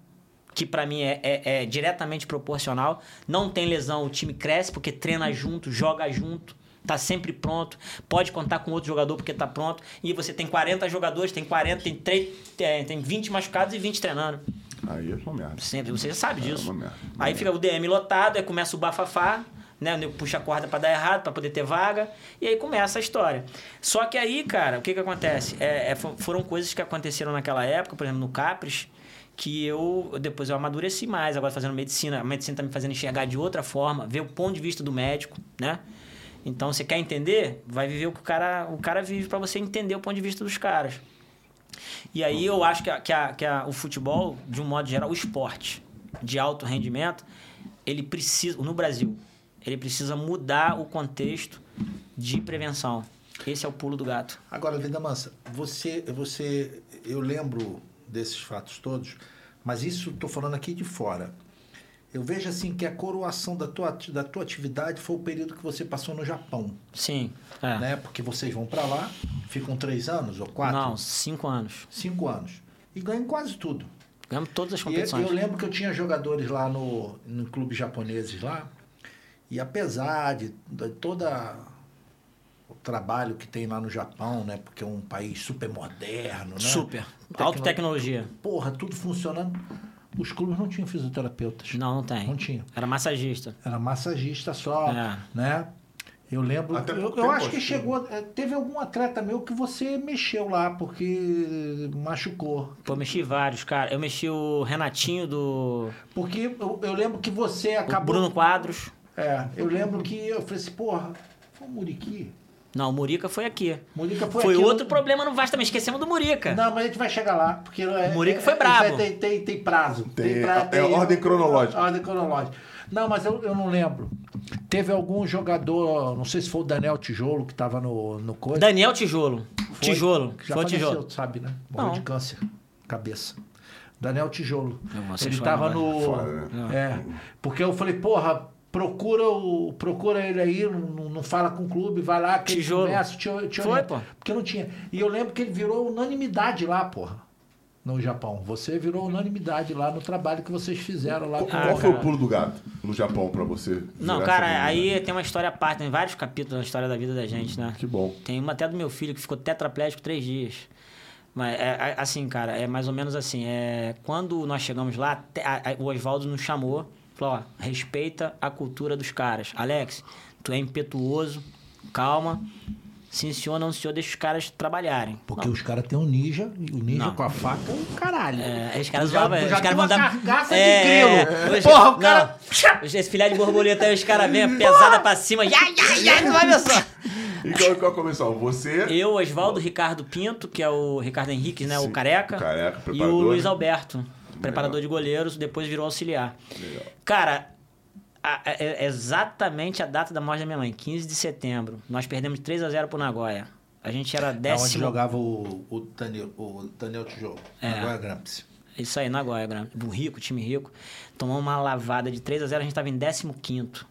C: que pra mim é, é- é diretamente proporcional. Não tem lesão, o time cresce porque treina junto, joga junto. Tá sempre pronto, pode contar com outro jogador porque tá pronto. E você tem 40 jogadores, tem 40, tem, 3, tem, tem 20 machucados e 20 treinando.
A: Aí é uma merda.
C: Sempre, você já sabe
A: É
C: disso.
A: uma merda.
C: Aí fica o DM lotado, aí começa o bafafá, né? Puxa a corda pra dar errado, pra poder ter vaga, e aí começa a história. Só que aí, cara, o que que acontece? É, é, fo- foram coisas que aconteceram naquela época, por exemplo, no Capres, que eu depois eu amadureci mais, agora fazendo medicina. A medicina tá me fazendo enxergar de outra forma, ver o ponto de vista do médico, né? Então, você quer entender? Vai viver o que o cara, o cara vive pra você entender o ponto de vista dos caras. E aí eu acho que, a- que, a- que a- o futebol, de um modo geral, o esporte de alto rendimento, ele precisa, no Brasil, ele precisa mudar o contexto de prevenção. Esse é o pulo do gato.
B: Agora, Vida Mansa, você, você, eu lembro desses fatos todos, mas isso estou falando aqui de fora. Eu vejo assim que a coroação da tua, da tua atividade foi o período que você passou no Japão,
C: Sim. É.
B: né? Porque vocês vão para lá, ficam três anos ou quatro,
C: Não, cinco anos.
B: cinco anos e ganham quase tudo.
C: Ganhamos todas as
B: E eu,
C: competições.
B: eu lembro que eu tinha jogadores lá no, no clube japoneses lá, e apesar de, de toda o trabalho que tem lá no Japão, né? Porque é um país super moderno, né?
C: Super.
B: Tecno-
C: Alta tecnologia.
B: Porra, tudo funcionando. Os clubes não tinham fisioterapeutas.
C: Não, não tem.
B: Não tinha.
C: Era massagista.
B: Era massagista só,
C: É.
B: né? Eu lembro.
A: Até
B: eu, eu acho que chegou. eh, Teve algum atleta meu que você mexeu lá, porque machucou.
C: Pô, eu mexi vários, cara. Eu mexi o Renatinho do.
B: Porque eu, eu lembro que você
C: O
B: acabou.
C: Bruno Quadros.
B: É, eu lembro que eu falei assim, porra, foi o Muriqui.
C: Não, o Murica foi aqui.
B: Murica foi
C: Foi,
B: aqui,
C: outro
B: eu-
C: problema no Vasco também. Esquecemos do Murica.
B: Não, mas a gente vai chegar lá, porque... é-
C: O Murica
B: é-
C: foi
B: é-
C: brabo.
B: Tem, tem, tem prazo.
A: Tem-
B: pra-
A: é ordem cronológica.
B: Ordem cronológica. Não, mas eu, eu não lembro. Teve algum jogador, não sei se foi o Daniel Tijolo, que estava no, no coisa.
C: Daniel Tijolo.
B: Foi-
C: Tijolo.
B: Já
C: Foi o
B: faleceu,
C: Tijolo.
B: sabe, né? Morreu de câncer. Cabeça. Daniel Tijolo. Ele
C: chorar
B: tava
C: agora.
B: no.
A: Foda,
B: É. Porque eu falei, porra, procura, o, procura ele aí, não, não fala com o clube, vai lá, que ele
C: Tijolo.
B: conversa, te, te
C: Foi, pô.
B: Porque não tinha. E eu lembro que ele virou unanimidade lá, porra. No Japão. Você virou unanimidade lá no trabalho que vocês fizeram lá.
A: Qual,
B: com-
C: Ah,
A: qual foi o pulo do gato no Japão pra você?
C: Não, cara, aí tem uma história à parte, tem vários capítulos na história da vida da gente, né?
A: Que bom.
C: Tem uma até do meu filho que ficou tetraplégico três dias. Mas é, é, assim, cara, é mais ou menos assim. É, quando nós chegamos lá, o Oswaldo nos chamou, falou, ó, respeita a cultura dos caras. Alex, tu é impetuoso, calma. Sim, senhor, não, senhor, deixa os caras trabalharem.
B: Porque
C: Não.
B: os caras têm um ninja, e o ninja
C: Não.
B: com a faca, o caralho.
C: É, os caras zoavam, os caras mandavam.
B: de
C: É,
B: grilo.
C: os-
B: Porra, o
C: não,
B: cara-
C: Esse filé de borboleta aí, os caras vêm pesada pra cima. Ai, ai, tu vai ver só.
A: E qual, qual começou? Você?
C: Eu, Oswaldo, Ricardo Pinto, que é o Ricardo Henrique, né? O
A: Sim,
C: careca.
A: careca,
C: E
A: preparador,
C: o Luiz
A: né?
C: Alberto, preparador de goleiros, depois virou auxiliar.
A: Legal.
C: Cara, a- a- é exatamente a data da morte da minha mãe, 15 de setembro. Nós perdemos 3 a 0 pro Nagoya. A gente era
B: É onde
C: décimo.
B: jogava o, o, Daniel, o Daniel Tijolo.
C: É.
B: Agora Gramps.
C: Isso aí, Nagoya. Um rico, time rico. Tomamos uma lavada de 3 a 0 a gente tava em 15.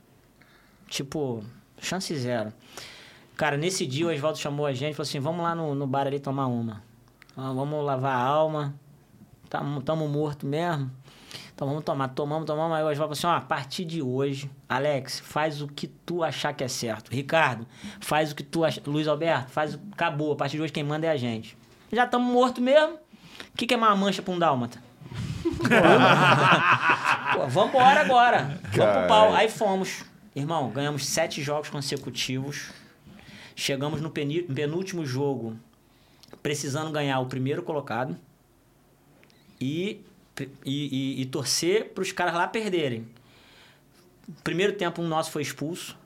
C: Tipo, chance zero. Cara, nesse dia o Oswaldo chamou a gente e falou assim: vamos lá no, no bar ali tomar uma. Vamos lavar a alma. Tamo, tamo morto mesmo. Então vamos tomar. Tomamos, tomamos. Aí o Oswaldo falou assim: ó, a partir de hoje, Alex, faz o que tu achar que é certo. Ricardo, faz o que tu achar. Luiz Alberto, faz o. Acabou. A partir de hoje quem manda é a gente. Já estamos morto mesmo. O que, que é uma mancha pra um dálmata? Pô, vambora agora. Vamos pro pau. Aí fomos. Irmão, ganhamos sete jogos consecutivos. Chegamos no penúltimo jogo precisando ganhar o primeiro colocado. E, e, e, e torcer pros caras lá perderem. Primeiro tempo um nosso foi expulso.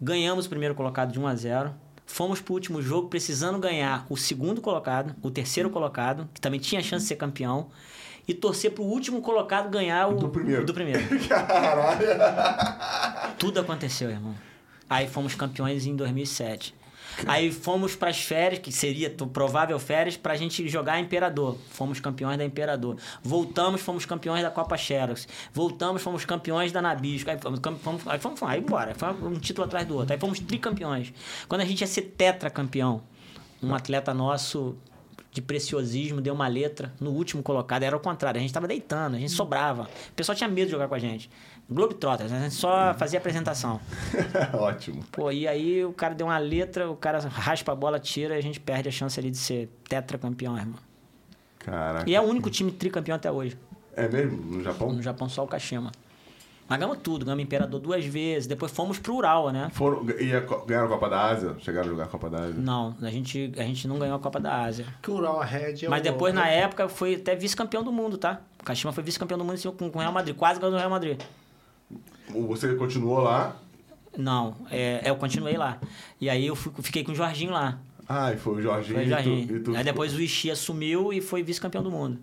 C: ganhamos o primeiro colocado de 1 a 0 Fomos pro último jogo precisando ganhar o segundo colocado, o terceiro colocado, que também tinha chance de ser campeão, e torcer pro último colocado ganhar o
A: Do primeiro.
C: do primeiro.
A: Caralho.
C: Tudo aconteceu, irmão. Aí fomos campeões em 2007. Aí fomos pras férias, que seria provável férias, pra gente jogar Imperador. Fomos campeões da Imperador. Voltamos, fomos campeões da Copa Xerox. Voltamos, fomos campeões da Nabisco. Aí fomos, fomos, aí fomos, aí embora. Foi um título atrás do outro. Aí fomos tricampeões. Quando a gente ia ser tetracampeão, um atleta nosso de preciosismo deu uma letra no último colocado. Era o contrário, a gente tava deitando, a gente sobrava. O pessoal tinha medo de jogar com a gente. Globetrotters, a gente só fazia apresentação.
A: Ótimo.
C: Pô, e aí o cara deu uma letra, o cara raspa a bola, tira e a gente perde a chance ali de ser tetracampeão, irmão.
A: Caraca.
C: E é o único time tricampeão até hoje.
A: É mesmo? No Japão?
C: No Japão só o Kashima. Mas ganhamos tudo, ganhamos Imperador duas vezes, depois fomos pro Ural, né?
A: Foram, e a ganharam a Copa da Ásia? Chegaram a jogar a Copa da Ásia?
C: Não, a gente, a gente não ganhou a Copa da Ásia.
B: Que o Ural Red é
C: Mas
B: o-
C: depois, na época, foi até vice-campeão do mundo, tá? O Kashima foi vice-campeão do mundo assim, com com o Real Madrid, quase ganhou o Real Madrid.
A: Você continuou lá?
C: Não, é, eu continuei lá. E aí eu fui- fiquei com o Jorginho lá.
A: Ah, e foi o Jorginho.
C: Foi o
A: e tu-
C: Jorginho.
A: e tu
C: aí
A: ficou-
C: depois o Ishii assumiu e foi vice-campeão do mundo.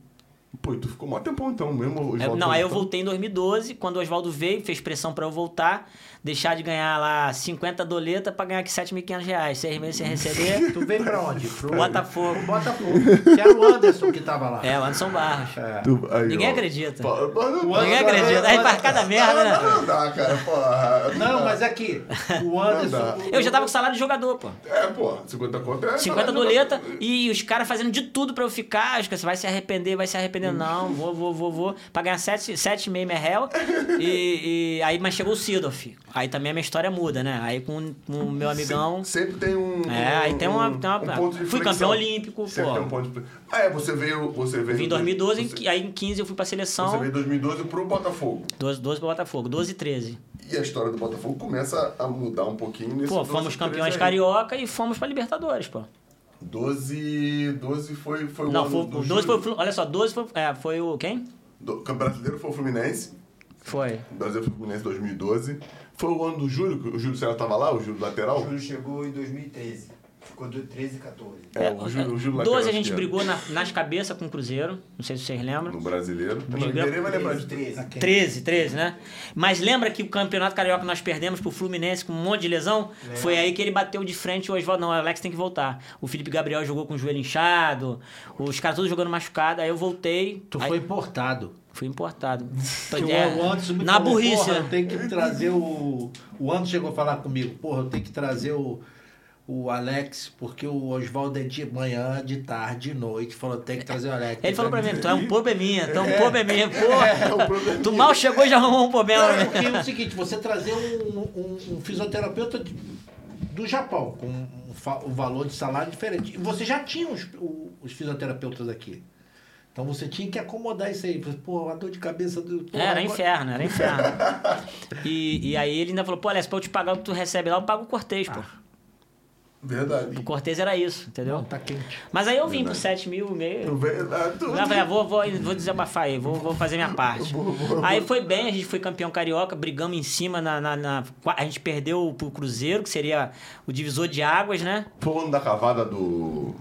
A: Pô, e tu ficou mó tempão então, mesmo. o
C: É, não, aí eu
A: então?
C: voltei em 2012, quando o Oswaldo veio, fez pressão pra eu voltar, deixar de ganhar lá 50 doleta pra ganhar aqui 7.500 reais, seis meses sem receber.
B: Tu veio pra onde? Pro
C: Botafogo.
B: Pro Botafogo. Que era o Anderson que tava lá.
C: É, o Anderson Barros.
B: É.
A: Tu- aí,
C: Ninguém
A: ó.
C: acredita.
A: Pô, não-
C: Ninguém acredita. Aí faz cada merda, né?
A: Não, não dá, cara, porra.
B: Não, mas aqui, o Anderson.
C: Eu já tava com salário de jogador, pô.
A: É, pô, 50 conto é.
C: 50
A: salário
C: doleta e os caras fazendo de tudo pra eu ficar. Acho que você vai se arrepender, vai se arrepender. Não, vou, vou, vou, vou. Pra ganhar 7,5 merréu. E, e aí, mas chegou o Sidorf. Aí também a minha história muda, né? Aí com o meu amigão.
A: Se- Sempre tem um.
C: É, aí tem uma-
A: um-
C: tem uma-
A: um ponto de
C: fui campeão olímpico,
A: Sempre
C: pô.
A: tem um ponto de. Ah, é, você veio. Você veio
C: vim em 2012,
A: você,
C: aí em 15 eu fui pra
A: Você
C: seleção.
A: veio em 2012 pro Botafogo.
C: 12, 12 pro Botafogo, 12 e 13.
A: E a história do Botafogo começa a mudar um pouquinho nesse
C: Pô,
A: 12,
C: fomos
A: 13
C: campeões carioca e fomos pra Libertadores, pô.
A: 12. 12 foi, foi o
C: Não, foi,
A: do
C: o 12 foi, o
A: Júlio.
C: Flu- olha só, 12 foi, é, foi o quem?
A: Do, o Campeonato Brasileiro foi o Fluminense.
C: Foi.
A: O Brasileiro foi o Fluminense 2012. Foi o ano do Júlio, que o Júlio César tava lá, o Júlio lateral?
D: O Júlio chegou em 2013. Ficou do 13 e 14.
A: É, o Júlio, o Júlio
C: 12 a gente
A: esquerdo.
C: brigou na- nas cabeças com o Cruzeiro, não sei se vocês lembram.
A: No brasileiro. Não,
C: Brigamos-
A: ninguém vai lembrar
D: 13,
A: de
D: 13.
C: 13, 13, né? Mas lembra que o campeonato carioca nós perdemos pro Fluminense com um monte de lesão? Foi aí que ele bateu de frente o Oswaldo. Não, o Alex tem que voltar. O Felipe Gabriel jogou com o joelho inchado, os caras todos jogando machucado. Aí eu voltei.
B: Tu
C: aí
B: foi importado.
C: Fui importado. É,
B: o Anderson me
C: na
B: falou,
C: burrice.
B: Porra, eu
C: né?
B: tenho que trazer o. O Anderson chegou a falar comigo, porra, eu tenho que trazer o, o Alex, porque o Oswaldo é de manhã, de tarde, de noite. Falou, tem que trazer o Alex.
C: Ele falou pra mim, tu é um probleminha, tu é um
B: É.
C: probleminha, porra. Tu mal chegou e já arrumou um problema.
B: Não,
C: né?
B: porque é o seguinte, você trazer um, um- um fisioterapeuta de- do Japão, com um, um valor de salário diferente. E você já tinha os, os fisioterapeutas aqui. Então você tinha que acomodar isso aí. Pô, a dor de cabeça do. pô,
C: É, era
B: agora-
C: inferno, era inferno. E, e aí ele ainda falou, pô, Alex, pra eu te pagar o que tu recebe lá, eu pago o Cortez, pô.
A: Verdade.
C: O Cortez era isso, entendeu?
B: Não, tá quente.
C: Mas aí eu vim
A: Verdade.
C: por 7 mil,
A: Tu
C: meio.
A: ah,
C: Eu falei, ah, vou, vou, vou desabafar aí, vou, vou fazer minha parte. Aí foi bem, a gente foi campeão carioca, brigamos em cima na. na, na- a gente perdeu pro Cruzeiro, que seria o divisor de águas, né?
A: Foi o ano da cavada do.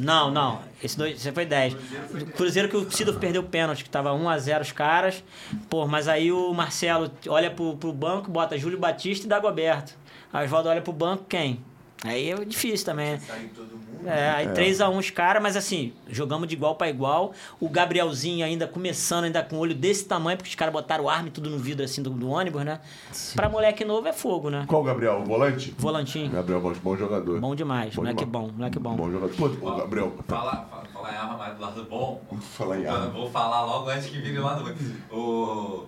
C: Não, não. Esse, dois, esse foi 10. O Cruzeiro que o Sidorf perdeu o pênalti, que tava 1x0 os caras. Pô, mas aí o Marcelo olha pro, pro banco, bota Júlio Batista e Dagoberto. Aí o Oswaldo olha pro banco, quem? Aí é difícil também, né?
D: Saiu todo mundo.
C: É, aí 3x1 os caras, mas assim, jogamos de igual pra igual. O Gabrielzinho ainda começando, ainda com o olho desse tamanho, porque os caras botaram o arma e tudo no vidro assim do, do ônibus, né? Pra moleque novo é fogo, né?
A: Qual o Gabriel? O volante?
C: Volantinho.
A: Gabriel, bom, bom jogador.
C: Bom demais, moleque
A: demais.
C: bom, moleque bom.
A: Bom jogador. Pô, o Gabriel.
E: Fala, fala, fala em arma, mas do lado bom.
A: Fala em arma.
E: Vou falar logo antes que vire lá no. O,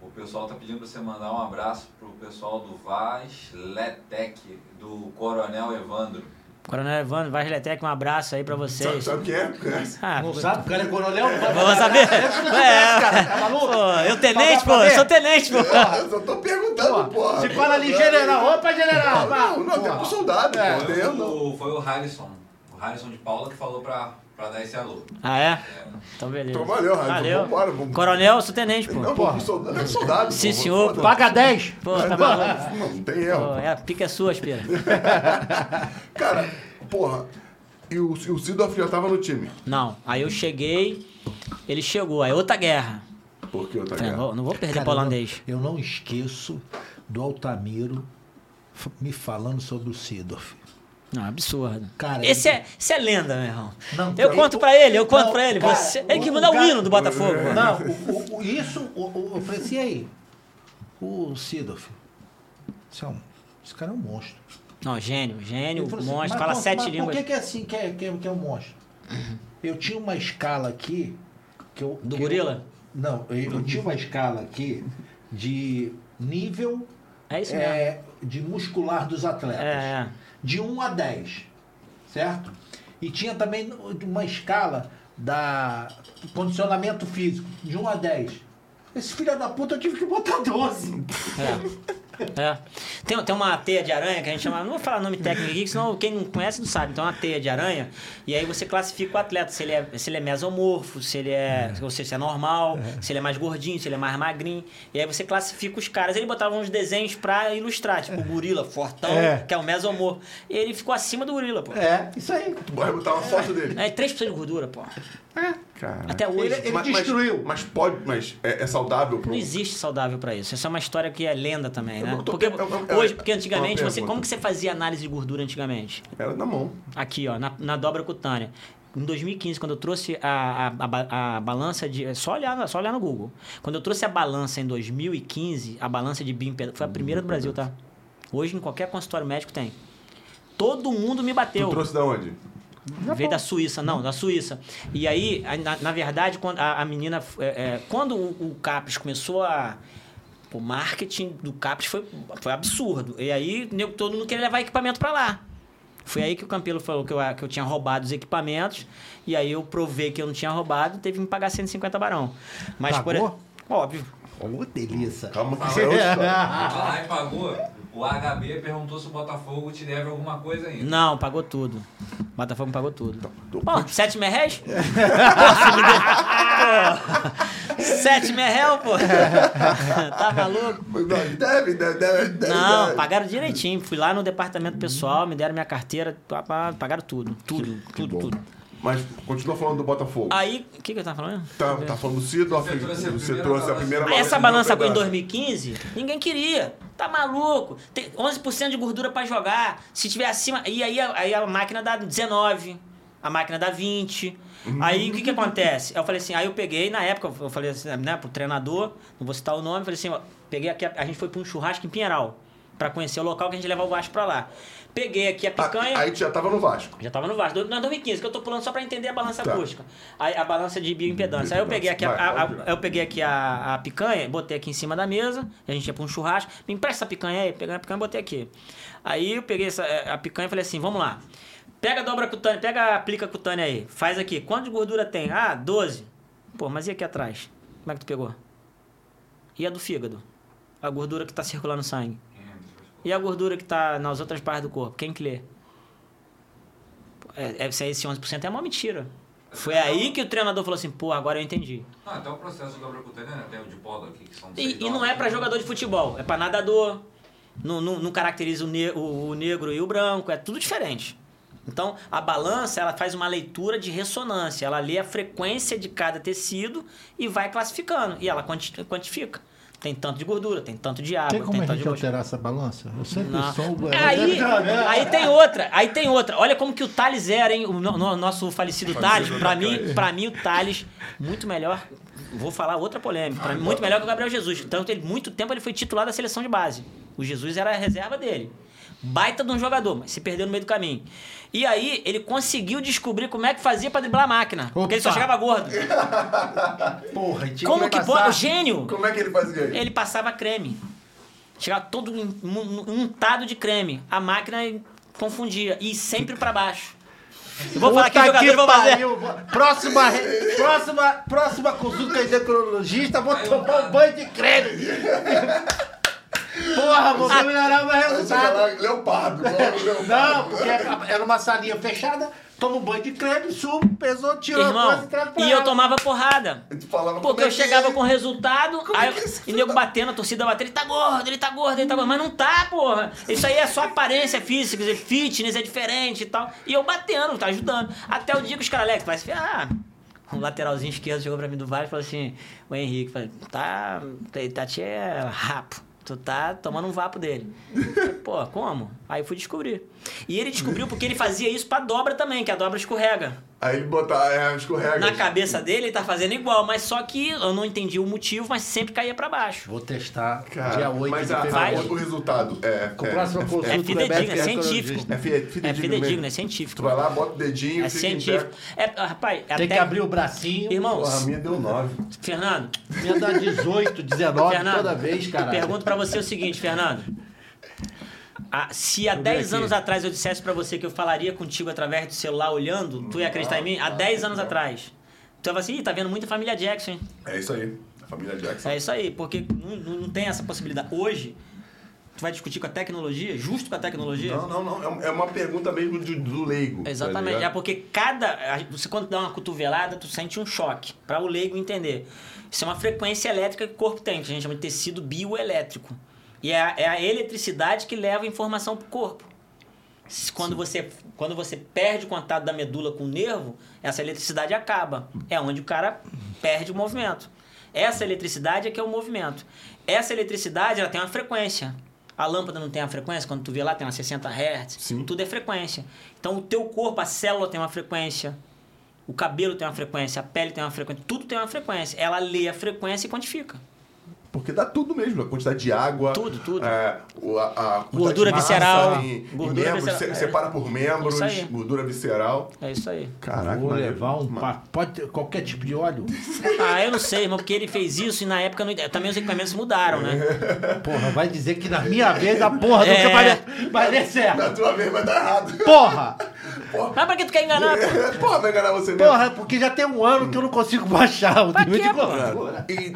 E: o pessoal tá pedindo pra você mandar um abraço pro pessoal do Vaz Letec, do Coronel Evandro.
C: Coronel Evandro, Vaz Letec, um abraço aí pra
A: Sabe,
C: vocês.
A: sabe quem é? Conhece?
C: Ah,
B: Não sabe? O cara é coronel? Não vai
C: Vamos saber?
B: É, cara, tá maluco?
C: Pô, eu tenente, pô, eu sou tenente, pô.
A: Eu só tô perguntando, porra.
B: Se fala ali, general. Opa, general.
A: Não, não, não, tem pro soldado,
B: É.
A: pô.
E: O- foi o Harrison, o Harrison de Paula que falou pra, pra dar esse alô.
C: Ah, é? Então, beleza.
A: Então valeu, Raio.
C: Valeu.
A: Vambora, vamos.
C: Coronel, sou tenente, pô.
A: Não, vamos soldado. É soldado.
C: Sim,
A: pô,
C: senhor,
A: foda-se.
B: Paga 10.
C: Pô, tá maluco.
A: Não, não tem erro.
C: Pô, é, a pica é sua, Aspira.
A: Cara, porra. E o, e o Sidorf já tava no time.
C: Não, aí eu cheguei, ele chegou, aí outra guerra.
A: Por que outra
C: Falei,
A: guerra?
C: não, não vou perder
B: Cara,
C: pro holandês.
B: Eu não esqueço do Altamiro me falando sobre o Sidorf.
C: Não, absurdo.
B: Cara,
C: esse,
B: ele-
C: é, esse é lenda, meu irmão.
B: Não,
C: eu conto pra ele, eu conto
B: Não,
C: pra ele.
B: cara,
C: Você, ele que
B: o-
C: mudou
B: o
C: hino do Botafogo.
B: Não, o- o- o- isso, o, o, eu falei assim, e aí? O Sidorf. Esse, é um, esse cara é um monstro.
C: Não, gênio, gênio,
B: assim,
C: monstro,
B: mas
C: fala
B: por-
C: sete
B: mas
C: línguas.
B: Por que, que é assim que é, que é, que é um monstro? Eu tinha uma escala aqui. Que eu,
C: Do
B: que eu-
C: gorila?
B: não, eu, eu tinha uma escala aqui de nível
C: É isso mesmo.
B: é, de muscular dos atletas.
C: É, é.
B: De 1 a 10. Certo? E tinha também uma escala da condicionamento físico, de 1 a 10. Esse filho da puta eu tive que botar 12.
C: É. É. Tem, tem uma teia de aranha que a gente chama. Não vou falar nome técnico aqui, senão quem não conhece não sabe. Então é uma teia de aranha. E aí você classifica o atleta, se ele é, se ele é mesomorfo, se ele é. Ou seja, se é normal, se ele é mais gordinho, se ele é mais magrinho. E aí você classifica os caras. Ele botava uns desenhos pra ilustrar, tipo o gorila fortão,
B: É.
C: que é o mesomorfo. E ele ficou acima do gorila, pô.
B: É, isso aí.
A: Vai botar uma foto dele.
C: É 3% de gordura, pô.
A: Cara.
C: Até hoje.
B: Ele- ele
A: Mas-
B: destruiu.
A: Mas, mas pode, mas é, é saudável pro.
C: Não existe saudável pra isso. Essa é uma história que é lenda também, né?
A: Tô-
C: Porque
A: eu- eu- eu-
C: hoje, porque antigamente, você, como que você fazia análise de gordura antigamente?
A: Era na mão.
C: Aqui, ó, na, na dobra cutânea. Em 2015, quando eu trouxe a, a, a, a balança de. é Só olhar, só olhar no Google. Quando eu trouxe a balança em 2015, a balança de bioimpedância. Foi a primeira do Brasil, tá? Hoje, em qualquer consultório médico tem. Todo mundo me bateu.
A: Tu trouxe da onde?
C: Veio da Suíça, não, da Suíça. E aí, na, na verdade, quando a, a menina. é, é, quando o, o Capes começou a. O marketing do Capes foi, foi absurdo. E aí, todo mundo queria levar equipamento pra lá. Foi aí que o Campelo falou que eu, que eu tinha roubado os equipamentos. E aí eu provei que eu não tinha roubado teve que me pagar 150 barão. Mas
B: Pagou?
C: por Óbvio.
B: Ô, delícia.
A: Calma que isso é
E: e pagou. O HB perguntou se o Botafogo te deve alguma coisa ainda.
C: Não, pagou tudo. Botafogo pagou tudo.
A: Então,
C: Pô, 7 mil reais? Pô, Pô, 7 mil reais, pô. tá maluco?
A: Não, Deve, deve, deve, deve.
C: Não, pagaram direitinho. Fui lá no departamento pessoal, me deram minha carteira, pagaram tudo. Tudo, tudo, tudo.
A: Mas continua falando do Botafogo.
C: Aí, o que, que eu tava falando?
A: Tá, tá falando do Sidorf,
E: Você trouxe a
A: você
E: primeira
A: trouxe a
E: balança.
A: primeira
C: Aí essa balança em
A: pedaço.
C: 2015, ninguém queria. Tá maluco? Tem 11% de gordura pra jogar. Se tiver acima. E aí, aí a máquina dá 19, a máquina dá 20. Aí o que que acontece? Eu falei assim, aí eu peguei, na época, eu falei assim, né, pro treinador, não vou citar o nome, falei assim, peguei aqui, a, a gente foi pra um churrasco em Pinheiral, pra conhecer o local que a gente levava o Vasco pra lá. Peguei aqui a
A: Ah,
C: picanha.
A: Aí tu já tava no Vasco.
C: Já tava no Vasco. Não, 2015, que eu tô pulando só pra entender a balança
A: Tá.
C: acústica. Aí, a balança de bioimpedância. Aí eu peguei aqui, a, a- a- eu peguei aqui a, a picanha, botei aqui em cima da mesa, a gente ia pra um churrasco. Me empresta essa picanha aí, peguei a picanha e botei aqui. Aí eu peguei essa, eh, a picanha e falei assim, vamos lá. Pega a dobra cutânea, pega a plica cutânea aí. Faz aqui. Quanto de gordura tem? Ah, 12. Pô, mas e aqui atrás? Como é que tu pegou? E a do fígado? A gordura que tá circulando no sangue. E a gordura que tá nas outras partes do corpo? Quem que lê? É, é, se esse 11% é uma mentira. Foi aí que o treinador falou assim, pô, agora eu entendi.
E: Não, até o processo do dobra cutânea, né? Tem o de polo aqui, que são
C: E, e não é
E: dólares.
C: pra jogador de futebol, é pra nadador. Não, não, não caracteriza o, ne- o- o negro e o branco, é tudo diferente. Então, a balança, ela faz uma leitura de ressonância. Ela lê a frequência de cada tecido e vai classificando. E ela quanti- quantifica. Tem tanto de gordura, tem tanto de água,
B: Tem
C: tem,
B: como a
C: tanto
B: gente alterar essa balança? Eu sempre
C: Não.
B: sou o...
C: Aí, aí tem outra, aí tem outra. Olha como que o Thales era, hein? O no- no- nosso falecido Thales. Pra mim, pra mim, o Thales, muito melhor. Vou falar outra polêmica. Pra mim, muito melhor que o Gabriel Jesus. Tanto ele, muito tempo ele foi titular da seleção de base. O Jesus era a reserva dele. Baita de um jogador, mas se perdeu no meio do caminho. E aí, ele conseguiu descobrir como é que fazia pra driblar a máquina. Porque ele só
B: Opa.
C: chegava gordo.
B: Porra, tinha
C: Como que
B: passar-
C: pode? O gênio!
A: Como é que ele fazia isso?
C: Ele passava creme. Chegava todo untado de creme. A máquina confundia. E sempre pra baixo. Eu vou falar que
B: Puta
C: jogador eu vou fazer.
B: Próxima, próxima, próxima consulta com endocrinologista, vou tomar um banho de creme. Porra, vou melhorar o meu resultado.
A: leopardo. logo, leopardo.
B: Não, porque era uma salinha fechada, toma um banho de creme, subo, pesou, tirou a
C: Irmão,
B: coisa e traz pra
C: e eu tomava porrada. Porque
A: é
C: eu
A: que
C: chegava
A: é?
C: com resultado, aí
A: é é
C: e nego batendo, a torcida batendo, ele tá gordo, ele tá gordo, ele tá gordo. Mas não tá, porra. Isso aí é só aparência física, quer dizer, fitness é diferente e tal. E eu batendo, tá ajudando. Até o dia que os caras, Alex, vai se ah, um lateralzinho esquerdo chegou pra mim do Vasco e falou assim, o Henrique, falei, tá, Tati é rapo. Tu tá tomando um vapo dele. Pô, como? Aí eu fui descobrir. E ele descobriu porque ele fazia isso pra dobra também, que a dobra escorrega.
A: Aí ele botar, é, escorrega.
C: Na cabeça dele, ele tá fazendo igual, mas só que eu não entendi o motivo, mas sempre caía pra baixo.
B: Vou testar
A: Cara,
B: dia 8
A: mas
B: de
A: a-
B: fevereiro.
A: o resultado é.
B: Com
A: é,
B: próxima
A: é-
B: consulta
C: É
B: do
C: fidedigno, é científico.
A: É, fi- é fidedigno.
C: É fidedigno,
A: mesmo.
C: é científico.
A: Tu vai lá, bota o dedinho,
C: É científico. É, rapaz,
B: Tem
C: até...
B: que abrir o bracinho.
C: Irmãos,
A: Porra, a minha deu 9.
C: Fernando,
B: Minha dá 18, 19
C: Fernando,
B: toda vez, cara.
C: eu pergunto pra você o seguinte, Fernando. Ah, se há
B: Deixa eu ver
C: 10
B: aqui.
C: anos atrás eu dissesse pra você que eu falaria contigo através do celular olhando, tu ia acreditar em mim? Há 10 anos atrás. Tu ia falar assim, Ih, tá vendo muita família Jackson, hein?
A: É isso aí. A família Jackson.
C: É isso aí, porque não, não tem essa possibilidade. Hoje, tu vai discutir com a tecnologia, justo com a tecnologia?
A: Não, não, não. É É uma pergunta mesmo de- do leigo. tá
C: Exatamente. é
A: ligado?
C: porque cada. Você quando dá uma cotovelada, tu sente um choque. Para o leigo entender. Isso é uma frequência elétrica que o corpo tem, que a gente chama de tecido bioelétrico. E é a, é a eletricidade que leva a informação pro corpo. Se- Quando você, quando você perde o contato da medula com o nervo, essa eletricidade acaba. É onde o cara perde o movimento. Essa eletricidade é que é o movimento. Essa eletricidade ela tem uma frequência. A lâmpada não tem a frequência, quando tu vê lá tem umas 60 Hz.
A: Sim.
C: Tudo é frequência. Então o teu corpo, a célula tem uma frequência. O cabelo tem uma frequência, a pele tem uma frequência, tudo tem uma frequência. Ela lê a frequência e quantifica.
A: Porque dá tudo mesmo, a quantidade de água.
C: Tudo, tudo.
A: é, a, a
C: Gordura visceral,
A: Em, em
C: gordura
A: membros,
C: visceral,
A: se-
C: é.
A: separa por membros, gordura visceral.
C: É isso aí.
A: Caraca,
B: Vou
A: maneiro.
B: levar um. Pode ter qualquer tipo de óleo?
C: Ah, eu não sei, irmão, porque ele fez isso e na época não- também os equipamentos mudaram, né?
B: Porra, vai dizer que na minha vez a porra
C: É.
B: nunca vai, dar- vai dar certo.
A: Na tua vez vai dar errado.
B: Porra!
C: Mas pra que tu quer enganar, pô?
A: Porra, vai enganar você mesmo.
B: Porra, porque já tem um ano que eu não consigo baixar o nível de gordura.
A: E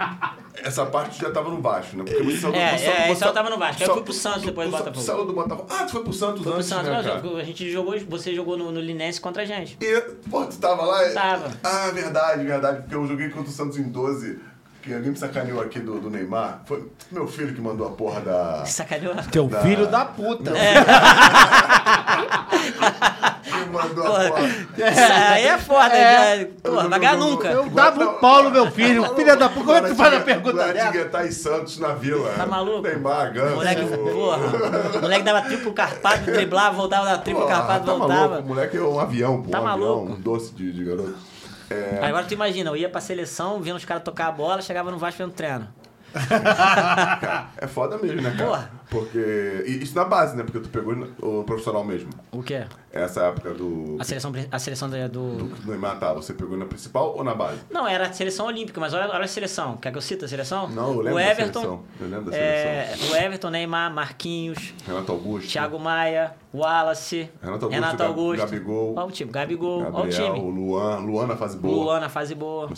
A: essa parte já tava no baixo, né? Porque você saiu do
C: É,
A: você-
C: é,
A: você-
C: eu tava no Vasco. Aí eu fui pro Santos depois do
A: tu-
C: Botafogo.
A: Saiu do Botafogo. Ah, tu foi pro Santos
C: Foi pro
A: antes,
C: Santos,
A: né,
C: não,
A: cara?
C: a gente jogou, você jogou no, no Linense contra a gente.
A: E, pô, tu tava lá?
C: Tava.
A: Ah, verdade, verdade. Porque eu joguei contra o Santos em 12. Que alguém me sacaneou aqui do, do Neymar. Foi meu filho que mandou a porra da.
C: Sacaneou?
B: Teu
A: Da-
B: filho da puta.
A: Que mandou a
C: Porra,
A: porra.
C: isso aí é foda,
B: É.
C: já. Porra, vai ganhar nunca.
B: Eu dava o Paulo, meu filho. Filha da puta. Como é que tu faz a pergunta dessa?
A: Guaratinguetá e Santos na vila.
C: Tá maluco?
A: Neymar, Ganso.
C: Moleque, porra. Moleque dava triplo carpado, driblava, voltava, dava triplo
A: Porra,
C: carpado,
A: tá
C: voltava.
A: maluco, o moleque é um avião, pô.
C: Tá
A: um avião,
C: maluco.
A: um doce de, de garoto. É,
C: Agora tu imagina, eu ia pra seleção, vendo os caras tocar a bola, chegava no Vasco vendo treino.
A: É foda mesmo, né, cara?
C: Porra.
A: Porque. e Isso na base, né? Porque tu pegou o profissional mesmo.
C: O quê?
A: Essa época do.
C: A seleção, a seleção da- do...
A: do Neymar tá, você pegou na principal ou na base?
C: Não, era a seleção olímpica, mas olha, olha a seleção. Quer que eu cite a seleção?
A: Não, eu lembro
C: o
A: da
C: Everton,
A: seleção. Eu lembro da
C: é,
A: seleção.
C: o Everton, Neymar, Marquinhos,
A: Renato Augusto.
C: Thiago Maia, Wallace,
A: Renato Augusto,
C: Renato Augusto.
A: Gabigol.
C: Olha o time, Gabigol, olha o
A: Gabriel,
C: time.
A: Luan, Luan na fase boa.
C: Luan na fase boa.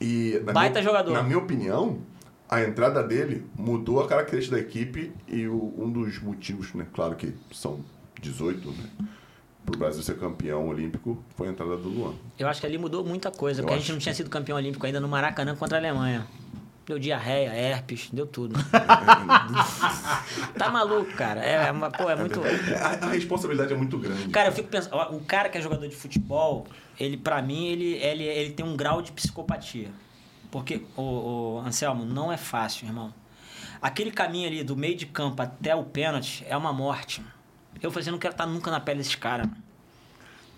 A: E,
C: Baita
A: minha,
C: jogador.
A: Na minha opinião, a entrada dele mudou a característica da equipe e o- um dos motivos, né? Claro que são 18, né? Pro Brasil ser campeão olímpico foi a entrada do Luan.
C: Eu acho que ali mudou muita coisa,
A: Eu
C: porque a gente não tinha sido campeão olímpico ainda no Maracanã contra a Alemanha. Deu diarreia, herpes, deu tudo. tá maluco, cara. É, uma, pô, é muito.
A: A, a responsabilidade é muito grande.
C: Cara, eu fico pensando, o cara que é jogador de futebol, ele, pra mim, ele, ele, ele tem um grau de psicopatia. Porque, o, Anselmo, não é fácil, irmão. Aquele caminho ali do meio de campo até o pênalti é uma morte. Eu falei assim, não quero estar nunca na pele desses caras.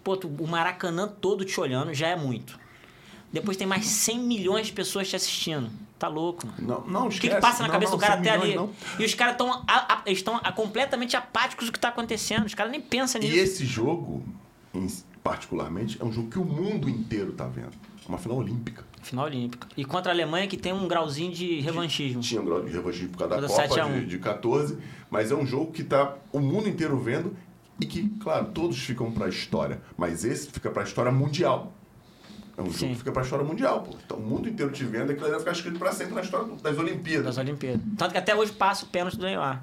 C: Pô, tu- o Maracanã todo te olhando já é muito. Depois tem mais 100 milhões de pessoas te assistindo. Tá louco, mano.
A: Não, não
C: O que, que passa na
A: Não,
C: cabeça
A: não,
C: do cara
A: 100
C: até ali?
A: não.
C: E os caras estão estão completamente apáticos do que tá acontecendo. Os caras nem pensam nisso.
A: E esse jogo, particularmente, é um jogo que o mundo inteiro tá vendo. É Uma final olímpica.
C: Final olímpico. E contra a Alemanha que tem um grauzinho de revanchismo.
A: Tinha um grau de revanchismo por causa da Copa
C: 7 a 1.
A: de, de 14, mas é um jogo que tá o mundo inteiro vendo e que, claro, todos ficam pra história, mas esse fica pra história mundial. É um jogo
C: Sim.
A: que fica pra história mundial, pô. Então o mundo inteiro te vendo, aquilo vai ficar escrito pra sempre na história das Olimpíadas.
C: das Olimpíadas. Tanto que até hoje passa o pênalti do Neymar.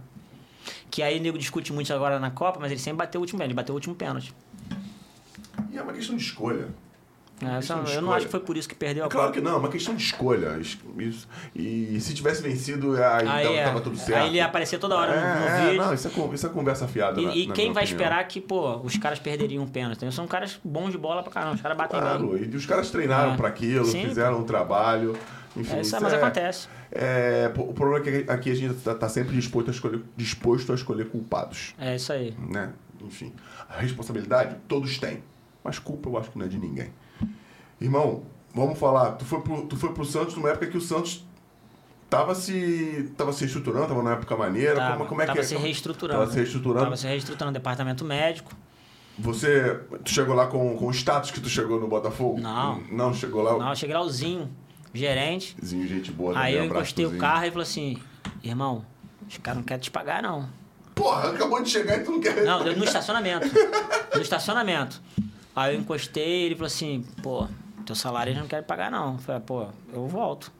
C: Que aí o nego discute muito agora na Copa, mas ele sempre bateu o último pênalti. Ele bateu o último pênalti.
A: E é uma questão de escolha.
C: É, eu não acho que foi por isso que perdeu a
A: É claro
C: Copa.
A: que não, é uma questão de escolha. Isso-. E se tivesse vencido, aí,
C: Aí,
A: tava,
C: é,
A: tava tudo certo.
C: aí ele ia aparecer toda hora no-
A: é,
C: no,
A: é,
C: vídeo.
A: Não, isso é, isso é conversa fiada.
C: E,
A: na-
C: e
A: na
C: quem vai
A: opinião.
C: esperar que, pô, os caras perderiam um pênalti? São caras bons de bola pra caramba, os caras batem bem.
A: Claro, e os caras treinaram
C: É.
A: pra aquilo,
C: Sim.
A: fizeram um trabalho. Enfim,
C: É isso, mas
A: é-
C: acontece.
A: é, o problema é que aqui a gente tá, tá sempre disposto a, escolher, disposto a escolher culpados.
C: É isso aí.
A: Né? Enfim, a responsabilidade todos têm. Mas culpa eu acho que não é de ninguém. Irmão, vamos falar. Tu foi pro, tu foi pro Santos numa época que o Santos tava se, tava se reestruturando, tava numa época maneira.
C: Tava,
A: como, como é
C: tava
A: que
C: se reestruturando.
A: Tava se reestruturando.
C: Tava se reestruturando. Departamento médico.
A: Você tu chegou lá com, com o status que tu chegou no Botafogo?
C: Não.
A: Não, chegou lá.
C: Não, eu cheguei lá, o Zinho, gerente.
A: Zinho, gente boa
C: Aí eu encostei o carro e falou assim: irmão, os caras não querem te pagar, não.
A: Porra, acabou de chegar e tu não quer.
C: Não, no estacionamento. No estacionamento. Aí eu encostei e ele falou assim, pô, teu salário eles não querem pagar, não. Eu falei, pô, eu volto.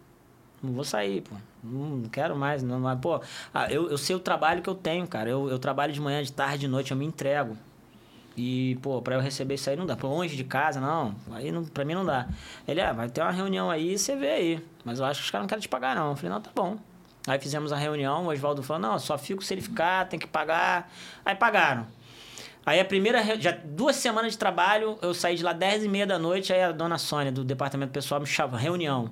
C: Não vou sair, pô. Não, quero mais. Não, mas, pô, ah, eu, eu sei o trabalho que eu tenho, cara. Eu, eu trabalho de manhã, de tarde, de noite, eu me entrego. E, pô, pra eu receber isso aí não dá. Pô, longe de casa, não. Aí não, pra mim não dá. Ele, ah, vai ter uma reunião aí, você vê aí. Mas eu acho que os caras não querem te pagar, não. Eu falei, não, tá bom. Aí fizemos a reunião, o Oswaldo falou, não, só fico se ele ficar, tem que pagar. Aí pagaram. Aí a primeira, já duas semanas de trabalho, eu saí de lá 10 e meia da noite, aí a dona Sônia, do departamento pessoal, me chamou, reunião.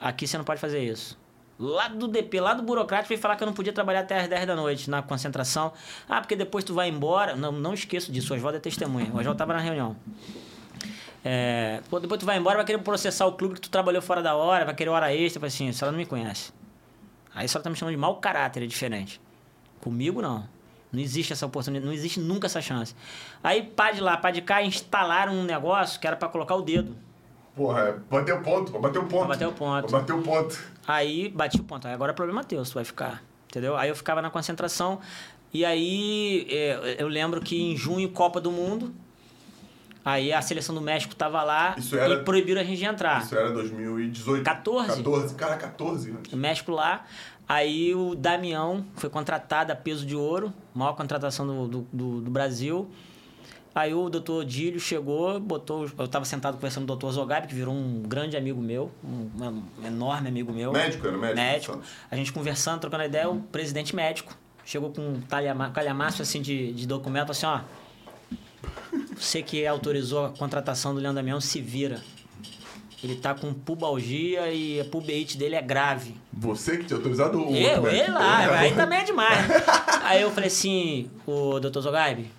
C: Aqui você não pode fazer isso. Lá do DP, lá do burocrático, veio falar que eu não podia trabalhar até as 10 da noite na concentração. Ah, porque depois tu vai embora. Não, não esqueço disso, o Oswaldo é testemunha. O Oswaldo tava na reunião. É, depois tu vai embora, vai querer processar o clube que tu trabalhou fora da hora, vai querer hora extra. Falei assim, a senhora não me conhece. Aí a senhora tá me chamando de mau caráter, é diferente. Comigo, não. Não existe essa oportunidade, não existe nunca essa chance. Aí, pá de lá, pá de cá, instalaram um negócio que era pra colocar o dedo.
A: Porra, é, bateu o ponto, bateu o ponto.
C: Bateu o ponto.
A: Bateu o ponto.
C: Aí bati o ponto. Aí agora é problema teu, se tu vai ficar. Entendeu? Aí eu ficava na concentração. E aí é, eu lembro que em junho, Copa do Mundo. Aí a seleção do México tava lá
A: Isso era-
C: e proibiram a gente de entrar.
A: Isso era 2018.
C: 14?
A: 14, cara, 14. né?
C: O México lá. Aí o Damião foi contratado a peso de ouro, maior contratação do, do, do- do Brasil. Aí o doutor Odílio chegou, botou. Eu estava sentado conversando com o doutor Zogabe, que virou um grande amigo meu, um, um enorme amigo meu.
A: Médico, era médico,
C: Médico. A gente conversando, trocando ideia, o presidente médico chegou com um calhamaço assim de, de documento, assim, ó. Você que autorizou a contratação do Leandro Damião, se vira. Ele tá com pubalgia e a pubeite dele é grave.
A: Você que tinha autorizado o
C: Eu, ele lá, aí também é demais. aí eu falei assim, o doutor Zogaibe,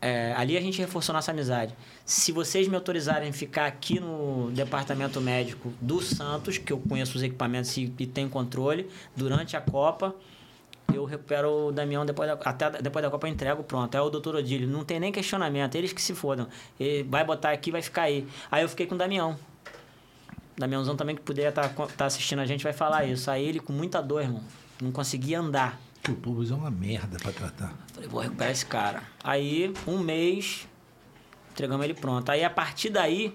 C: é, ali a gente reforçou nossa amizade. Se vocês me autorizarem a ficar aqui no departamento médico do Santos, que eu conheço os equipamentos e, e tenho controle, durante a Copa, eu recupero o Damião depois da, até depois da Copa eu entrego, pronto. É o doutor Odílio, não tem nem questionamento, eles que se fodam. Ele vai botar aqui, vai ficar aí. Aí eu fiquei com o Damião. Damiãozão também que puder estar tá assistindo a gente vai falar isso. Aí ele com muita dor, irmão. Não conseguia andar.
B: Que o Pubis é uma merda pra tratar.
C: Falei, vou recuperar esse cara. Aí, um mês, entregamos ele pronto. Aí, a partir daí,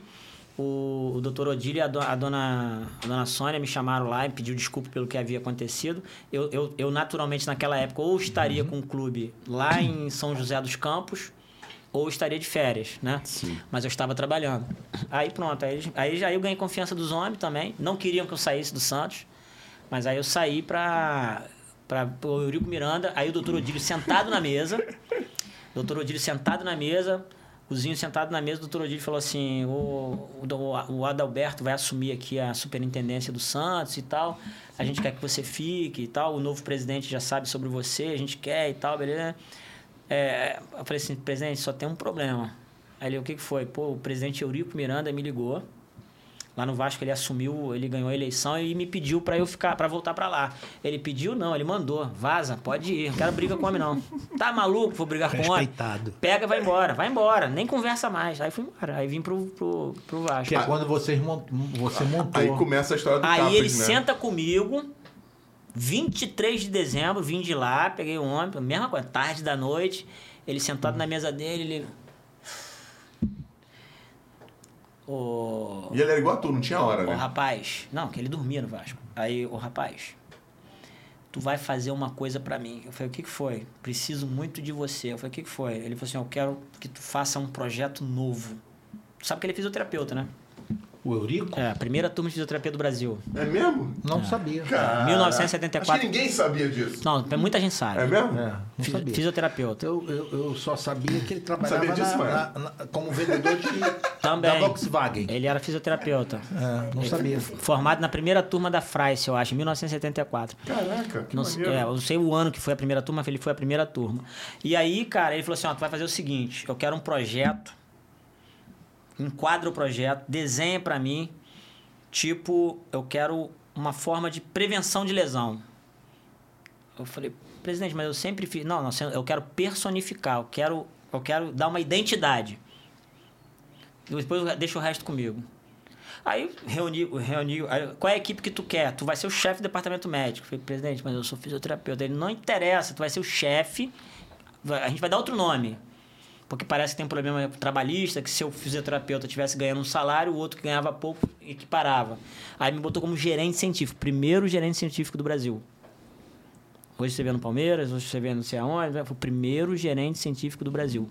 C: o, o doutor Odílio e a, do- a dona, a dona Sônia me chamaram lá e pediu desculpa pelo que havia acontecido. Eu, eu, eu naturalmente, naquela época, ou estaria com o clube lá em São José dos Campos, ou estaria de férias, né?
A: Sim.
C: Mas eu estava trabalhando. Aí pronto, aí, aí já eu ganhei confiança dos homens também. Não queriam que eu saísse do Santos, mas aí eu saí para para o Eurico Miranda, aí o doutor Odílio sentado na mesa. doutor Odílio sentado na mesa, o Zinho sentado na mesa, o doutor Odílio falou assim: o, o, o Adalberto vai assumir aqui a superintendência do Santos e tal. A gente quer que você fique e tal. O novo presidente já sabe sobre você, a gente quer e tal, beleza? É, eu falei assim, presidente, só tem um problema. Aí ele, o que, que foi? Pô, o presidente Eurico Miranda me ligou. Lá no Vasco ele assumiu, ele ganhou a eleição e me pediu pra eu ficar, para voltar pra lá. Ele pediu não, ele mandou, vaza, pode ir, não quero briga com homem não. Tá maluco, vou brigar com homem?
B: Respeitado.
C: Pega, vai embora, vai embora, nem conversa mais. Aí fui embora, aí vim pro, pro, pro Vasco.
B: Que é quando vocês mont... você montou.
A: Aí começa a história do
C: Aí
A: Capes,
C: ele
A: né?
C: senta comigo, 23 de dezembro, vim de lá, peguei o ônibus, mesma coisa, tarde da noite, ele sentado na mesa dele, ele. o,
A: E ele era igual a tu, não tinha hora,
C: o
A: né?
C: rapaz. Não, que ele dormia no Vasco. Aí, o rapaz, tu vai fazer uma coisa pra mim. Eu falei, o que, que foi? Preciso muito de você. Eu falei, o que, que foi? Ele falou assim, eu quero que tu faça um projeto novo. Tu sabe que ele é fisioterapeuta, né?
B: O Eurico?
C: É, a primeira turma de fisioterapia do Brasil.
A: É mesmo?
B: Não sabia.
A: Cara,
C: 1974.
A: Acho que ninguém sabia disso.
C: Não, muita gente sabe.
A: É mesmo?
B: É, não sabia.
C: Fisioterapeuta.
B: Eu, eu, eu só sabia que ele trabalhava
A: Sabia disso,
B: na- na- na- como vendedor de,
C: Também.
B: da Volkswagen.
C: Ele era fisioterapeuta.
B: É, não sabia.
C: Formado na primeira turma da Freice, eu acho, em 1974.
A: Caraca, que
C: Não, é, eu não sei o ano que foi a primeira turma, mas ele foi a primeira turma. E aí, cara, ele falou assim: ó, tu vai fazer o seguinte: eu quero um projeto, enquadra o projeto, desenha pra mim, tipo, eu quero uma forma de prevenção de lesão. Eu falei, presidente, mas eu sempre fiz. Não, não, eu quero personificar, eu quero, eu quero dar uma identidade. Depois deixa o resto comigo. Aí reuni, reuni aí, qual é a equipe que tu quer? Tu vai ser o chefe do departamento médico. Eu falei, presidente, mas eu sou fisioterapeuta. Ele não interessa, tu vai ser o chefe. A gente vai dar outro nome. Porque parece que tem um problema trabalhista, que se o fisioterapeuta tivesse ganhando um salário, o outro que ganhava pouco equiparava. Aí me botou como gerente científico, primeiro gerente científico do Brasil. Hoje você vê no Palmeiras, hoje você vê não sei aonde, foi o primeiro gerente científico do Brasil.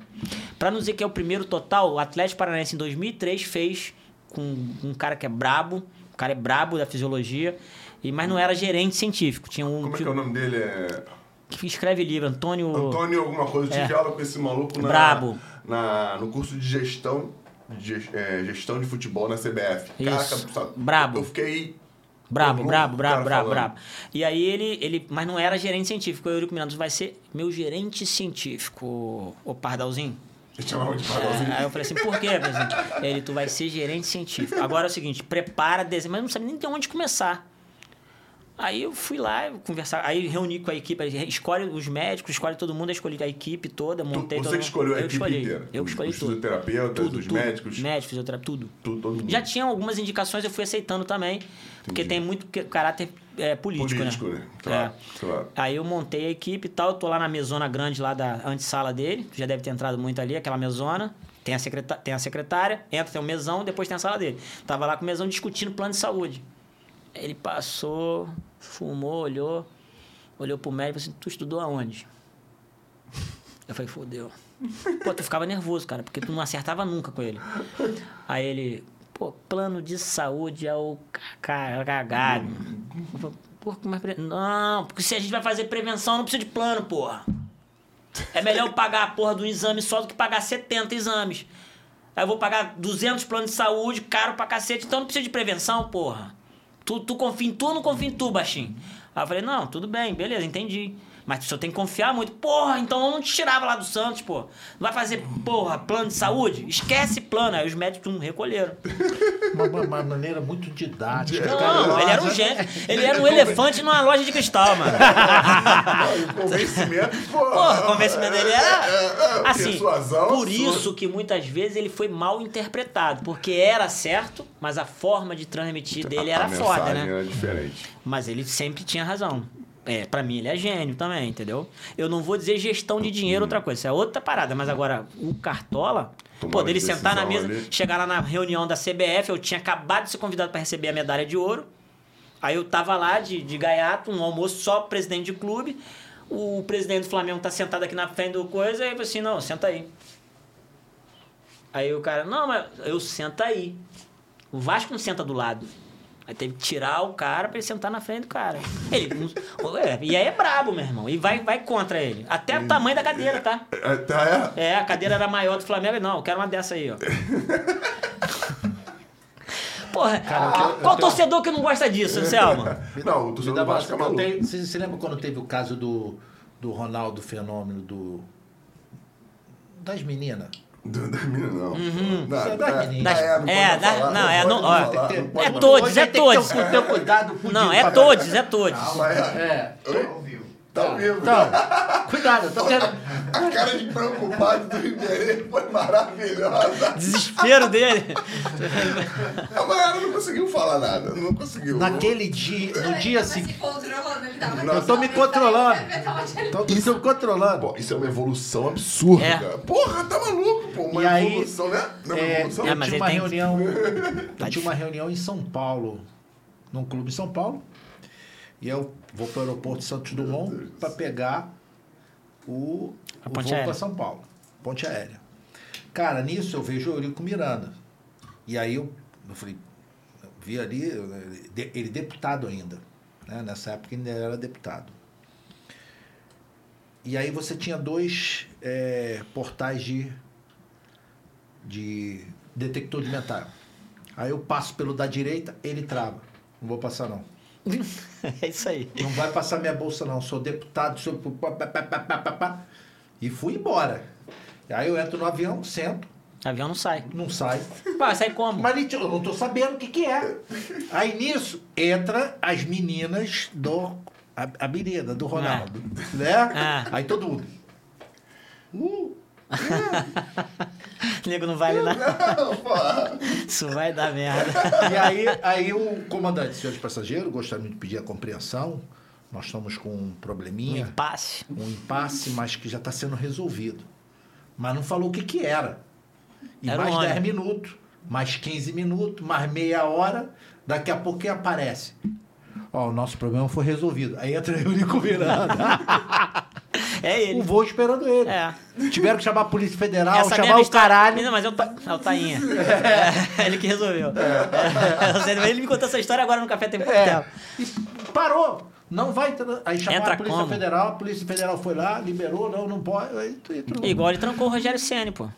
C: Para não dizer que é o primeiro total, o Atlético Paranaense em 2003 fez com um cara que é brabo, o cara é brabo da fisiologia, e mas não era gerente científico. Tinha um
A: Como é que
C: tipo,
A: é o nome dele? É...
C: que escreve livro, Antônio.
A: Antônio alguma coisa. Eu tive
C: É.
A: aula com esse maluco na,
C: Brabo.
A: na, no curso de gestão, de, é, gestão de futebol na CBF.
C: Isso.
A: sabe,
C: Brabo.
A: Eu fiquei...
C: Brabo, brabo, brabo, brabo, brabo. E aí ele, ele. Mas não era gerente científico. O Eurico Miranda vai ser meu gerente científico, o Pardalzinho.
A: Eu chamava de Pardalzinho.
C: É, aí eu falei assim, por quê, presidente? Ele, tu vai ser gerente científico. Agora é o seguinte, prepara, desenho, mas não sabe nem de onde começar. Aí eu fui lá conversar, aí reuni com a equipe, escolhe os médicos, escolhe todo mundo, eu escolhi a equipe toda, montei
A: você
C: todo
A: que
C: mundo.
A: escolheu a
C: eu
A: equipe
C: escolhi,
A: inteira?
C: Eu escolhi
A: Os
C: tudo.
A: fisioterapeutas,
C: Tudo,
A: os
C: tudo.
A: médicos?
C: Médicos, fisioterapeuta, tudo.
A: Tudo, todo mundo.
C: Já tinha algumas indicações, eu fui aceitando também, porque
A: Entendi.
C: tem muito caráter é, político,
A: Político,
C: né?
A: né? Claro,
C: É.
A: claro.
C: Aí eu montei a equipe e tal, eu tô lá na mesona grande lá da antessala dele, já deve ter entrado muito ali, aquela mesona. Tem a, secreta- tem a secretária, entra, tem o mesão, depois tem a sala dele. Tava lá com o mesão discutindo plano de saúde. Ele passou, fumou, olhou, olhou pro médico e falou assim, tu estudou aonde? Eu falei, fodeu. Pô, tu ficava nervoso, cara, porque tu não acertava nunca com ele. Aí ele, pô, plano de saúde é o ca- cagado. Eu falei, Pô, mas pre- Não, porque se a gente vai fazer prevenção, não precisa de plano, porra. É melhor eu pagar a porra do exame só do que pagar 70 exames. Aí eu vou pagar 200 planos de saúde, caro pra cacete, então não precisa de prevenção, porra. Tu, tu confia em tu ou não confia em tu, baixinho? Aí eu falei, não, tudo bem, beleza, entendi. Mas tu só tem que confiar muito. Porra, então eu não te tirava lá do Santos, pô. Não vai fazer, porra, plano de saúde? Esquece plano. Aí os médicos não recolheram.
B: Uma, uma- uma maneira muito didática.
C: Não, ele era um gênio. Ele era um elefante numa loja de cristal, mano.
A: E o convencimento, pô.
C: Porra, o convencimento dele era.
A: É, é, é,
C: Assim,
A: persuasão,
C: por isso que muitas vezes ele foi mal interpretado. Porque era certo, mas a forma de transmitir dele era
A: a
C: foda, né?
A: era diferente.
C: Mas ele sempre tinha razão. É, pra mim ele é gênio também, entendeu? Eu não vou dizer gestão de dinheiro outra coisa, isso é outra parada. Mas agora, o Cartola, pô,
A: Tomada
C: dele
A: de
C: sentar na mesa,
A: ali.
C: chegar lá na reunião da CBF, eu tinha acabado de ser convidado pra receber a medalha de ouro. Aí eu tava lá de, de gaiato, um almoço só presidente de clube. O presidente do Flamengo tá sentado aqui na frente do coisa, aí eu assim, não, senta aí. Aí o cara, não, mas eu senta aí. O Vasco não senta do lado. Aí teve que tirar o cara pra ele sentar na frente do cara. Ele, é, e aí é brabo, meu irmão. E vai, vai contra ele. Até o tamanho da cadeira, tá?
A: É, tá, é?
C: É, a cadeira era maior do Flamengo. Não, eu quero uma dessa aí, ó. Porra, qual torcedor que não gosta disso, Anselmo?
A: Não, o torcedor do Vasco é
B: eu
A: maluco.
B: tenho- Você se lembra quando teve o caso do, do Ronaldo Fenômeno do. Das meninas?
A: Do- Da mina, não.
B: Isso é da
A: é,
B: menina.
A: é,
C: É, da-
A: falar,
C: não, é, não, ó, é todos, é todos. Não, é todos, é todos.
A: Calma, é.
B: É.
D: Ouviu.
A: Tá vivo.
B: Então, cuidado, eu tô tendo.
A: A cara de preocupado do Ribeirinho foi maravilhosa.
C: Desespero dele.
A: A Mayara não conseguiu falar nada. Não conseguiu.
B: Naquele dia, no dia
F: Se
B: seguinte.
F: controlando, ele tava
A: Eu
B: tô me controlando. Tô me controlando.
A: Pô, isso é uma evolução absurda.
C: É.
A: Porra, tá maluco, pô.
B: E
A: Mayara
B: E aí,
A: evolução, né? Não,
B: É,
A: evolução.
C: É, mas
B: tinha uma
C: tem-
B: reunião. Eu tinha uma reunião em São Paulo, num clube em São Paulo. E eu vou para o aeroporto de Santos Dumont para pegar o,
C: A
B: o
C: ponte
B: voo para São Paulo. Ponte aérea. Cara, nisso eu vejo o Eurico Miranda. E aí eu, eu falei, eu vi ali, ele, ele deputado ainda. Né? Nessa época ele ainda era deputado. E aí você tinha dois eh, portais de, de detector de metal. Aí eu passo pelo da direita, ele trava. Não vou passar não.
C: É isso aí.
B: Não vai passar minha bolsa não. Sou deputado, sou... E fui embora. Aí eu entro no avião, sento,
C: O avião não sai.
B: não saio.
C: Pá, sai como?
B: Mas eu não tô sabendo o que que é. Aí nisso, entra as meninas do... A, a menina do Ronaldo. Né?
C: Ah.
B: Aí todo mundo... Uh,
C: nego não vale nada. Isso vai dar merda.
B: E aí, aí o comandante, senhores passageiros, gostaria de pedir a compreensão. Nós estamos com um
C: Um
B: probleminha,
C: impasse.
B: um impasse, mas que já está sendo resolvido. Mas não falou o que, que era. E
C: Era
B: mais
C: um
B: 10
C: ônibus.
B: minutos, mais 15 minutos, mais meia hora, daqui a pouco aparece. Ó, o nosso problema foi resolvido. Aí entra o Eurico Miranda.
C: É ele.
B: o voo esperando ele.
C: É.
B: Tiveram que chamar a Polícia Federal,
C: Essa
B: chamar o
C: história-
B: caralho.
C: Não, mas é o, Ta... é o Tainha. É, ele que resolveu. É. Ele me contou essa história agora no café tem pouco
B: É.
C: tempo.
B: E parou. Não vai. tra- Aí chamaram
C: Entra
B: a Polícia
C: como?
B: Federal, a Polícia Federal foi lá, liberou, não, não pode. Aí,
C: Igual ele trancou o Rogério Ceni, pô.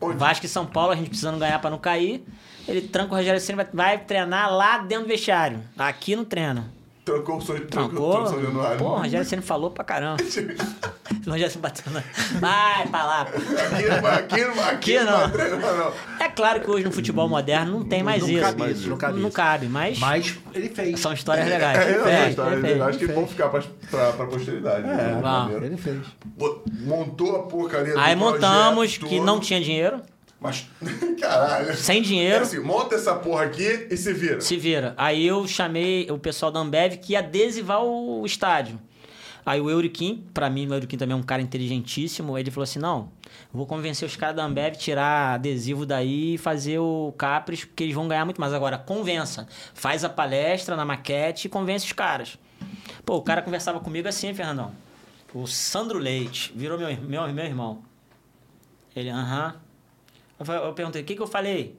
A: Onde?
C: Vasco e São Paulo, a gente precisando ganhar pra não cair. Ele tranca o Rogério Ceni, vai, vai treinar lá dentro do vestiário. Aqui no treino.
A: Trancou o sonho, trancou,
C: Trancou.
A: trancou o São Januário.
C: Pô, o Rogério Ceni falou pra caramba. o Rogério Ceni bateu na... Vai pra lá. pô.
A: Aqui, aqui, aqui,
C: Aqui
A: não
C: não.
A: não.
C: É claro que hoje no futebol moderno não tem mais
B: não
C: isso.
B: cabe isso, não cabe
C: Não cabe, mas,
B: Mas ele fez.
C: são histórias legais.
A: É,
C: Ele
A: não,
C: fez,
A: é história
C: ele fez.
A: legal. Acho que vão ficar pra, pra, pra posteridade.
B: É,
A: né?
B: Ele fez.
A: Montou a porcaria
C: Aí
A: do
C: montamos
A: projeto
C: que
A: todo,
C: não tinha dinheiro,
A: Mas, caralho.
C: sem
A: É
C: dinheiro.
A: assim, monta essa porra aqui e se vira.
C: Se vira. Aí eu chamei o pessoal da Ambev que ia adesivar o, estádio. Aí o Euriquim, pra mim o Euriquim também é um cara inteligentíssimo, ele falou assim, não, vou convencer os caras da Ambev, tirar adesivo daí e fazer o Capris, porque eles vão ganhar muito mais. Agora, convença. Faz a palestra na maquete e convence os caras. Pô, o cara conversava comigo assim, Fernandão. O Sandro Leite, virou meu, meu, meu irmão. Ele, aham. Eu, falei- eu perguntei, o que, que eu falei?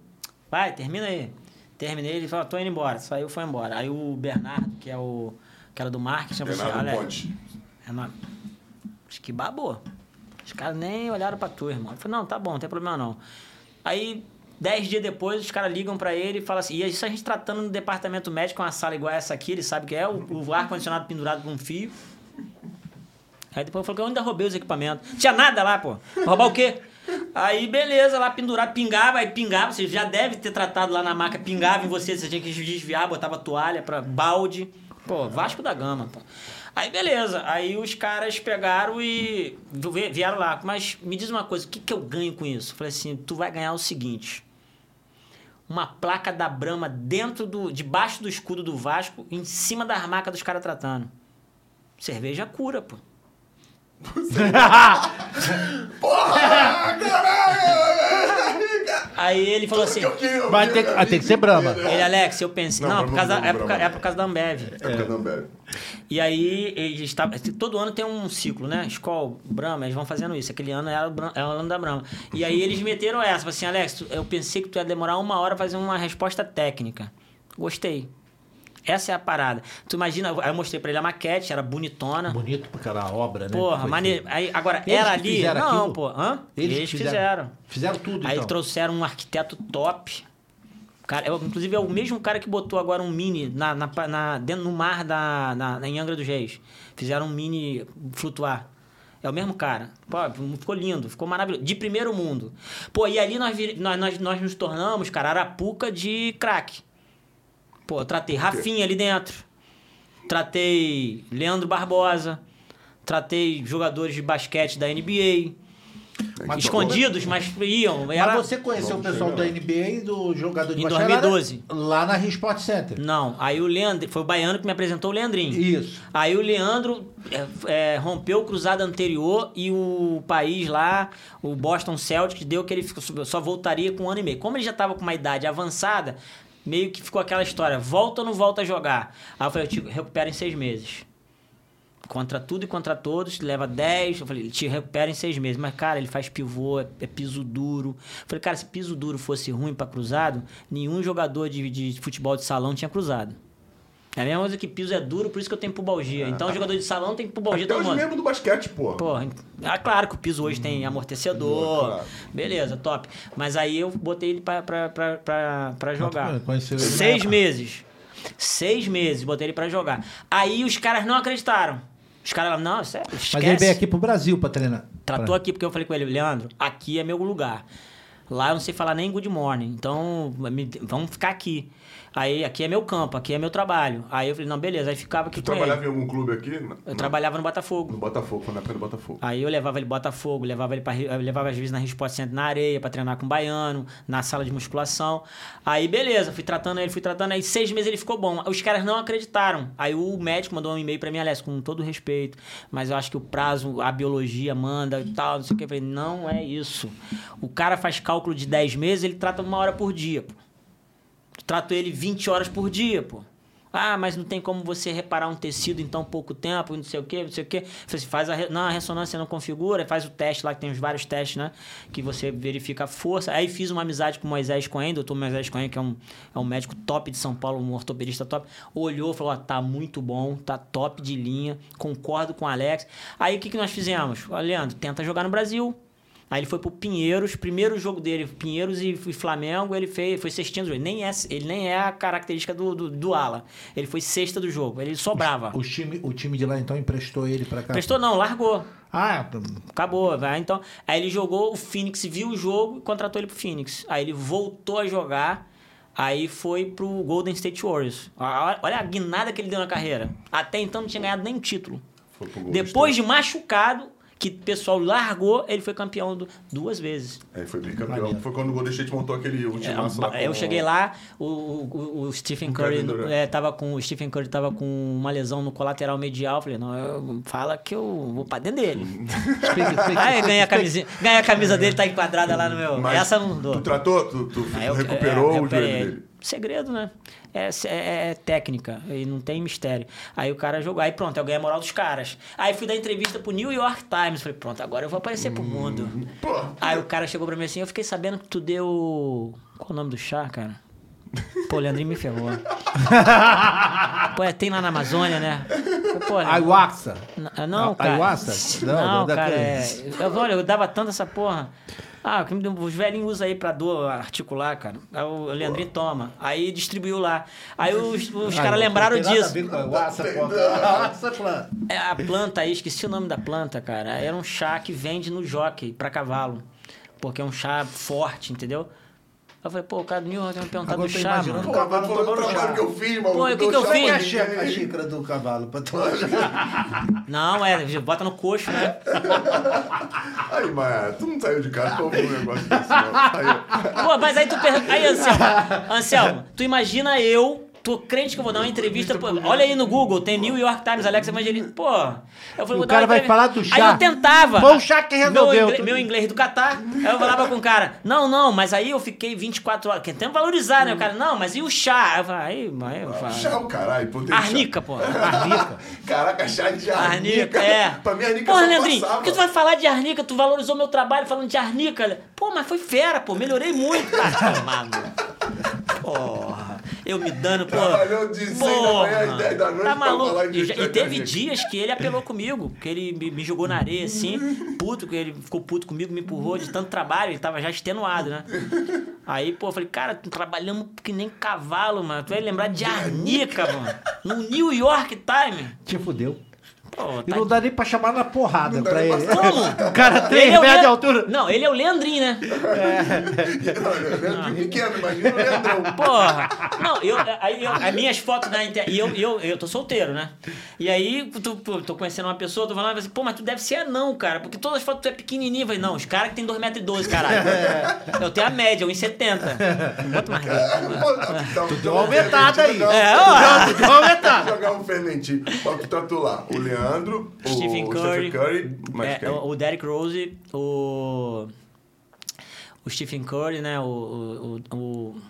C: Vai, termina aí. Terminei, ele falou, tô indo embora. Saiu, foi embora. Aí o Bernardo, que é o cara do marketing, falou assim, "Alex,
A: Ponte.
C: Renato, acho que babou. Os caras nem olharam pra tu, irmão. Eu falei, não, tá bom, não tem problema não. Aí, dez dias depois, os caras ligam pra ele e falam assim, e isso a gente tratando no departamento médico, uma sala igual essa aqui, ele sabe que é, o, o ar-condicionado pendurado com um fio. Aí depois falei que eu ainda roubei os equipamentos. Tinha nada lá, pô. Roubar o quê? Aí, beleza, lá pendurado, pingava, aí pingava, você já deve ter tratado lá na marca, pingava em você, você tinha que desviar, botava toalha pra balde. Pô, Vasco da Gama, pô. Aí, beleza, aí os caras pegaram e vi- vieram lá. Mas me diz uma coisa, o que, que eu ganho com isso? Falei assim, tu vai ganhar o seguinte. Uma placa da Brahma dentro do. debaixo do escudo do Vasco, em cima da marca dos caras tratando. Cerveja cura, pô. Aí ele falou assim.
B: Vai ter, ah, tem que ser Brahma.
C: Ele, Alex, eu pensei.
A: Não,
C: Não, por causa,
A: não,
C: é, por, ca- é por causa da Ambev.
A: É porque não bebe.
C: E aí, eles estavam. Todo ano tem um ciclo, né? Skol, Brahma, eles vão fazendo isso. Aquele ano era o, Bra- era o ano da Brahma. E aí eles meteram essa. Assim, Alex, eu pensei que tu ia demorar uma hora pra fazer uma resposta técnica. Gostei. Essa é a parada. Tu imagina, aí eu mostrei pra ele a maquete, era bonitona.
B: Bonito pra aquela obra, né?
C: Porra,
B: feito.
C: Aí, agora,
B: Eles que
C: ali.
B: fizeram
C: Não,
B: aquilo?
C: pô. Hã?
B: Eles
C: Eles,
B: que
C: fizeram.
B: Fizeram tudo,
C: Aí
B: então.
C: trouxeram um arquiteto top. Cara, é, inclusive é o mesmo cara que botou agora um mini na, na, na- dentro no mar da, na, na- em Angra dos Reis. Fizeram um mini flutuar. É o mesmo cara. Pô, ficou lindo, ficou maravilhoso. De primeiro mundo. Pô, e ali nós, nós, nós, nós nos tornamos, cara, arapuca de craque. Pô, eu tratei Rafinha ali dentro. Tratei Leandro Barbosa. Tratei jogadores de basquete da NBA.
B: Mas
C: Escondidos, mas iam.
B: Mas
C: Era...
B: você conheceu o pessoal da. NBA e do jogador de
C: Em
B: basquete
C: 2012.
B: Lá na Sport Center.
C: Não, aí o Leandro, foi o Baiano que me apresentou o Leandrinho.
B: Isso.
C: Aí o Leandro é, é, rompeu o cruzado anterior e o país lá, o Boston Celtics, deu que ele só voltaria com um ano e meio. Como ele já estava com uma idade avançada, meio que ficou aquela história, volta ou não volta a jogar? Aí eu falei, eu te recupero em seis meses. Contra tudo e contra todos, leva 10. Eu falei, ele te recupera em seis meses. Mas, cara, ele faz pivô, é, é piso duro. Eu falei, cara, se piso duro fosse ruim pra cruzado, nenhum jogador de, de futebol de salão tinha cruzado. É a mesma coisa que piso é duro, por isso que eu tenho pubalgia. Então, o jogador de salão tem pubalgia
A: Até
C: todo
A: os
C: mundo.
A: membros do basquete, pô.
C: Pô, ah, claro que o piso hoje tem amortecedor.
A: claro.
C: Beleza, top. Mas aí eu botei ele pra, pra, pra, pra, pra jogar.
B: Conheceu ele
C: Seis
B: época.
C: meses. Seis meses, botei ele pra jogar. Aí os caras não acreditaram. Os caras, não, sério, esquece.
B: Mas ele veio aqui pro Brasil pra treinar.
C: Tratou
B: Pra-
C: aqui porque eu falei com ele, Leandro, aqui é meu lugar. Lá eu não sei falar nem good morning, então me- vamos ficar aqui. Aí aqui é meu campo, aqui é meu trabalho. Aí eu falei, não, beleza, aí ficava aqui
A: Tu
C: com
A: trabalhava
C: ele.
A: em algum clube aqui?
C: Eu trabalhava no Botafogo.
A: No Botafogo, na época do Botafogo.
C: Aí eu levava ele Botafogo, levava ele para levava às vezes na Sport Center na areia pra treinar com o baiano, na sala de musculação. Aí beleza, fui tratando ele, fui tratando aí seis meses ele ficou bom. Os caras não acreditaram. Aí o médico mandou um e-mail pra mim, aliás, com todo respeito, mas eu acho que o prazo, a biologia manda e tal, não sei o que. Eu falei, não é isso. O cara faz cálculo de 10 meses, ele trata uma hora por dia, pô. Trato ele 20 horas por dia, pô. Ah, mas não tem como você reparar um tecido em tão pouco tempo, não sei o quê, não sei o quê. Assim, faz a, não, a ressonância não configura, faz o teste lá, que tem os vários testes, né? Que você verifica a força. Aí fiz uma amizade com o Moisés Cohen, doutor Moisés Cohen, que é um, é um médico top de São Paulo, um ortopedista top. Olhou, falou, ó, tá muito bom, tá top de linha, concordo com o Alex. Aí o que, que nós fizemos? Ó, Leandro, tenta jogar no Brasil. Aí ele foi pro Pinheiros, primeiro jogo dele, Pinheiros e, e Flamengo, ele fez, foi cestinha do jogo. Nem é, ele nem é a característica do, do, do ala. Ele foi sexta do jogo, ele sobrava.
B: O time, o time de lá então emprestou ele pra cá.
C: Prestou não, largou.
B: Ah,
C: Acabou, vai. Então, aí ele jogou, o Phoenix viu o jogo e contratou ele pro Phoenix. Aí ele voltou a jogar, aí foi pro Golden State Warriors. Olha a guinada que ele deu na carreira. Até então não tinha ganhado nem título.
A: Foi pro Golden
C: Depois de machucado, que o pessoal largou, ele foi campeão do- duas vezes.
A: É, foi bicampeão.
B: Maneiro.
A: Foi quando o Golden State montou aquele
C: É,
A: ultimaço lá.
C: eu cheguei lá, o, o, o Stephen Curry
A: Durant.
C: é, tava com o Stephen Curry tava com uma lesão no colateral medial. Falei, não, eu- fala que eu vou pra dentro dele. Aí ganhei a camisinha, ganhei a camisa dele, tá enquadrada lá no meu.
A: Mas
C: Essa não dou.
A: Tu tratou? Tu, tu
C: eu-
A: recuperou
C: é,
A: o joelho dele?
C: Segredo, né? É, é- é técnica e não tem mistério. Aí o cara jogou, aí pronto, eu ganhei a moral dos caras. Aí fui dar entrevista pro New York Times. Falei, pronto, agora eu vou aparecer pro mundo.
A: Pô,
C: Aí o cara chegou pra mim assim, eu fiquei sabendo que tu deu. Qual o nome do chá, cara? Pô, o Leandrinho me ferrou. Pô, é, tem lá na Amazônia, né? Pô?
B: Ayahuasca.
C: Não,
B: A-
C: cara.
B: ayahuasca?
C: Não,
B: Não,
C: cara,
B: daquele-
C: é... eu, olha, eu dava tanto essa porra. Ah, os velhinhos usam aí pra dor articular, cara. Aí o Leandrinho toma. Aí distribuiu lá. Aí os, os caras lembraram disso. É, a planta aí, esqueci o nome da planta, cara. Era um chá que vende no jockey pra cavalo. Porque é um chá forte, entendeu? Eu falei, pô, o cara York vai me perguntar
B: Agora
C: do
B: tô
C: chá, mano.
A: pô,
B: cavalo
A: tá
B: tomando
A: trabalho
B: chá.
A: que eu fiz, maluco.
C: Pô, o que que eu fiz?
A: pra
B: a xícara do cavalo pra tomar.
C: Não, é, bota no coxo, né?
A: Aí, mas tu não saiu de casa pra ouvir um negócio desse, não. Aí,
C: Pô, mas aí tu pergunta. Aí, Anselmo, Anselmo, tu imagina eu. Tô crente que eu vou dar uma entrevista. Pô, olha aí no Google, tem New York Times, Alex Evangelista. Pô, eu falei,
B: O cara vai falar do
C: Aí
B: chá.
C: eu tentava.
B: Foi o chá que resolveu.
C: Meu, inglês, meu inglês do Catar. Aí eu falava com o cara, não, não, mas aí eu fiquei 24 horas. Tentando valorizar, né? O cara, não, mas e o chá? Aí eu falei, aí, mas eu falei,
A: chá o caralho, pô.
C: Arnica, pô.
B: Arnica.
A: Caraca, chá de arnica.
C: Arnica, é.
A: Pra mim, arnica
C: Porra, Leandrinho, por que tu vai falar de arnica? Tu valorizou meu trabalho falando de arnica. Pô, mas foi fera, pô. Melhorei muito. Tá tomado. Porra. Eu me dando, pô.
A: Trabalhou de seis da manhã às
C: Porra.
A: 10 da noite
C: Tá
A: pra
C: maluco. E, já- e teve dias que ele apelou comigo. Que ele me, me jogou na areia, assim. Puto, que ele ficou puto comigo, me empurrou de tanto trabalho. Ele tava já extenuado, né? Aí, pô, eu falei, cara, trabalhamos que nem cavalo, mano. Tu vai lembrar de arnica, mano. No New York Times.
B: Te fudeu.
C: Pô,
B: E
C: tá-
B: não dá nem pra chamar na porrada
A: Não
B: pra ele.
A: pra
C: Como?
B: O cara tem
C: é o
B: metros de altura.
C: Não, ele é o Leandrinho, né?
A: Não, ele é Leandro pequeno, imagina o Leandrão.
C: Porra! Não, eu, aí eu, as minhas fotos na internet. E eu, eu, eu tô solteiro, né? E aí, tu, pô, tô conhecendo uma pessoa, tô falando assim, pô, mas tu deve ser anão, cara, porque todas as fotos tu é pequenininho. Eu falei, não, os caras que tem 2,12m, caralho. Eu tenho a média, 1,70m. Quanto mais?
A: Dá-
B: Tu deu uma aumentada aí.
C: É, ó.
B: Tu deu uma aumentada.
A: Jogar um fermentinho. Ó, tu tratou lá. O Leandro, o
C: Stephen
A: o
C: Curry.
A: Stephen Curry, mas
C: É, o o Derrick Rose, o. O Stephen Curry, né? O. O, o,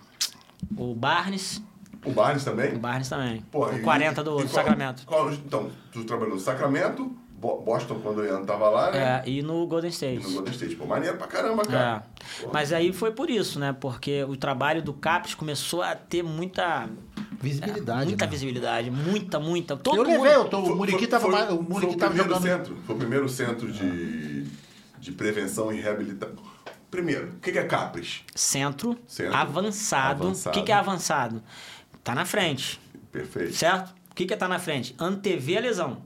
C: o Barnes.
A: O Barnes
C: O
A: também?
C: Barnes também.
A: Pô,
C: o
A: e-
C: 40 do,
A: e
C: do
A: qual-
C: Sacramento.
A: qual- então, tu trabalhou no Sacramento, Bo- Boston quando o Leandro tava lá, né?
C: É, e no Golden
A: E
C: State.
A: no Golden State. Pô, maneiro pra caramba, cara.
C: É. Mas aí foi por isso, né? Porque o trabalho do CAPES começou a ter muita.
B: Visibilidade.
C: muita
B: né?
C: visibilidade. Muita, muita. Todo
B: Eu
C: mundo.
B: levei, eu tô,
A: Foi-
B: o Muriqui
A: foi-
B: tava,
A: foi-
B: mais- o Muriqui tava
A: primeiro
B: jogando.
A: Centro, foi o primeiro centro de, de prevenção e reabilitação. Primeiro, o que que é CAPRES?
C: Centro,
A: Centro.
C: avançado. O
A: Avançado.
C: que, que é avançado? Tá na frente.
A: Perfeito.
C: Certo? O que, que é tá na frente? Antever a lesão.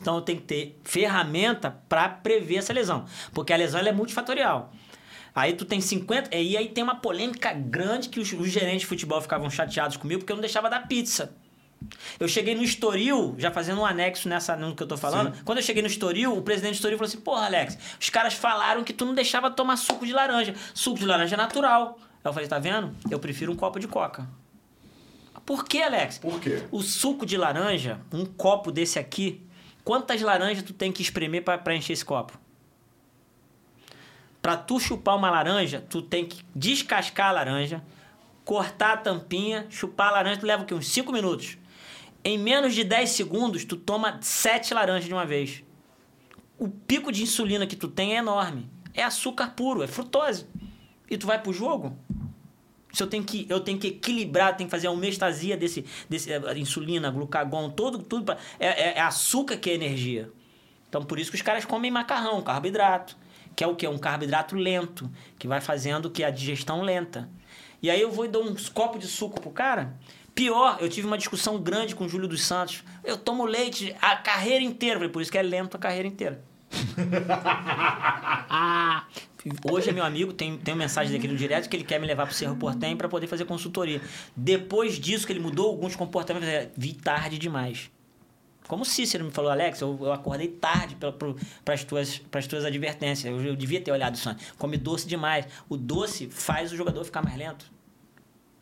C: Então eu tenho que ter ferramenta para prever essa lesão. Porque a lesão ela é multifatorial. Aí tu tem 50. E aí tem uma polêmica grande que os, os gerentes de futebol ficavam chateados comigo porque eu não deixava dar pizza. Eu cheguei no Estoril, já fazendo um anexo nessa, no que eu tô falando. Quando eu cheguei no Estoril, o presidente do Estoril falou assim: Porra, Alex, os caras falaram que tu não deixava tomar suco de laranja. Suco de laranja é natural. Aí eu falei: Tá vendo? Eu prefiro um copo de coca. Por que, Alex?
A: Por quê?
C: O suco de laranja, um copo desse aqui, quantas laranjas tu tem que espremer para encher esse copo? Para tu chupar uma laranja, tu tem que descascar a laranja, cortar a tampinha, chupar a laranja, tu leva o quê? Uns 5 minutos. Em menos de 10 segundos, tu toma 7 laranjas de uma vez. O pico de insulina que tu tem é enorme. É açúcar puro, é frutose. E tu vai pro jogo? Se eu tenho que, eu tenho que equilibrar, tenho que fazer a homeostasia desse, desse eh, insulina, glucagon, todo, tudo. pra- é, é- é açúcar que é energia. Então, por isso que os caras comem macarrão, carboidrato. Que é o quê? Um carboidrato lento, que vai fazendo que a digestão lenta. E aí eu vou e dou uns copos de suco pro cara. Pior, eu tive uma discussão grande com o Júlio dos Santos. Eu tomo leite a carreira inteira. Falei, por isso que é lento a carreira inteira. Hoje é meu amigo, tem, tem uma mensagem daqui no direto que ele quer me levar pro Cerro Portem para poder fazer consultoria. Depois disso que ele mudou alguns comportamentos, falei, vi tarde demais. Como o Cícero me falou, Alex, eu, eu acordei tarde para as tuas, pras tuas advertências. Eu, eu devia ter olhado isso antes. Come doce demais. O doce faz o jogador ficar mais lento.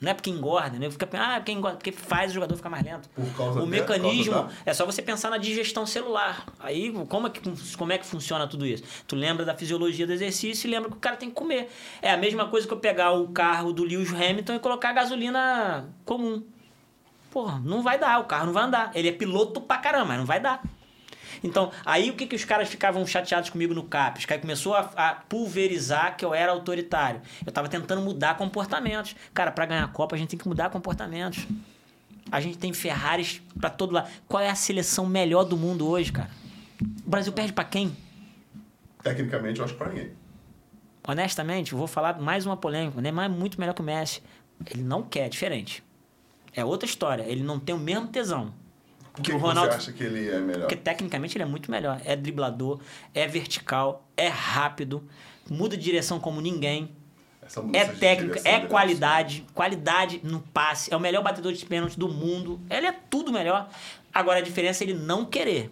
C: Não é porque engorda, né? Fica, ah, porque engorda, porque faz o jogador ficar mais lento. O mecanismo
A: causa
C: é só você pensar na digestão celular. Aí, como é, que, como é que funciona tudo isso? Tu lembra da fisiologia do exercício e lembra que o cara tem que comer. É a mesma coisa que eu pegar o carro do Lewis Hamilton e colocar gasolina comum. Porra, não vai dar, o carro não vai andar. Ele é piloto pra caramba, mas não vai dar. Então, aí o que, que os caras ficavam chateados comigo no CAP? Os caras começou a, a pulverizar que eu era autoritário. Eu tava tentando mudar comportamentos. Cara, para ganhar a Copa a gente tem que mudar comportamentos. A gente tem Ferraris pra todo lado. Qual é a seleção melhor do mundo hoje, cara? O Brasil perde pra quem?
A: Tecnicamente, eu acho que pra ninguém.
C: Honestamente, vou falar mais uma polêmica. O Neymar é muito melhor que o Messi. Ele não quer, é diferente. É outra história. Ele não tem o mesmo tesão.
A: Por que,
C: o Ronaldo-
A: você acha que ele é melhor?
C: Porque tecnicamente ele é muito melhor. É driblador, é vertical, é rápido, muda de direção como ninguém. É técnica, é qualidade, qualidade no passe. É o melhor batedor de pênalti do mundo. Ele é tudo melhor. Agora a diferença é ele não querer.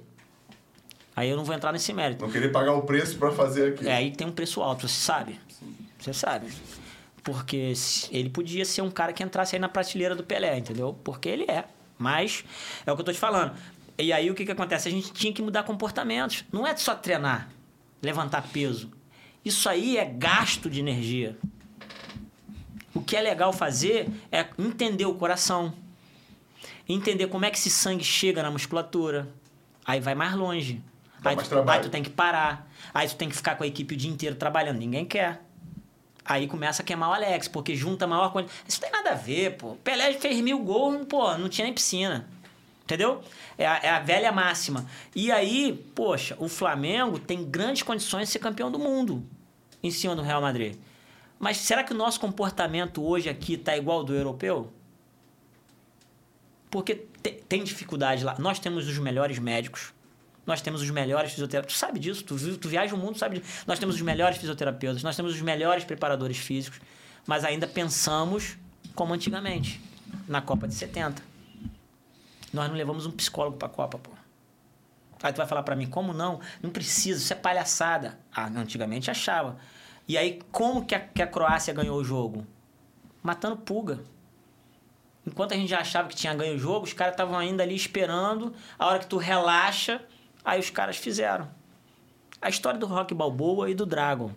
C: Aí eu não vou entrar nesse mérito.
A: Não querer pagar o preço pra fazer aquilo.
C: É, aí tem um preço alto, você sabe. Você sabe. Porque ele podia ser um cara que entrasse aí na prateleira do Pelé, entendeu? Porque ele é. Mas é o que eu tô te falando. E aí o que, que acontece? A gente tinha que mudar comportamentos. Não é só treinar, levantar peso. Isso aí é gasto de energia. O que é legal fazer é entender o coração. Entender como é que esse sangue chega na musculatura. Aí vai mais longe.
A: Dá
C: Aí
A: mais
C: tu,
A: trabalho.
C: aí tu tem que parar. Aí tu tem que ficar com a equipe o dia inteiro trabalhando. Ninguém quer. Aí começa a queimar o Alex, porque junta a maior quantidade. Isso tem nada a ver, pô. Pelé fez mil gols, pô, não tinha nem piscina. Entendeu? É a, é a velha máxima. E aí, poxa, o Flamengo tem grandes condições de ser campeão do mundo em cima do Real Madrid. Mas será que o nosso comportamento hoje aqui tá igual ao do europeu? Porque te- tem dificuldade lá. Nós temos os melhores médicos, Nós temos os melhores fisioterapeutas. Tu sabe disso, tu, tu viaja o mundo, sabe disso. Nós temos os melhores fisioterapeutas, nós temos os melhores preparadores físicos, mas ainda pensamos como antigamente, na Copa de 70. Nós não levamos um psicólogo pra Copa, pô. Aí tu vai falar pra mim, como não? Não precisa, isso é palhaçada. Ah, antigamente achava. E aí, como que a, que a Croácia ganhou o jogo? Matando pulga. Enquanto a gente já achava que tinha ganho o jogo, os caras estavam ainda ali esperando. A hora que tu relaxa, aí os caras fizeram. A história do Rock Balboa e do Dragon.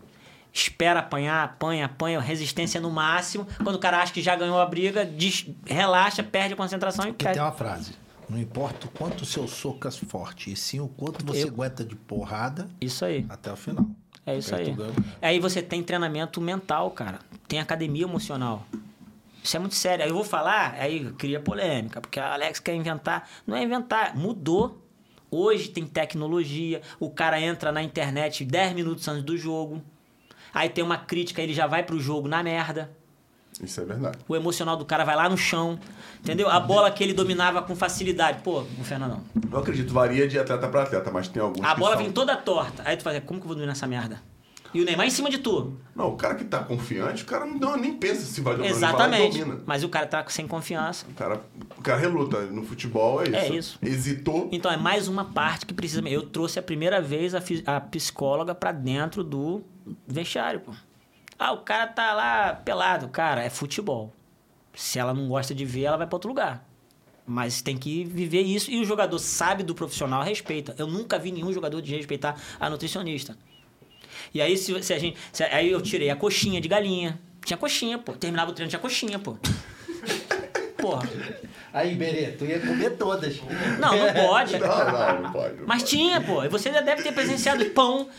C: Espera apanhar, apanha, apanha, resistência no máximo. Quando o cara acha que já ganhou a briga, diz- relaxa, perde a concentração e
B: Porque
C: cai.
B: tem uma frase. Não importa o quanto o seu soco é forte, e sim o quanto você
C: Eu-
B: aguenta de porrada
C: Isso aí.
B: até o final.
C: É isso aí. Aí você tem treinamento mental, cara. Tem academia emocional. Isso é muito sério. Aí eu vou falar, aí cria polêmica, porque a Alex quer inventar. Não é inventar, mudou. Hoje tem tecnologia, o cara entra na internet 10 minutos antes do jogo. Aí tem uma crítica, ele já vai pro jogo na merda.
A: Isso é verdade.
C: O emocional do cara vai lá no chão. Entendeu? A bola que ele dominava com facilidade. Pô, o Fernandão.
A: Não acredito, varia de atleta pra atleta, mas tem alguns
C: A bola
A: são-
C: vem toda torta. Aí tu faz, como que eu vou dominar essa merda? E o Neymar em cima de tu.
A: Não, o cara que tá confiante, o cara não, nem pensa se vai dominar. ele vai lá
C: Exatamente. Mas o cara tá sem confiança.
A: O cara, o cara reluta. No futebol é isso.
C: É isso.
A: Hesitou.
C: Então é mais uma parte que precisa. Eu trouxe a primeira vez a, a psicóloga pra dentro do vestiário, pô. Ah, o cara tá lá pelado. Cara, é futebol. Se ela não gosta de ver, ela vai pra outro lugar. Mas tem que viver isso. E o jogador sabe do profissional, respeita. Eu nunca vi nenhum jogador desrespeitar a nutricionista. E aí, se, se a gente. se- aí eu tirei a coxinha de galinha. Tinha coxinha, pô. Terminava o treino, tinha coxinha, pô. Porra.
B: Aí, Berê, tu ia comer todas.
C: Não, não pode.
A: Não, não, não pode. não
C: Mas
A: pode.
C: tinha, pô. E você já deve ter presenciado pão.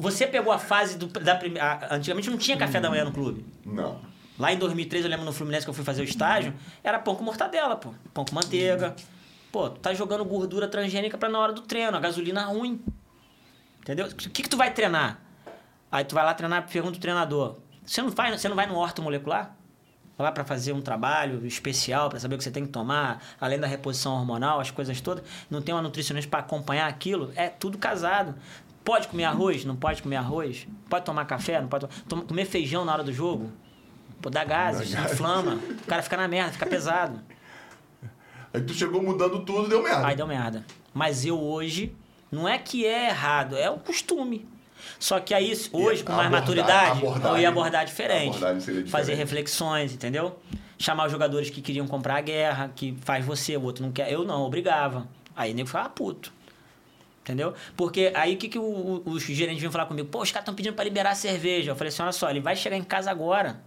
C: Você pegou a fase do, da primeira. Antigamente não tinha café da manhã no clube.
A: Não.
C: Lá em 2003, eu lembro no Fluminense que eu fui fazer o estágio, era pão com mortadela, pô. Pão com manteiga. Pô, tu tá jogando gordura transgênica pra na hora do treino, a gasolina ruim. Entendeu? O que, que tu vai treinar? Aí tu vai lá treinar, pergunta o treinador. Você não vai, você não vai no ortomolecular? Vai lá pra fazer um trabalho especial, pra saber o que você tem que tomar, além da reposição hormonal, as coisas todas. Não tem uma nutricionista pra acompanhar aquilo? É tudo casado. Pode comer arroz? Não pode comer arroz? Pode tomar café? Não pode tomar... Comer feijão na hora do jogo? Pô, dá gases,
A: Dá gases.
C: inflama. O cara fica na merda, fica pesado.
A: Aí tu chegou mudando tudo, deu merda.
C: Aí deu merda. Mas eu hoje, não é que é errado, é o costume. Só que aí, hoje, com mais
A: abordar-
C: maturidade, eu ia abordar diferente.
A: seria
C: Fazer
A: diferente.
C: reflexões, entendeu? Chamar os jogadores que queriam comprar a guerra, que faz você, o outro não quer. Eu não, obrigava. Aí o nego ficava puto. Entendeu? Porque aí o que, que o- os gerentes vinham falar comigo? Pô, os caras estão pedindo pra liberar a cerveja. Eu falei assim: olha só, ele vai chegar em casa agora.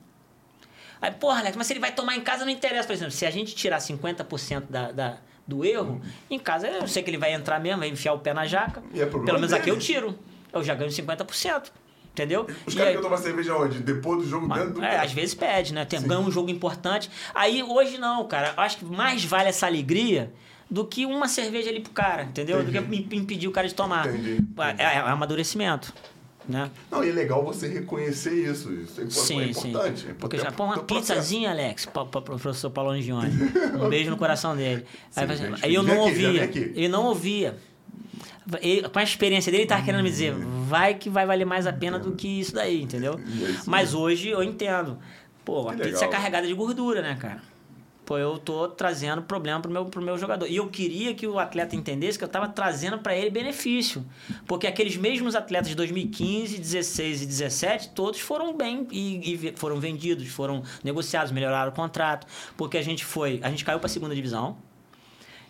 C: Aí, porra, Alex, mas se ele vai tomar em casa não interessa. Por exemplo, se a gente tirar 50% da, da, do erro, em casa eu sei que ele vai entrar mesmo, vai enfiar o pé na jaca.
A: É
C: Pelo menos aqui eu
A: dele.
C: tiro. Eu já ganho 50%. Entendeu?
A: Os caras
C: aí-
A: querem tomar cerveja onde? Depois do jogo, dentro do...
C: é, às vezes pede, né? Tem, ganha um jogo importante. Aí hoje não, cara. Eu acho que mais vale essa alegria do que uma cerveja ali pro cara, entendeu? Do que
A: Entendi.
C: im- impedir o cara de tomar.
A: Entendi,
C: É, é amadurecimento. Né?
A: Não, e é legal você reconhecer isso. Isso é,
C: Sim,
A: é
C: sim.
A: importante. É
C: Porque
A: importante
C: já põe uma
A: pro
C: pizzazinha, Alex, para o professor Paulo Angione. Um beijo no coração dele.
A: Sim,
C: Aí,
A: gente,
C: aí eu não
A: aqui,
C: ouvia.
A: vem aqui.
C: Ele não ouvia. Ele- com a experiência dele, ele tava querendo me dizer, vai que vai valer mais a pena do que isso daí, entendeu?
A: É
C: Mas hoje eu entendo. Pô, a
A: Que
C: pizza
A: legal.
C: é carregada de gordura, né, cara? Pô, eu tô trazendo problema pro meu, pro meu jogador. E eu queria que o atleta entendesse que eu tava trazendo para ele benefício. Porque aqueles mesmos atletas de 2015, 16 e 17, todos foram bem e, e foram vendidos, foram negociados, melhoraram o contrato. Porque a gente foi. A gente caiu pra segunda divisão.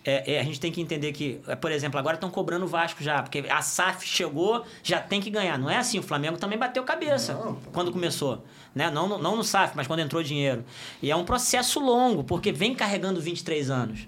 C: É, é, a gente tem que entender que, é, por exemplo, agora estão cobrando o Vasco já, porque a SAF chegou, já tem que ganhar. Não é assim, o Flamengo também bateu cabeça
A: Não,
C: quando começou. Né? Não, no- não no SAF, mas quando entrou dinheiro. E é um processo longo, porque vem carregando 23 anos.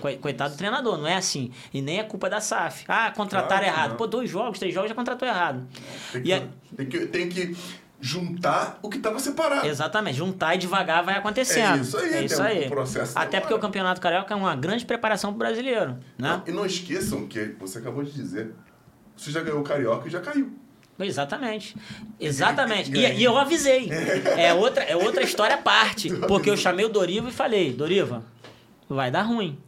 C: Coi- Coitado do treinador, não é assim. E nem é culpa da SAF. Ah, contrataram
A: Claro
C: errado.
A: não.
C: Pô, dois jogos, três jogos já contratou errado.
A: Tem
C: E
A: que,
C: é-
A: tem, que, tem que juntar o que estava separado.
C: Exatamente, juntar e devagar vai acontecendo.
A: É isso aí,
C: É isso
A: um
C: aí.
A: processo
C: Até
A: demora.
C: porque o Campeonato Carioca é uma grande preparação pro brasileiro. Né?
A: Não, e não esqueçam que você acabou de dizer. Você já ganhou o Carioca e já caiu.
C: Exatamente. Exatamente. E, e eu avisei. É outra, é outra história à parte. Porque eu chamei o Doriva e falei, Doriva, vai dar ruim.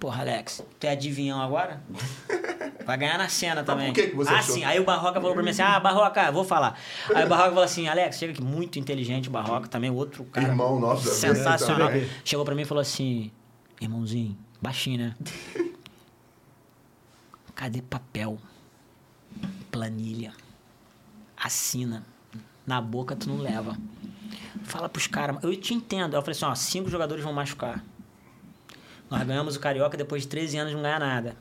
C: Porra, Alex, tu é adivinhão agora? Vai ganhar na cena também.
A: por que que você
C: ah,
A: achou?
C: sim. Aí o Barroca falou pra mim assim: Ah, Barroca, vou falar. Aí o Barroca falou assim: Alex, chega aqui, muito inteligente o Barroca, também outro cara.
A: Irmão nosso
C: Sensacional.
A: também.
C: Chegou pra mim e falou assim: Irmãozinho, baixinho, né? Cadê papel? Planilha. Assina. Na boca tu não leva. Fala pros caras. Eu te entendo. Eu falei assim: ó, cinco jogadores vão machucar. Nós ganhamos o Carioca depois de 13 anos não ganhar nada.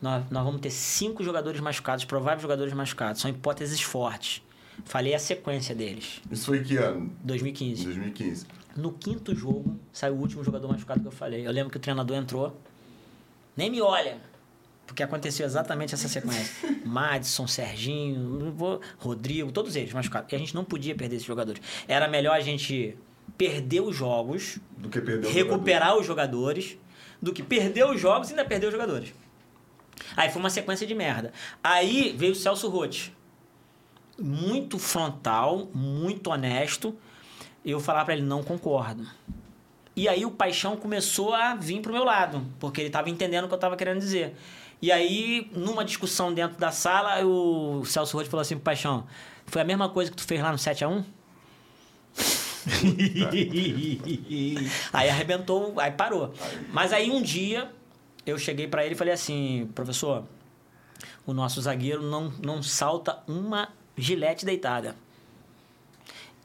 C: Nós, nós vamos ter cinco jogadores machucados, prováveis jogadores machucados. São hipóteses fortes. Falei a sequência deles.
A: Isso foi que ano? Em
C: 2015.
A: 2015.
C: No quinto jogo, saiu o último jogador machucado que eu falei. Eu lembro que o treinador entrou. Nem me olha. Porque aconteceu exatamente essa sequência. Madison, Serginho, Rodrigo, todos eles machucados. E a gente não podia perder esses jogadores. Era melhor a gente perder os jogos,
A: o
C: recuperar os jogadores, do que perder os jogos e ainda perder os jogadores. Aí foi uma sequência de merda. Aí veio o Celso Rotti. Muito frontal, muito honesto. Eu falar pra ele, não concordo. E aí o paixão começou a vir pro meu lado, porque ele tava entendendo o que eu tava querendo dizer. E aí, numa discussão dentro da sala, o Celso Rotti falou assim pro paixão: Foi a mesma coisa que tu fez lá no 7x1? Aí arrebentou, aí parou. Mas aí um dia eu cheguei pra ele e falei assim, professor, o nosso zagueiro não, não salta uma gilete deitada.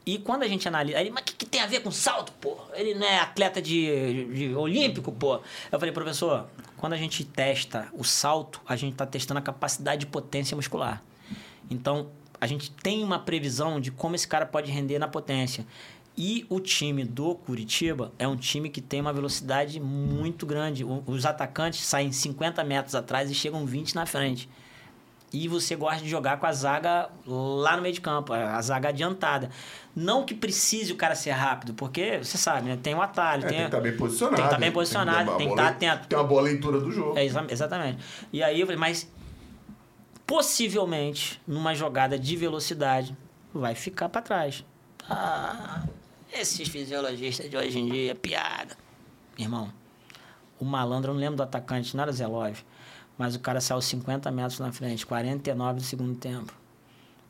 C: E quando a gente analisa, ele, mas o que, que tem a ver com salto, pô? Ele não é atleta de, de olímpico, pô. Eu falei, professor, quando a gente testa o salto, a gente está testando a capacidade de potência muscular. Então, a gente tem uma previsão de como esse cara pode render na potência. E o time do Curitiba é um time que tem uma velocidade muito grande. O- Os atacantes saem 50 metros atrás e chegam 20 na frente. E você gosta de jogar com a zaga lá no meio de campo, a zaga adiantada. Não que precise o cara ser rápido, porque você sabe, né? Tem um atalho,
A: É, tem
C: tem,
A: que estar bem posicionado.
C: tem que estar bem
A: né?
C: posicionado,
A: uma
C: tem que estar
A: lei-
C: atento.
A: Tem uma boa leitura do jogo.
C: É, exa- exatamente. E aí eu falei, mas possivelmente, numa jogada de velocidade, vai ficar para trás. Ah, esses fisiologistas de hoje em dia, piada. Irmão, o malandro, eu não lembro do atacante, não era Zé Love, mas o cara saiu 50 metros na frente, 49 do segundo tempo.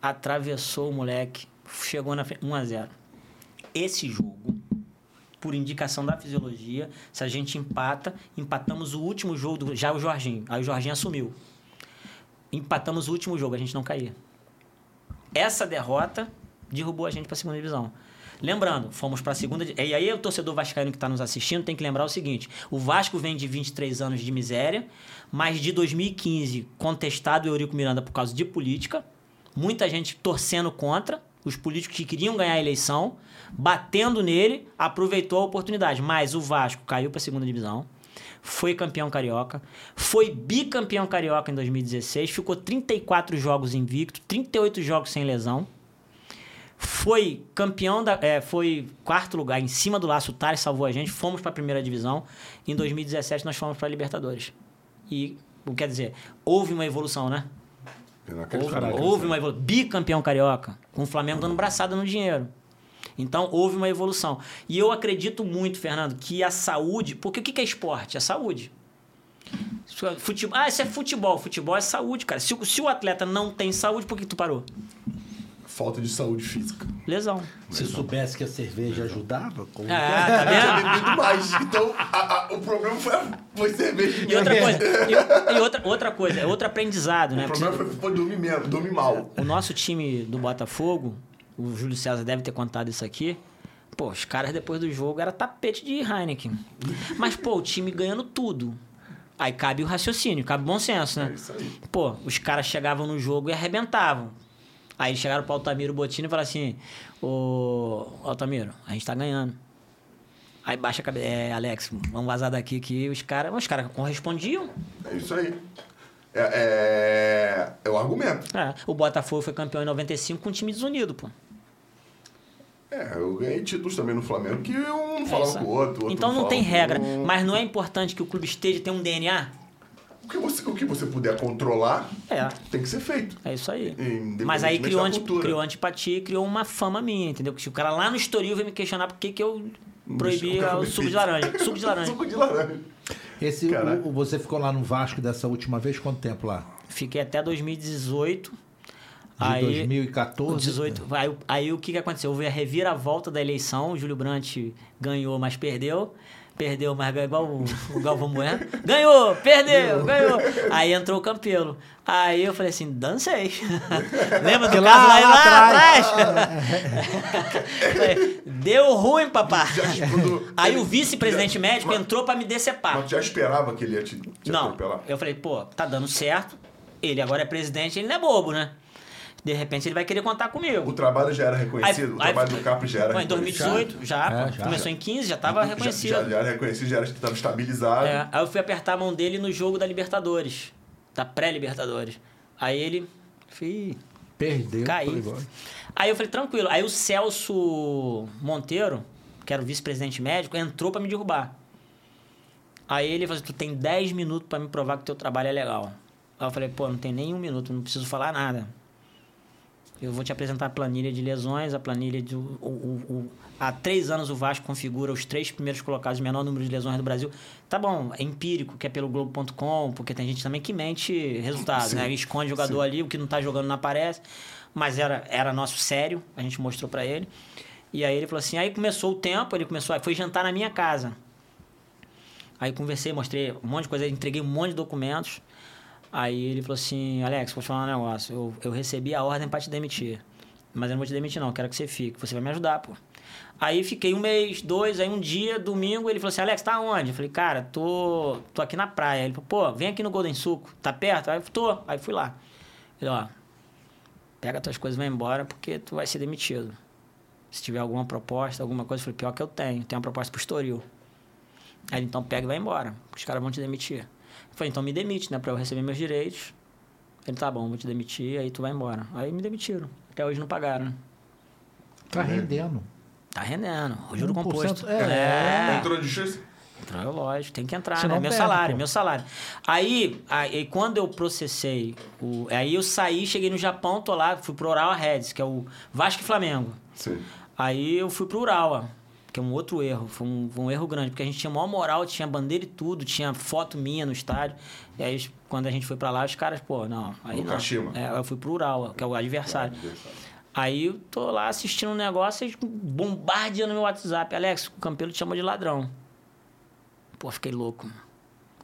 C: Atravessou o moleque, chegou na frente, 1 a 0 Esse jogo, por indicação da fisiologia, se a gente empata, empatamos o último jogo, do, já o Jorginho. Aí o Jorginho assumiu. Empatamos o último jogo, a gente não caía. Essa derrota derrubou a gente para a segunda divisão. Lembrando, fomos para a segunda. E aí o torcedor vascaíno que está nos assistindo tem que lembrar o seguinte: o Vasco vem de 23 anos de miséria, mas de 2015 contestado o Eurico Miranda por causa de política, muita gente torcendo contra, os políticos que queriam ganhar a eleição, batendo nele, aproveitou a oportunidade. Mas o Vasco caiu para a segunda divisão, foi campeão carioca, foi bicampeão carioca em 2016, ficou 34 jogos invicto, 38 jogos sem lesão. Foi campeão da. é, foi quarto lugar em cima do laço. O Thales salvou a gente. Fomos para a primeira divisão. Em 2017 nós fomos para a Libertadores. E, quer dizer, houve uma evolução, né? Houve, houve uma evolução. Bicampeão carioca. Com o Flamengo dando braçada no dinheiro. Então, houve uma evolução. E eu acredito muito, Fernando, que a saúde. Porque o que é esporte? É saúde. Futebol, ah, isso é futebol. Futebol é saúde, cara. Se, se o atleta não tem saúde, por que tu parou?
A: Falta de saúde física.
C: Lesão.
B: Se soubesse que a cerveja ajudava, como...
C: Ah, tá
A: Eu tinha
C: vendo?
A: bebido mais. Então, a- a- o problema foi, foi cerveja.
C: E outra coisa, e, e outra, outra coisa, é outro aprendizado, né?
A: O problema foi, foi dormir mesmo, dormir mal.
C: O nosso time do Botafogo, o Júlio César deve ter contado isso aqui. Pô, os caras depois do jogo era tapete de Heineken. Mas, pô, o time ganhando tudo. Aí cabe o raciocínio, cabe o bom senso,
A: É
C: né?
A: isso aí.
C: Pô, os caras chegavam no jogo e arrebentavam. Aí eles chegaram pro Altamiro Botini e falaram assim: Ô, Altamiro, a gente tá ganhando. Aí baixa a cabeça. É, Alex, vamos vazar daqui que os caras. Os caras correspondiam.
A: É isso aí. É, é, é o argumento.
C: É, o Botafogo foi campeão em 95 com um time desunido, pô.
A: É, eu ganhei títulos também no Flamengo que um não
C: É
A: falava
C: isso.
A: com o outro. o outro
C: Então não
A: falava
C: tem regra. Mas não é importante que o clube esteja tenha um DNA?
A: O que, você, o que você puder controlar
C: É.
A: tem que ser feito.
C: É isso aí. Mas aí criou, anti, criou antipatia e criou uma fama minha, entendeu? Que se o cara lá no Estoril veio me questionar por que, que eu proibi
A: Deixa-
C: o suco de laranja. Suco de laranja.
A: Suco de laranja.
B: Esse, o- o- você ficou lá no Vasco dessa última vez? Quanto tempo lá?
C: Fiquei até 2018.
B: De
C: aí,
B: 2014?
C: 18. Aí, aí o que, que aconteceu? Houve a reviravolta da eleição. O Júlio Brandt ganhou, mas perdeu. Perdeu, mas ganhou igual o, o Galvão Bueno. Ganhou, perdeu, ganhou. Aí entrou o Campelo. Aí eu falei assim, dancei. Lembra do
B: Que
C: caso
B: lá-
C: lá,
B: lá
C: lá
B: atrás.
C: atrás? Falei, Deu ruim, papá.
A: Já, quando-
C: Aí o vice-presidente médico
A: mas-
C: entrou pra me decepar.
A: Mas tu já esperava que ele ia te, te
C: Não,
A: atropelar?
C: eu falei, pô, tá dando certo. Ele agora é presidente, ele não é bobo, né? De repente ele vai querer contar comigo.
A: O trabalho já era reconhecido? o
C: Aí-
A: trabalho
C: aí-
A: do Capri já era
C: Pô, em
A: reconhecido?
C: 2018, já,
B: É, já.
C: começou em 15, já tava
A: Já-
C: reconhecido.
A: Já, já era reconhecido, já estava estabilizado.
C: É, aí eu fui apertar a mão dele no jogo da Libertadores, da pré-Libertadores. Aí ele, fih,
B: Perdeu. Igual.
C: Aí eu falei, tranquilo. Aí o Celso Monteiro, que era o vice-presidente médico, entrou pra me derrubar. Aí ele falou assim, tu tem 10 minutos pra me provar que teu trabalho é legal. Aí eu falei, pô, não tem nem um minuto, não preciso falar nada. Eu vou te apresentar a planilha de lesões, a planilha de... O, o- o- há três anos o Vasco configura os três primeiros colocados, o menor número de lesões do Brasil. Tá bom, é empírico, que é pelo Globo.com, porque tem gente também que mente resultados,
A: Sim,
C: né? Esconde jogador ali, o que não tá jogando não aparece. Mas era, era nosso sério, a gente mostrou pra ele. E aí ele falou assim, aí começou o tempo, ele começou, foi jantar na minha casa. Aí conversei, mostrei um monte de coisa, entreguei um monte de documentos. Aí ele falou assim, Alex, vou te falar um negócio. Eu, eu recebi a ordem pra te demitir. Mas eu não vou te demitir, não. Quero que você fique. Você vai me ajudar, pô. Aí fiquei um mês, dois, aí um dia, domingo, ele falou assim, Alex, tá onde? Eu falei, cara, tô, tô aqui na praia. Ele falou, pô, vem aqui no Golden Suco. Tá perto? Aí eu tô. Aí fui lá. Ele, ó, pega tuas coisas e vai embora, porque tu vai ser demitido. Se tiver alguma proposta, alguma coisa, eu falei, pior que eu tenho. Tenho uma proposta pro Estoril. Aí ele, então pega e vai embora. Os caras vão te demitir. Falei, então me demite, né? Pra eu receber meus direitos. Ele, tá bom, vou te demitir, aí tu vai embora. Aí me demitiram. Até hoje não pagaram, né?
B: Tá rendendo.
C: Tá rendendo. O juro
B: 1%,
C: composto.
B: é.
C: é.
A: Entrou de justiça?
C: Entrou, lógico, tem que entrar,
B: Senão
C: né? Meu
B: perde,
C: salário,
B: pô.
C: meu salário. Aí, aí, quando eu processei, o, aí eu saí, cheguei no Japão, tô lá, fui pro Urawa Reds, que é o Vasco e Flamengo.
A: Sim.
C: Aí eu fui pro Urawa, que é um outro erro, foi um, um erro grande, porque a gente tinha maior moral, tinha bandeira e tudo, tinha foto minha no estádio. E aí, quando a gente foi pra lá, os caras, pô, não, aí não. É, eu fui pro Urawa, que é o adversário. Aí eu tô lá assistindo um negócio, eles bombardeando meu WhatsApp. Alex, o Campelo te chamou de ladrão. Pô, fiquei louco.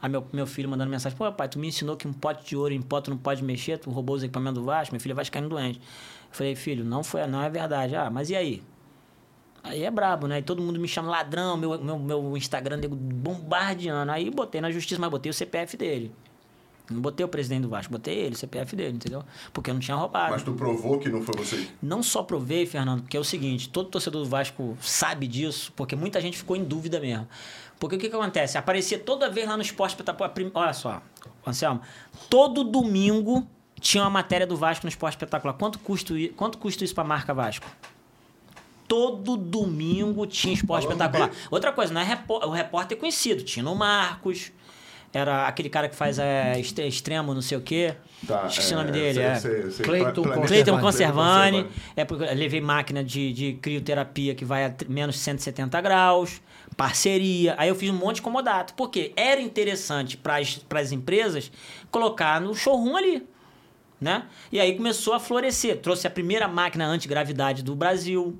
C: Aí meu, meu filho mandando mensagem, pô, pai, tu me ensinou que um pote de ouro em pó tu não pode mexer, tu roubou os equipamentos do Vasco, meu filho vai caindo doente. Eu falei, filho, não foi, não é verdade. Ah, mas e aí? Aí é brabo, né? E todo mundo me chama ladrão, meu, meu, meu Instagram nego bombardeando. Aí botei na justiça, mas botei o CPF dele. Não botei o presidente do Vasco, botei ele, o CPF dele, entendeu? Porque eu não tinha roubado.
A: Mas tu provou que não foi você.
C: Não só provei, Fernando, porque é o seguinte, todo torcedor do Vasco sabe disso, porque muita gente ficou em dúvida mesmo. Porque o que, que acontece? Aparecia toda vez lá no Esporte Espetacular. prim- Olha só, Anselmo, todo domingo tinha uma matéria do Vasco no Esporte Espetacular. Quanto custa, quanto custa isso pra marca Vasco? Todo domingo tinha esporte
A: Falando
C: espetacular.
A: dele.
C: Outra coisa, não é repó- o repórter conhecido. Tinha no Marcos, era aquele cara que faz é, extre- extremo, não sei o quê.
A: Tá,
C: Esqueci
A: é,
C: o nome dele,
A: sei,
C: é.
A: sei, sei. Planeta-
B: Conservani.
C: Conservani. É porque eu levei máquina de, de crioterapia que vai a menos 170 graus, parceria. Aí eu fiz um monte de comodato. Porque era interessante para as empresas colocar no showroom ali. Né? E aí começou a florescer. Trouxe a primeira máquina antigravidade do Brasil.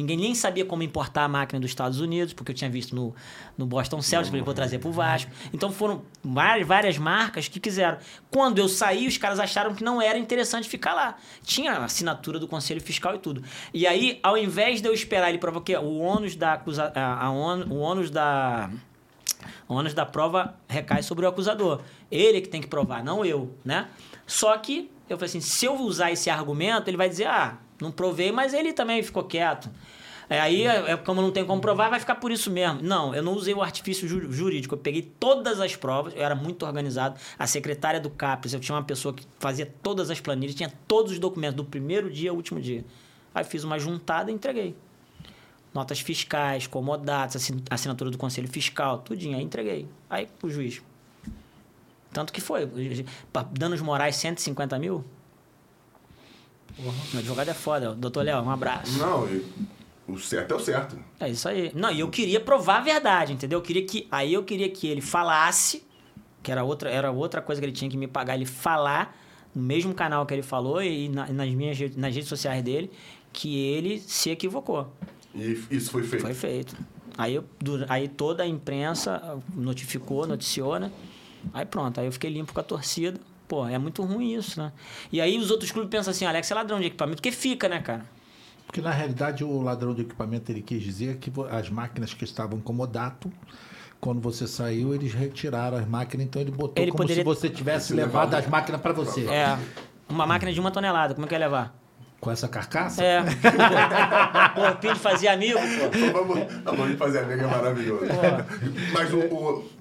C: Ninguém nem sabia como importar a máquina dos Estados Unidos, porque eu tinha visto no, no Boston Celtics, falei, vou trazer pro Vasco. Então foram várias, várias marcas que quiseram. Quando eu saí, os caras acharam que não era interessante ficar lá. Tinha assinatura do Conselho Fiscal e tudo. E aí, ao invés de eu esperar ele provar que o ônus da acusa, a, a on- o ônus da o ônus da prova recai sobre o acusador. Ele que tem que provar, não eu, né? Só que eu falei assim, se eu usar esse argumento, ele vai dizer, ah, não provei, mas ele também ficou quieto. É, aí, é, é, como não tem como provar, vai ficar por isso mesmo. Não, eu não usei o artifício ju- jurídico. Eu peguei todas as provas, eu era muito organizado. A secretária do CAPES, eu tinha uma pessoa que fazia todas as planilhas, tinha todos os documentos, do primeiro dia ao último dia. Aí fiz uma juntada e entreguei notas fiscais, comodatos, assin- assinatura do Conselho Fiscal, tudinho. Aí entreguei. Aí o juiz. Tanto que foi. Danos morais 150 mil. Meu advogado é foda. Doutor Léo, um abraço.
A: Não, O certo é o certo.
C: É isso aí. Não, e eu queria provar a verdade, entendeu? Eu queria que, aí eu queria que ele falasse, que era outra, era outra coisa que ele tinha que me pagar, ele falar no mesmo canal que ele falou e na- nas minhas nas redes sociais dele, que ele se equivocou.
A: E isso foi feito.
C: Foi feito. Aí, eu, aí toda a imprensa notificou, noticiou, né? Aí pronto, aí eu fiquei limpo com a torcida. Pô, é muito ruim isso, né? E aí os outros clubes pensam assim, Alex é ladrão de equipamento, porque fica, né, cara?
B: Porque na realidade o ladrão de equipamento ele quis dizer que as máquinas que estavam como dato, quando você saiu, eles retiraram as máquinas, então ele botou
C: Ele
B: como
C: poderia-
B: se você tivesse
A: Se
B: levado as máquinas para você.
C: É. Uma máquina de uma tonelada, como é que ia levar?
B: Com essa carcaça?
C: É. Pô, o Pinto fazia amigo, pô.
A: Vamos, não, vamos fazer amigo é maravilhoso. Mas o, o-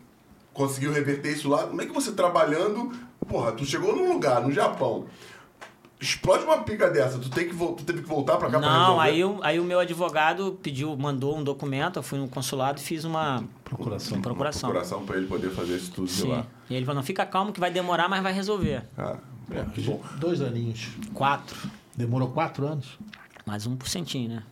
A: conseguiu reverter isso lá. Como é que você trabalhando? Porra, tu chegou num lugar, no Japão. Explode uma pica dessa, tu, tem que, tu teve que voltar pra cá pra
C: Não,
A: resolver?
C: aí, o- aí o meu advogado pediu, mandou um documento, eu fui no consulado e fiz uma
B: Procuração.
C: procuração.
A: Procuração pra ele poder fazer isso tudo de
C: Sim.
A: lá.
C: E ele falou, não, fica calmo que vai demorar, mas vai resolver.
A: Ah, é.
B: Dois aninhos.
C: Quatro.
B: Demorou quatro anos.
C: Mais um porcentinho, né?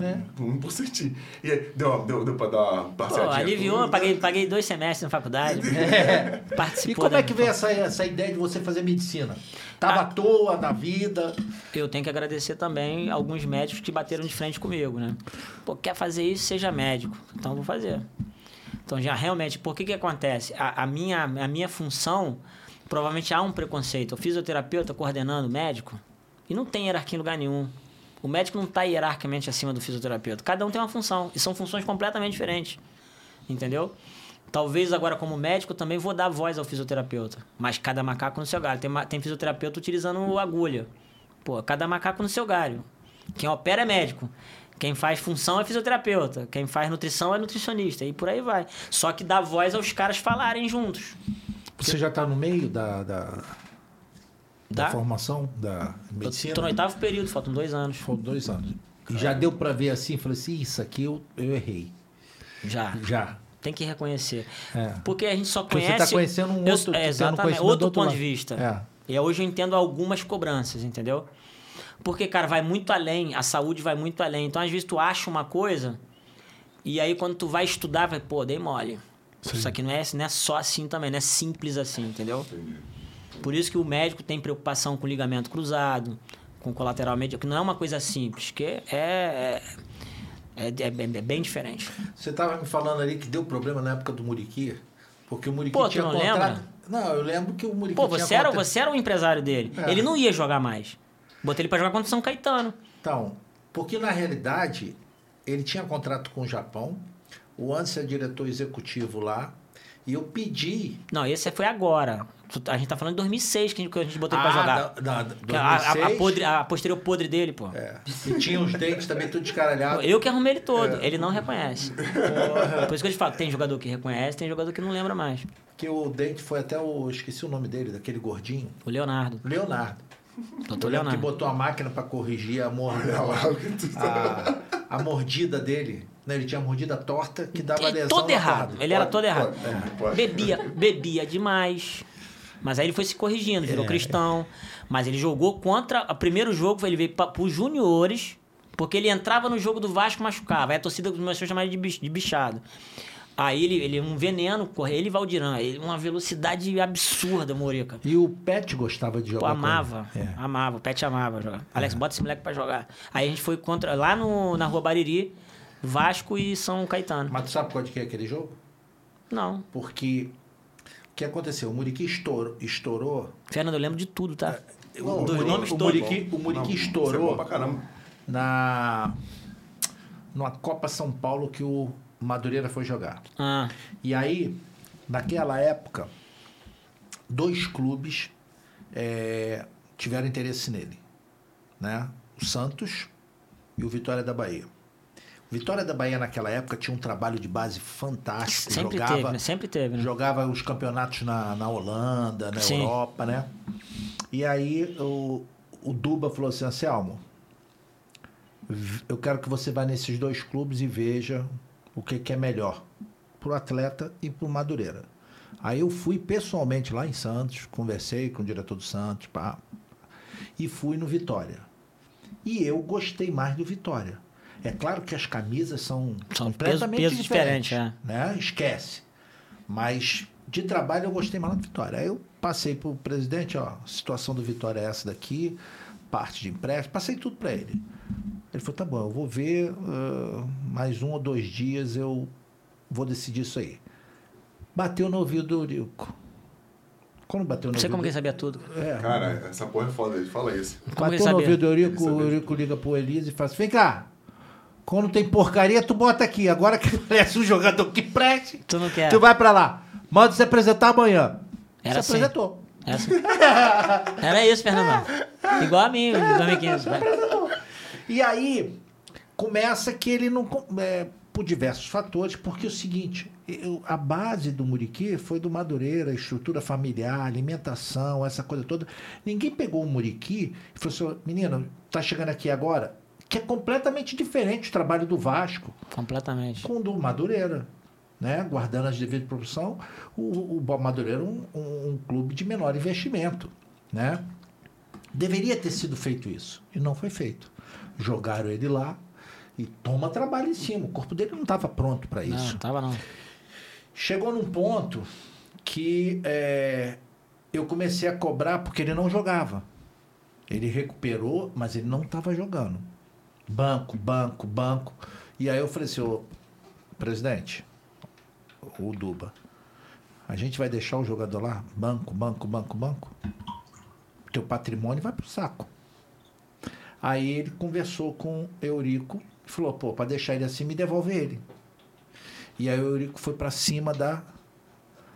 B: É.
A: Um por centinho. E deu, deu, deu pra dar uma
C: Pô,
A: parceladinha?
C: aliviou, eu paguei, paguei dois semestres na faculdade.
B: É. E
C: Participou
B: como
C: da-
B: é que veio essa, essa ideia de você fazer medicina? Tava
C: Ah.
B: à toa na vida.
C: Eu tenho que agradecer também alguns médicos que bateram de frente comigo, né? Pô, quer fazer isso, seja médico. Então eu vou fazer. Então já realmente, por que que acontece? A, a minha, a minha função, provavelmente há um preconceito. O fisioterapeuta coordenando o médico, e não tem hierarquia em lugar nenhum. O médico não está hierarquicamente acima do fisioterapeuta. Cada um tem uma função, e são funções completamente diferentes. Entendeu? Talvez agora, como médico, também vou dar voz ao fisioterapeuta. Mas cada macaco no seu galho. Tem, tem fisioterapeuta utilizando agulha. Pô, cada macaco no seu galho. Quem opera é médico. Quem faz função é fisioterapeuta. Quem faz nutrição é nutricionista. E por aí vai. Só que dá voz aos caras falarem juntos.
B: Você já está no meio da, da, da
C: Tá?
B: formação da
C: Eu
B: medicina?
C: tô no oitavo período, faltam dois anos.
B: Foram dois anos. E já deu para ver assim, falei assim, isso aqui eu, eu errei.
C: Já.
B: Já.
C: Tem que reconhecer.
B: É.
C: Porque a gente só
B: Porque
C: conhece.
B: você tá conhecendo um
C: Eu-
B: outro-
C: é,
B: tendo
C: exatamente, outro
B: outro
C: ponto
B: lado.
C: de vista.
B: É.
C: E hoje eu entendo algumas cobranças, entendeu? Porque, cara, vai muito além, a saúde vai muito além. Então, às vezes, tu acha uma coisa, e aí quando tu vai estudar, vai, pô, dei mole. Isso aqui não é, não é só assim também, não é simples assim, entendeu? Por isso que o médico tem preocupação com ligamento cruzado, com colateral médio, que não é uma coisa simples, que é, é, é, é bem- bem diferente.
B: Você estava me falando ali que deu problema na época do Muriqui, porque o Muriqui
C: Pô, tu
B: tinha
C: não
B: contrato...
C: lembra?
B: Não, eu lembro que o Muriqui
C: Pô,
B: tinha
C: você era,
B: contra-
C: você era o empresário dele.
B: É.
C: Ele não ia jogar mais. Botei ele pra jogar contra o São Caetano.
B: Então, porque na realidade ele tinha contrato com o Japão, o Anse é diretor executivo lá, e eu pedi...
C: Não, esse foi agora. A gente tá falando de 2006 que a gente, botou ele pra
B: Ah,
C: jogar.
B: da- da-
C: Que a, a- a
B: 2006,
C: podre- a posterior podre dele, pô.
B: é, e tinha os dentes também tudo descaralhado.
C: Eu que arrumei ele todo.
B: É.
C: Ele não reconhece. Por isso que eu te falo, tem jogador que reconhece, tem jogador que não lembra mais.
B: Que o dente foi até o... Esqueci o nome dele, daquele gordinho.
C: O Leonardo.
B: Leonardo.
C: Doutor
B: lembro que
C: Leonardo.
B: botou a máquina para corrigir a, mor- a, a mordida dele. né? Ele tinha a mordida torta que dava
C: Ele
B: lesão.
C: todo errado. Ele era
A: Pode,
C: todo errado.
A: pode, pode.
C: Bebia, bebia demais. Mas aí ele foi se corrigindo, virou
B: É.
C: cristão. Mas ele jogou contra. O primeiro jogo ele veio para os juniores, porque ele entrava no jogo do Vasco e machucava. Aí a torcida começou a chamar ele de bichado. Aí ele, ele um veneno, corre- ele e Valdiran, ele uma velocidade absurda, Morica.
B: E o Pet gostava de
C: Pô,
B: jogar. com ele.
C: amava,
B: É.
C: amava, o Pet amava jogar. Alex, bota esse moleque pra jogar. Aí a gente foi contra, lá no, na rua Bariri, Vasco e São Caetano.
B: Mas tu sabe qual de que é aquele jogo?
C: Não,
B: Porque o que aconteceu? O Muriqui estourou. estourou
C: Fernando, eu lembro de tudo, tá?
B: o,
C: Dos nomes
B: o
C: todos.
B: Muriqui, o Muriqui
A: é
B: estourou
A: pra caramba.
B: na numa Copa São Paulo que o Madureira foi jogar.
C: Ah,
B: E aí, naquela época, dois clubes eh, tiveram interesse nele, né? O Santos e o Vitória da Bahia. O Vitória da Bahia naquela época tinha um trabalho de base fantástico,
C: sempre
B: jogava,
C: teve, né? Sempre teve, né?
B: jogava os campeonatos na, na Holanda, na
C: Sim.
B: Europa, né? E aí o, o Duba falou assim, Anselmo, eu quero que você vá nesses dois clubes e veja o que, que é melhor pro atleta e pro Madureira. Aí eu fui pessoalmente lá em Santos, conversei com o diretor do Santos, pá, e fui no Vitória. E eu gostei mais do Vitória. É claro que as camisas são,
C: São
B: completamente
C: peso- peso
B: diferentes,
C: diferente,
B: né? Esquece. Mas de trabalho eu gostei mais da Vitória. Aí eu passei pro presidente, ó, a situação do Vitória é essa daqui, parte de empréstimo, passei tudo para ele. Ele falou, tá bom, eu vou ver, ah, mais um ou dois dias eu vou decidir isso aí. Bateu no ouvido do Eurico. Quando bateu no
C: Não sei como que
B: ouvido...
C: ele sabia tudo.
B: É,
A: Cara, essa porra é foda, ele fala isso.
C: Como
B: Bateu no
C: sabia?
B: ouvido do Eurico, o. Eurico liga pro Elise e fala assim: vem cá, quando tem porcaria, tu bota aqui. Agora que parece um jogador que preste,
C: Tu não quer.
B: tu vai pra lá. Manda se apresentar amanhã.
C: Era
B: se
C: assim.
B: apresentou.
C: Essa- Era isso, Fernandão. Igual a mim, em 2015. vai.
B: E aí, começa que ele não. é, por diversos fatores, porque é o seguinte, eu- a base do Muriqui foi do Madureira, estrutura familiar, alimentação, essa coisa toda. Ninguém pegou o Muriqui e falou assim, menino, tá chegando aqui agora, que é completamente diferente o trabalho do Vasco
C: Completamente.
B: com o do Madureira. Né? Guardando as devidas proporção, o, o Bo- Madureira é um, um- um clube de menor investimento. Né? Deveria ter sido feito isso. E não foi feito. Jogaram ele lá e toma trabalho em cima. O corpo dele não estava pronto para isso.
C: não tava não.
B: Chegou num ponto que é, eu comecei a cobrar porque ele não jogava. Ele recuperou, mas ele não estava jogando. Banco, banco, banco. E aí eu falei assim, ô, presidente, o Duba, a gente vai deixar o jogador lá? Banco, banco, banco, banco? Teu patrimônio vai pro saco. Aí ele conversou com o Eurico e falou, pô, para deixar ele assim, me devolve ele. E aí o Eurico foi para cima da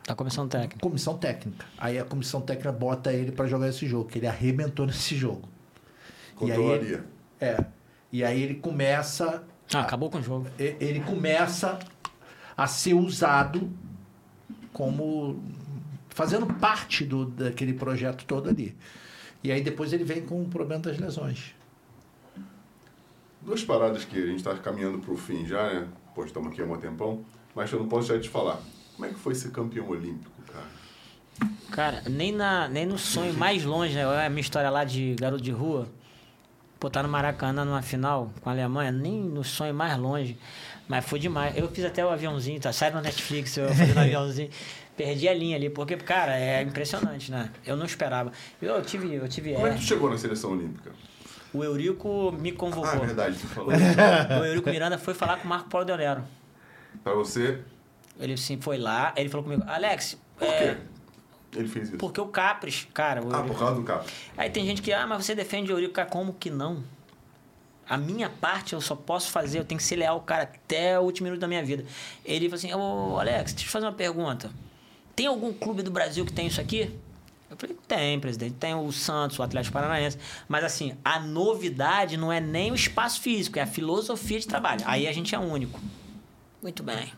C: Da comissão técnica.
B: comissão técnica. Aí a comissão técnica bota ele para jogar esse jogo, que ele arrebentou nesse jogo. E aí ele, é. E aí ele começa
C: Ah, acabou com o jogo.
B: ele começa a ser usado como fazendo parte do, daquele projeto todo ali. E aí depois ele vem com o problema das lesões.
A: Duas paradas que a gente tá caminhando pro fim já, né? Pô, estamos aqui há um tempão. Mas eu não posso já te falar. Como é que foi ser campeão olímpico, cara?
C: Cara, nem, na, nem no sonho mais longe, né? A minha história lá de garoto de rua, pô, tá no Maracanã numa final com a Alemanha, nem no sonho mais longe. Mas foi demais. Eu fiz até o aviãozinho, tá? Sai no Netflix, eu fazendo aviãozinho. Perdi a linha ali, porque, cara, é impressionante, né? Eu não esperava. Eu, eu tive, eu tive
A: Como é
C: é,
A: que tu chegou na seleção olímpica?
C: O Eurico me
A: Ah,
C: convocou.
A: é verdade, tu falou.
C: o Eurico Miranda foi falar com o Marco Paulo Deonero.
A: pra você,
C: Ele sim foi lá, ele falou comigo, Alex,
A: por
C: é,
A: quê? Ele fez isso.
C: porque o Capres, cara, o
A: Ah,
C: Eurico-
A: por causa do capa.
C: Aí tem gente que, ah, mas você defende o Eurico, cara, como que não? A minha parte eu só posso fazer, eu tenho que ser leal ao cara até o último minuto da minha vida. Ele falou assim, ô Alex, deixa eu fazer uma pergunta. Tem algum clube do Brasil que tem isso aqui? Eu falei, tem, presidente. Tem o Santos, o Atlético Paranaense. Mas assim, a novidade não é nem o espaço físico, é a filosofia de trabalho. Aí a gente é único. Muito bem.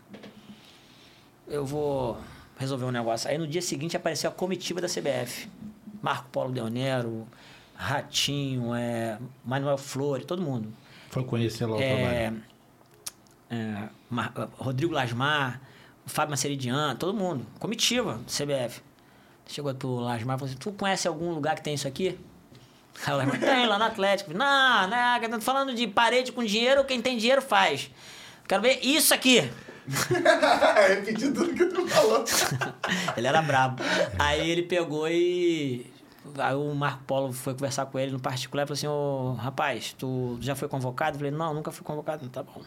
C: Eu vou resolver um negócio. Aí no dia seguinte apareceu a comitiva da CBF. Marco Polo Deonero, Ratinho, é, Manuel Flores, todo mundo.
B: Foi conhecer lá o
C: É,
B: trabalho.
C: é, Mar- Rodrigo Lasmar, Fábio Maceridiano, todo mundo. Comitiva do CBF. Chegou pro Lasmar e falou assim: Tu conhece algum lugar que tem isso aqui? Aí o Lasmar, tem lá no Atlético. Não, não, eu tô falando de parede com dinheiro, quem tem dinheiro faz. Quero ver isso aqui.
A: é, repetir tudo que tu falou.
C: Ele era brabo. Aí ele pegou e. Aí o Marco Polo foi conversar com ele no particular e falou assim: Ô rapaz, tu já foi convocado? Eu falei: Não, nunca fui convocado. Tá bom.